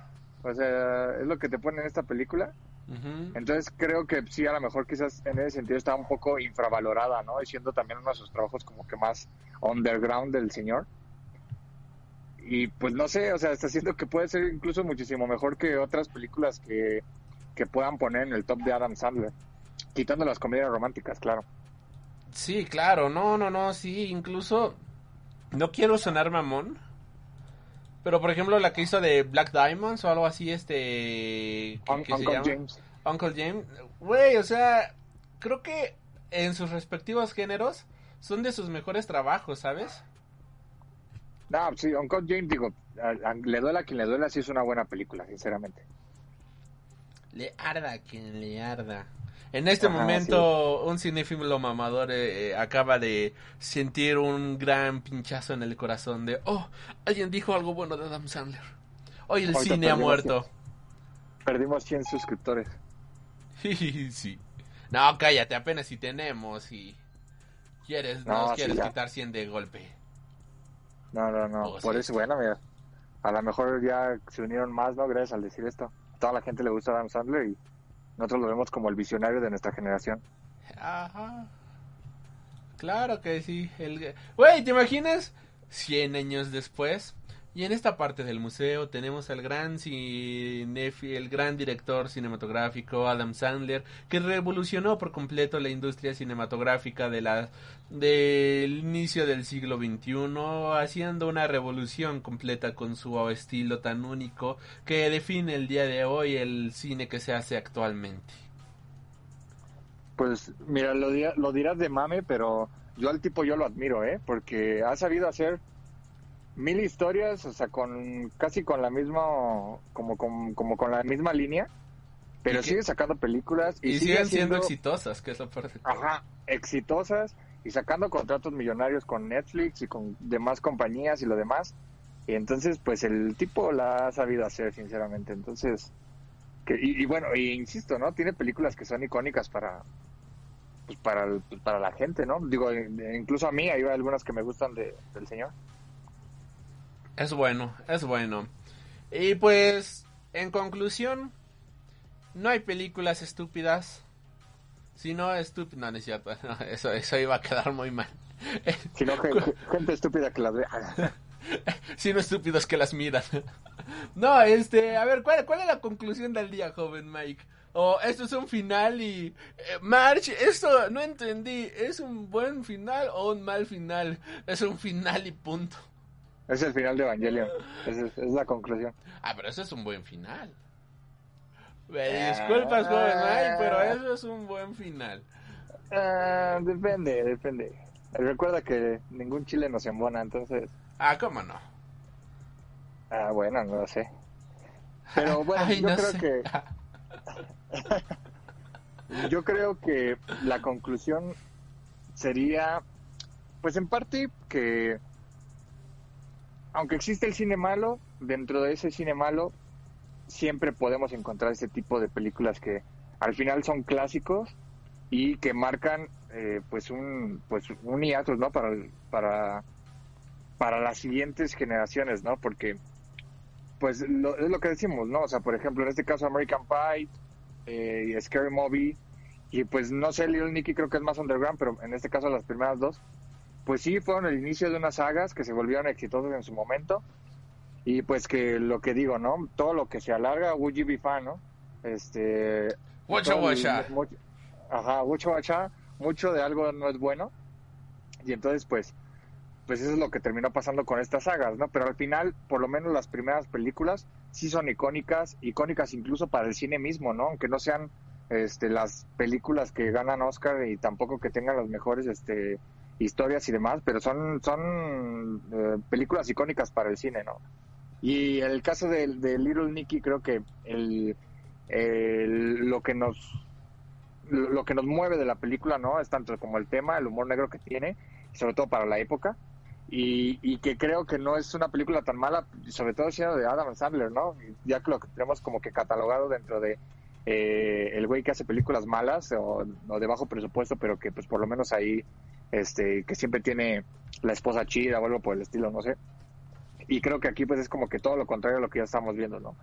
O sea, es lo que te pone en esta película. Entonces creo que sí, a lo mejor quizás en ese sentido está un poco infravalorada, ¿no? Y siendo también uno de sus trabajos como que más underground del señor. Y pues no sé, o sea, está haciendo que puede ser incluso muchísimo mejor que otras películas que, que puedan poner en el top de Adam Sandler. Quitando las comedias románticas, claro. Sí, claro, no, no, no, sí, incluso no quiero sonar mamón, pero por ejemplo la que hizo de Black Diamonds o algo así, este... Uncle James. Uncle James. Güey, o sea, creo que en sus respectivos géneros son de sus mejores trabajos, ¿sabes? No, sí, Uncle James, digo, le duela a quien le duela, sí es una buena película, sinceramente. Le arda a quien le arda. En este momento, un cinéfilo mamador eh, eh, acaba de sentir un gran pinchazo en el corazón de, oh, alguien dijo algo bueno de Adam Sandler. Hoy el cine ha muerto. perdimos 100 suscriptores. sí. No, cállate, apenas si tenemos y quieres, no, quieres quitar 100 de golpe. No, no, no. Oh, Por eso, bueno, mira, a lo mejor ya se unieron más, ¿no? Gracias al decir esto. toda la gente le gusta Adam Sandler y nosotros lo vemos como el visionario de nuestra generación. Ajá. Claro que sí. El... Güey, ¿te imaginas? 100 años después. Y en esta parte del museo tenemos al gran cinefi, el gran director cinematográfico Adam Sandler, que revolucionó por completo la industria cinematográfica de la del inicio del siglo XXI, haciendo una revolución completa con su estilo tan único que define el día de hoy el cine que se hace actualmente. Pues mira, lo, lo dirás de mame, pero yo al tipo yo lo admiro, ¿eh? Porque ha sabido hacer mil historias, o sea, con casi con la misma, como, con, como con la misma línea, pero sigue sacando películas y, siguen siendo exitosas, que es lo perfecto. Ajá, exitosas y sacando contratos millonarios con Netflix y con demás compañías y lo demás. Y entonces, pues el tipo la ha sabido hacer, sinceramente. Entonces, que, y, bueno, y insisto, ¿no? Tiene películas que son icónicas para, pues para, pues, para la gente, ¿no? Digo, incluso a mí hay algunas que me gustan de, del señor. Es bueno, es bueno. Y pues, en conclusión, no hay películas estúpidas. Sino estúpidas. No, no es cierto. eso, eso iba a quedar muy mal. Sino gente estúpida que las ve. Sino estúpidos que las miran. no, este, a ver, ¿cuál, ¿cuál es la conclusión del día, joven Mike? O esto es un final y... Eh, March, esto no entendí. ¿Es un buen final o un mal final? Es un final y punto. Es el final de Evangelion. Es, es, la conclusión. Ah, pero eso es un buen final. Me disculpas, joven Ay, pero eso es un buen final. Ah, depende, depende. Recuerda que ningún chile nos embona, entonces. Ah, ¿cómo no? Ah, bueno, no lo sé. Pero bueno, yo creo que. yo creo que la conclusión sería, pues en parte que aunque existe el cine malo, dentro de ese cine malo siempre podemos encontrar ese tipo de películas que al final son clásicos y que marcan eh, pues un pues un hiatus no para para para las siguientes generaciones no porque pues es lo que decimos no o sea por ejemplo en este caso American Pie eh, Scary Movie y pues no sé Little Nicky creo que es más underground pero en este caso las primeras dos pues sí, fueron el inicio de unas sagas que se volvieron exitosas en su momento. Y pues que lo que digo, ¿no? Todo lo que se alarga, would you be fan, ¿no? Este... El- wacha. mucho- Ajá, mucho wacha, mucho de algo no es bueno. Y entonces, pues, pues eso es lo que terminó pasando con estas sagas, ¿no? Pero al final, por lo menos las primeras películas sí son icónicas, icónicas incluso para el cine mismo, ¿no? Aunque no sean este, las películas que ganan Oscar y tampoco que tengan las mejores este, historias y demás, pero son, son eh, películas icónicas para el cine, ¿no? Y el caso de, Little Nicky, creo que el, lo que nos lo que nos mueve de la película, ¿no? Es tanto como el tema, el humor negro que tiene, sobre todo para la época, y, y que creo que no es una película tan mala, sobre todo siendo de Adam Sandler, ¿no? Ya que lo tenemos como que catalogado dentro de eh, el güey que hace películas malas o de bajo presupuesto, pero que pues por lo menos ahí, este, que siempre tiene la esposa chida o algo por el estilo, no sé. Y creo que aquí pues es como que todo lo contrario a lo que ya estamos viendo, ¿no?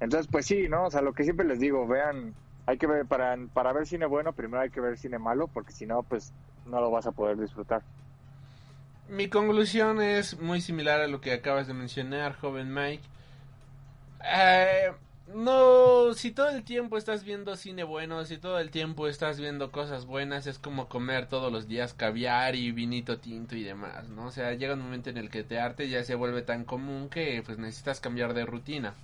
Entonces pues sí, ¿no? O sea, lo que siempre les digo, vean, hay que ver, para, para ver cine bueno, primero hay que ver cine malo, porque si no, pues no lo vas a poder disfrutar. Mi conclusión es muy similar a lo que acabas de mencionar, joven Mike. Eh, no, si todo el tiempo estás viendo cine bueno, si todo el tiempo estás viendo cosas buenas, es como comer todos los días caviar y vinito tinto y demás, ¿no? O sea, llega un momento en el que te arte ya se vuelve tan común que pues necesitas cambiar de rutina.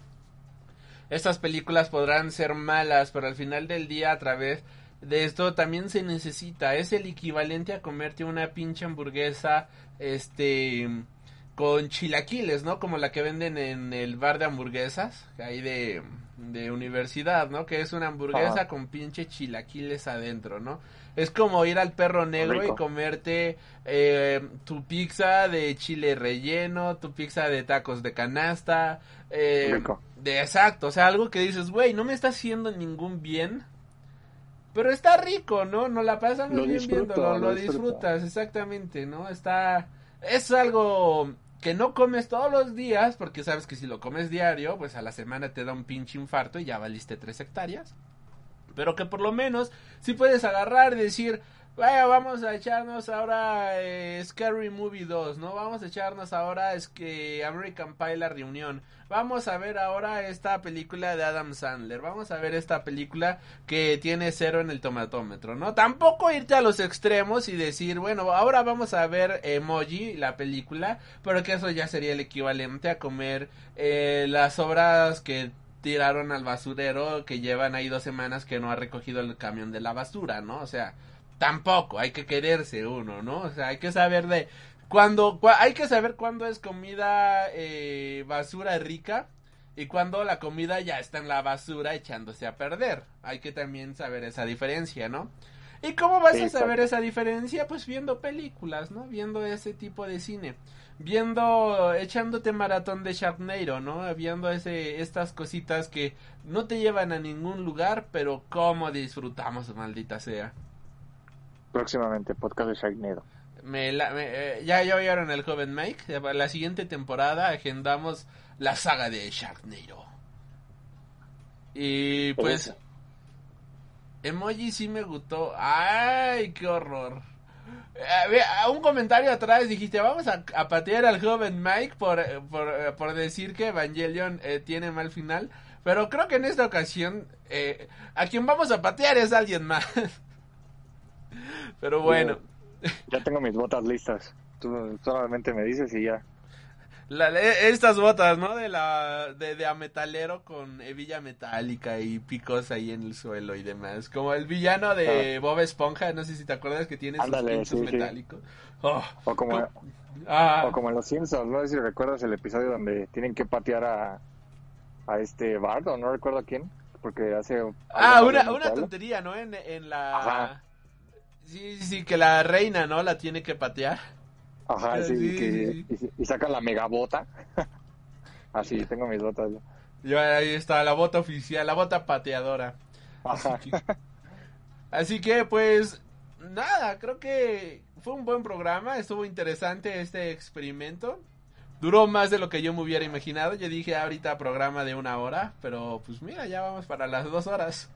Estas películas podrán ser malas, pero al final del día a través de esto también se necesita. Es el equivalente a comerte una pinche hamburguesa, este, con chilaquiles, ¿no? Como la que venden en el bar de hamburguesas, ahí de, de universidad, ¿no? Que es una hamburguesa Ajá. con pinche chilaquiles adentro, ¿no? Es como ir al perro negro Rico. y comerte eh, tu pizza de chile relleno, tu pizza de tacos de canasta, eh, Rico. de exacto, o sea, algo que dices, güey, no me está haciendo ningún bien, pero está rico, ¿no? No la pasamos Lo bien viéndolo, lo disfrutas, exactamente, ¿no? Está, es algo que no comes todos los días, porque sabes que si lo comes diario, pues a la semana te da un pinche infarto y ya valiste tres hectáreas. Pero que por lo menos sí puedes agarrar y decir, vaya, vamos a echarnos ahora eh, Scary Movie 2, ¿no? Vamos a echarnos ahora es que American Pie La Reunión. Vamos a ver ahora esta película de Adam Sandler. Vamos a ver esta película que tiene cero en el tomatómetro, ¿no? Tampoco irte a los extremos y decir, bueno, ahora vamos a ver Emoji, la película, pero que eso ya sería el equivalente a comer eh, las obras que tiraron al basurero que llevan ahí dos semanas que no ha recogido el camión de la basura, ¿no? O sea, tampoco, hay que quererse uno, ¿no? O sea, hay que saber de cuando, cua- hay que saber cuándo es comida eh, basura rica y cuando la comida ya está en la basura echándose a perder. Hay que también saber esa diferencia, ¿no? ¿Y cómo vas Sí, a saber esa diferencia? Pues viendo películas, ¿no? Viendo ese tipo de cine. Viendo, echándote maratón de Sharknado, ¿no? Viendo ese, estas cositas que no te llevan a ningún lugar, pero cómo disfrutamos, maldita sea. Próximamente, podcast de Sharknado. Me la- me- eh, ya, ya oyeron el joven Mike. Para La siguiente temporada agendamos la saga de Sharknado. Y pues. Emoji sí me gustó. Ay, qué horror. Eh, a un comentario atrás dijiste, vamos a, a patear al joven Mike por, eh, por, eh, por decir que Evangelion eh, tiene mal final. Pero creo que en esta ocasión, eh, a quien vamos a patear es alguien más. Pero bueno. Ya tengo mis botas listas. Tú solamente me dices y ya. La- estas botas, ¿no? De la de, de a metalero con hebilla metálica y picos ahí en el suelo y demás. Como el villano de Bob Esponja, no sé si te acuerdas que tiene sus Ah. Ándale, pinchos sí, sí. metálicos. Oh, O como, ah, o como en Los Simpsons, no sé si recuerdas el episodio donde tienen que patear a, a este Bard, o no recuerdo a quién, porque hace... ah, una, una tontería, ¿no? En, en la... Ajá. Sí, sí, que la reina, ¿no? La tiene que patear. Ajá, sí, Sí, que- sí, y, y sacan la megabota. Así, tengo mis botas. ya. Y ahí está la bota oficial, la bota pateadora. Ajá. Así que pues nada, creo que fue un buen programa, estuvo interesante este experimento. Duró más de lo que yo me hubiera imaginado. Yo dije ahorita programa de una hora, pero pues mira, ya vamos para las dos horas.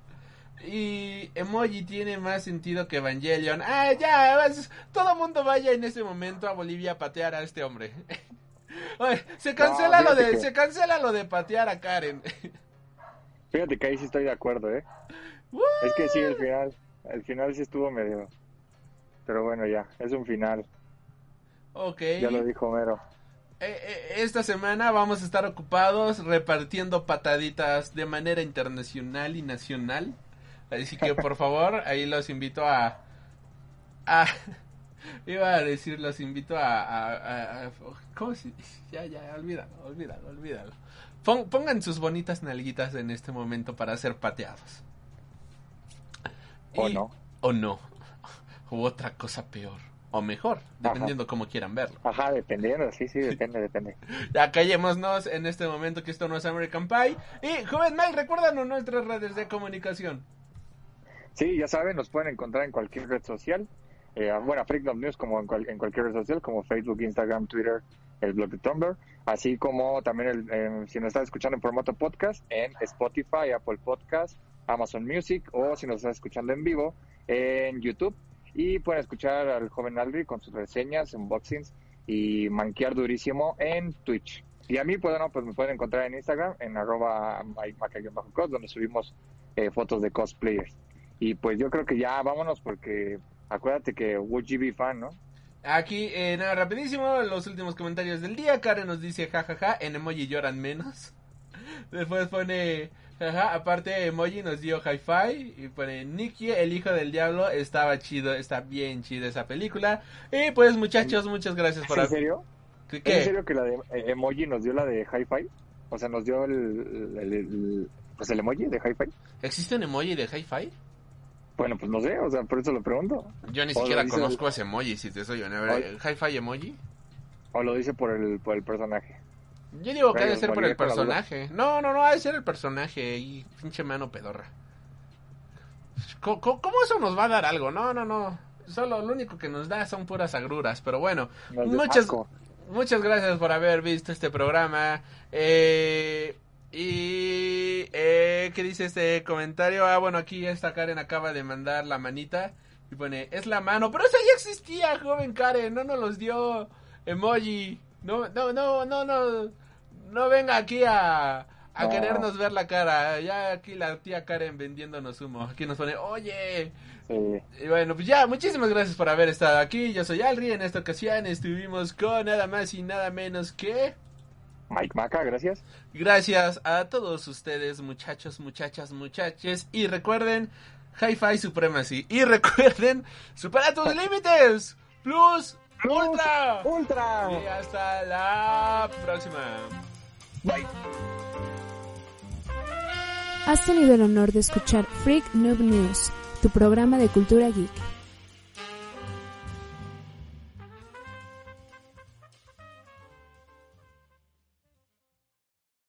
Y emoji tiene más sentido que Evangelion. Ah, ya, todo mundo vaya en este momento a Bolivia a patear a este hombre. Oye, se cancela No, lo de, que- se cancela lo de patear a Karen. Fíjate que ahí sí estoy de acuerdo, ¿eh? Es que sí, el final, el final sí estuvo medio... Pero bueno, ya, es un final, Ok. ya lo dijo Homero. Eh, eh, esta semana vamos a estar ocupados repartiendo pataditas de manera internacional y nacional. Así que por favor, ahí los invito a... a iba a decir, los invito a... a- ¿Cómo se? Ya, ya, olvídalo, olvídalo, olvídalo. Pon- pongan sus bonitas nalguitas en este momento para ser pateados. O Y- no. O no. U otra cosa peor. O mejor, dependiendo cómo quieran verlo. Ajá, dependiendo, sí, sí, depende, depende. Ya callémonos en este momento que esto no es American Pie. Y, joven Mike, recuérdanos nuestras redes de comunicación. Sí, ya saben, nos pueden encontrar en cualquier red social. Eh, bueno, Freak Dog News como en, en cualquier red social, como Facebook, Instagram, Twitter, el blog de Tumblr, así como también el, si nos estás escuchando en formato podcast, en Spotify, Apple Podcast, Amazon Music, o si nos estás escuchando en vivo, en YouTube. Y pueden escuchar al joven Aldri con sus reseñas, unboxings y manquear durísimo en Twitch. Y a mí, pues, no, pues me pueden encontrar en Instagram, en arroba donde subimos eh, fotos de cosplayers. Y pues yo creo que ya vámonos porque acuérdate que would you be fan, ¿no? Aquí, eh, nada, rapidísimo, los últimos comentarios del día. Karen nos dice, jajaja, en emoji lloran menos. Después pone, jaja, aparte emoji nos dio hi-fi. Y pone, Nicky, el hijo del diablo, estaba chido, está bien chido esa película. Y pues muchachos, muchas gracias por... ¿Es en serio? ¿Qué? ¿Es qué? en serio que la de eh, emoji nos dio la de hi-fi? O sea, nos dio el, el- el- pues el emoji de hi-fi. ¿Existe un emoji de hi-fi? Bueno, pues no sé, o sea, por eso lo pregunto. Yo ni O siquiera conozco ese emoji, si te soy honesto. Oye. ¿Hi-fi emoji? O lo dice por el, por el personaje. Yo digo que ha de ser por el personaje. No, no, no, ha de ser el personaje y pinche mano pedorra. ¿Cómo, cómo- eso nos va a dar algo? No, no, no. Solo lo único que nos da son puras agruras. Pero bueno, muchas, asco. muchas gracias por haber visto este programa. Eh, y, eh, ¿qué dice este comentario? Ah, bueno, aquí esta Karen acaba de mandar la manita. Y pone, es la mano. Pero esa ya existía, joven Karen. No nos los dio emoji. No, no, no, no, no. No venga aquí a, a No. querernos ver la cara. Ya aquí la tía Karen vendiéndonos humo. Aquí nos pone, oye. Sí. Y bueno, pues ya, muchísimas gracias por haber estado aquí. Yo soy Alri. En esta ocasión estuvimos con nada más y nada menos que. Mike Maca, gracias. Gracias a todos ustedes, muchachos, muchachas, muchaches. Y recuerden, Hi-Fi Supremacy. Y recuerden, supera tus límites. Plus, Ultra. Ultra. Y hasta la próxima. Bye. Has tenido el honor de escuchar Freak Noob News, tu programa de cultura geek.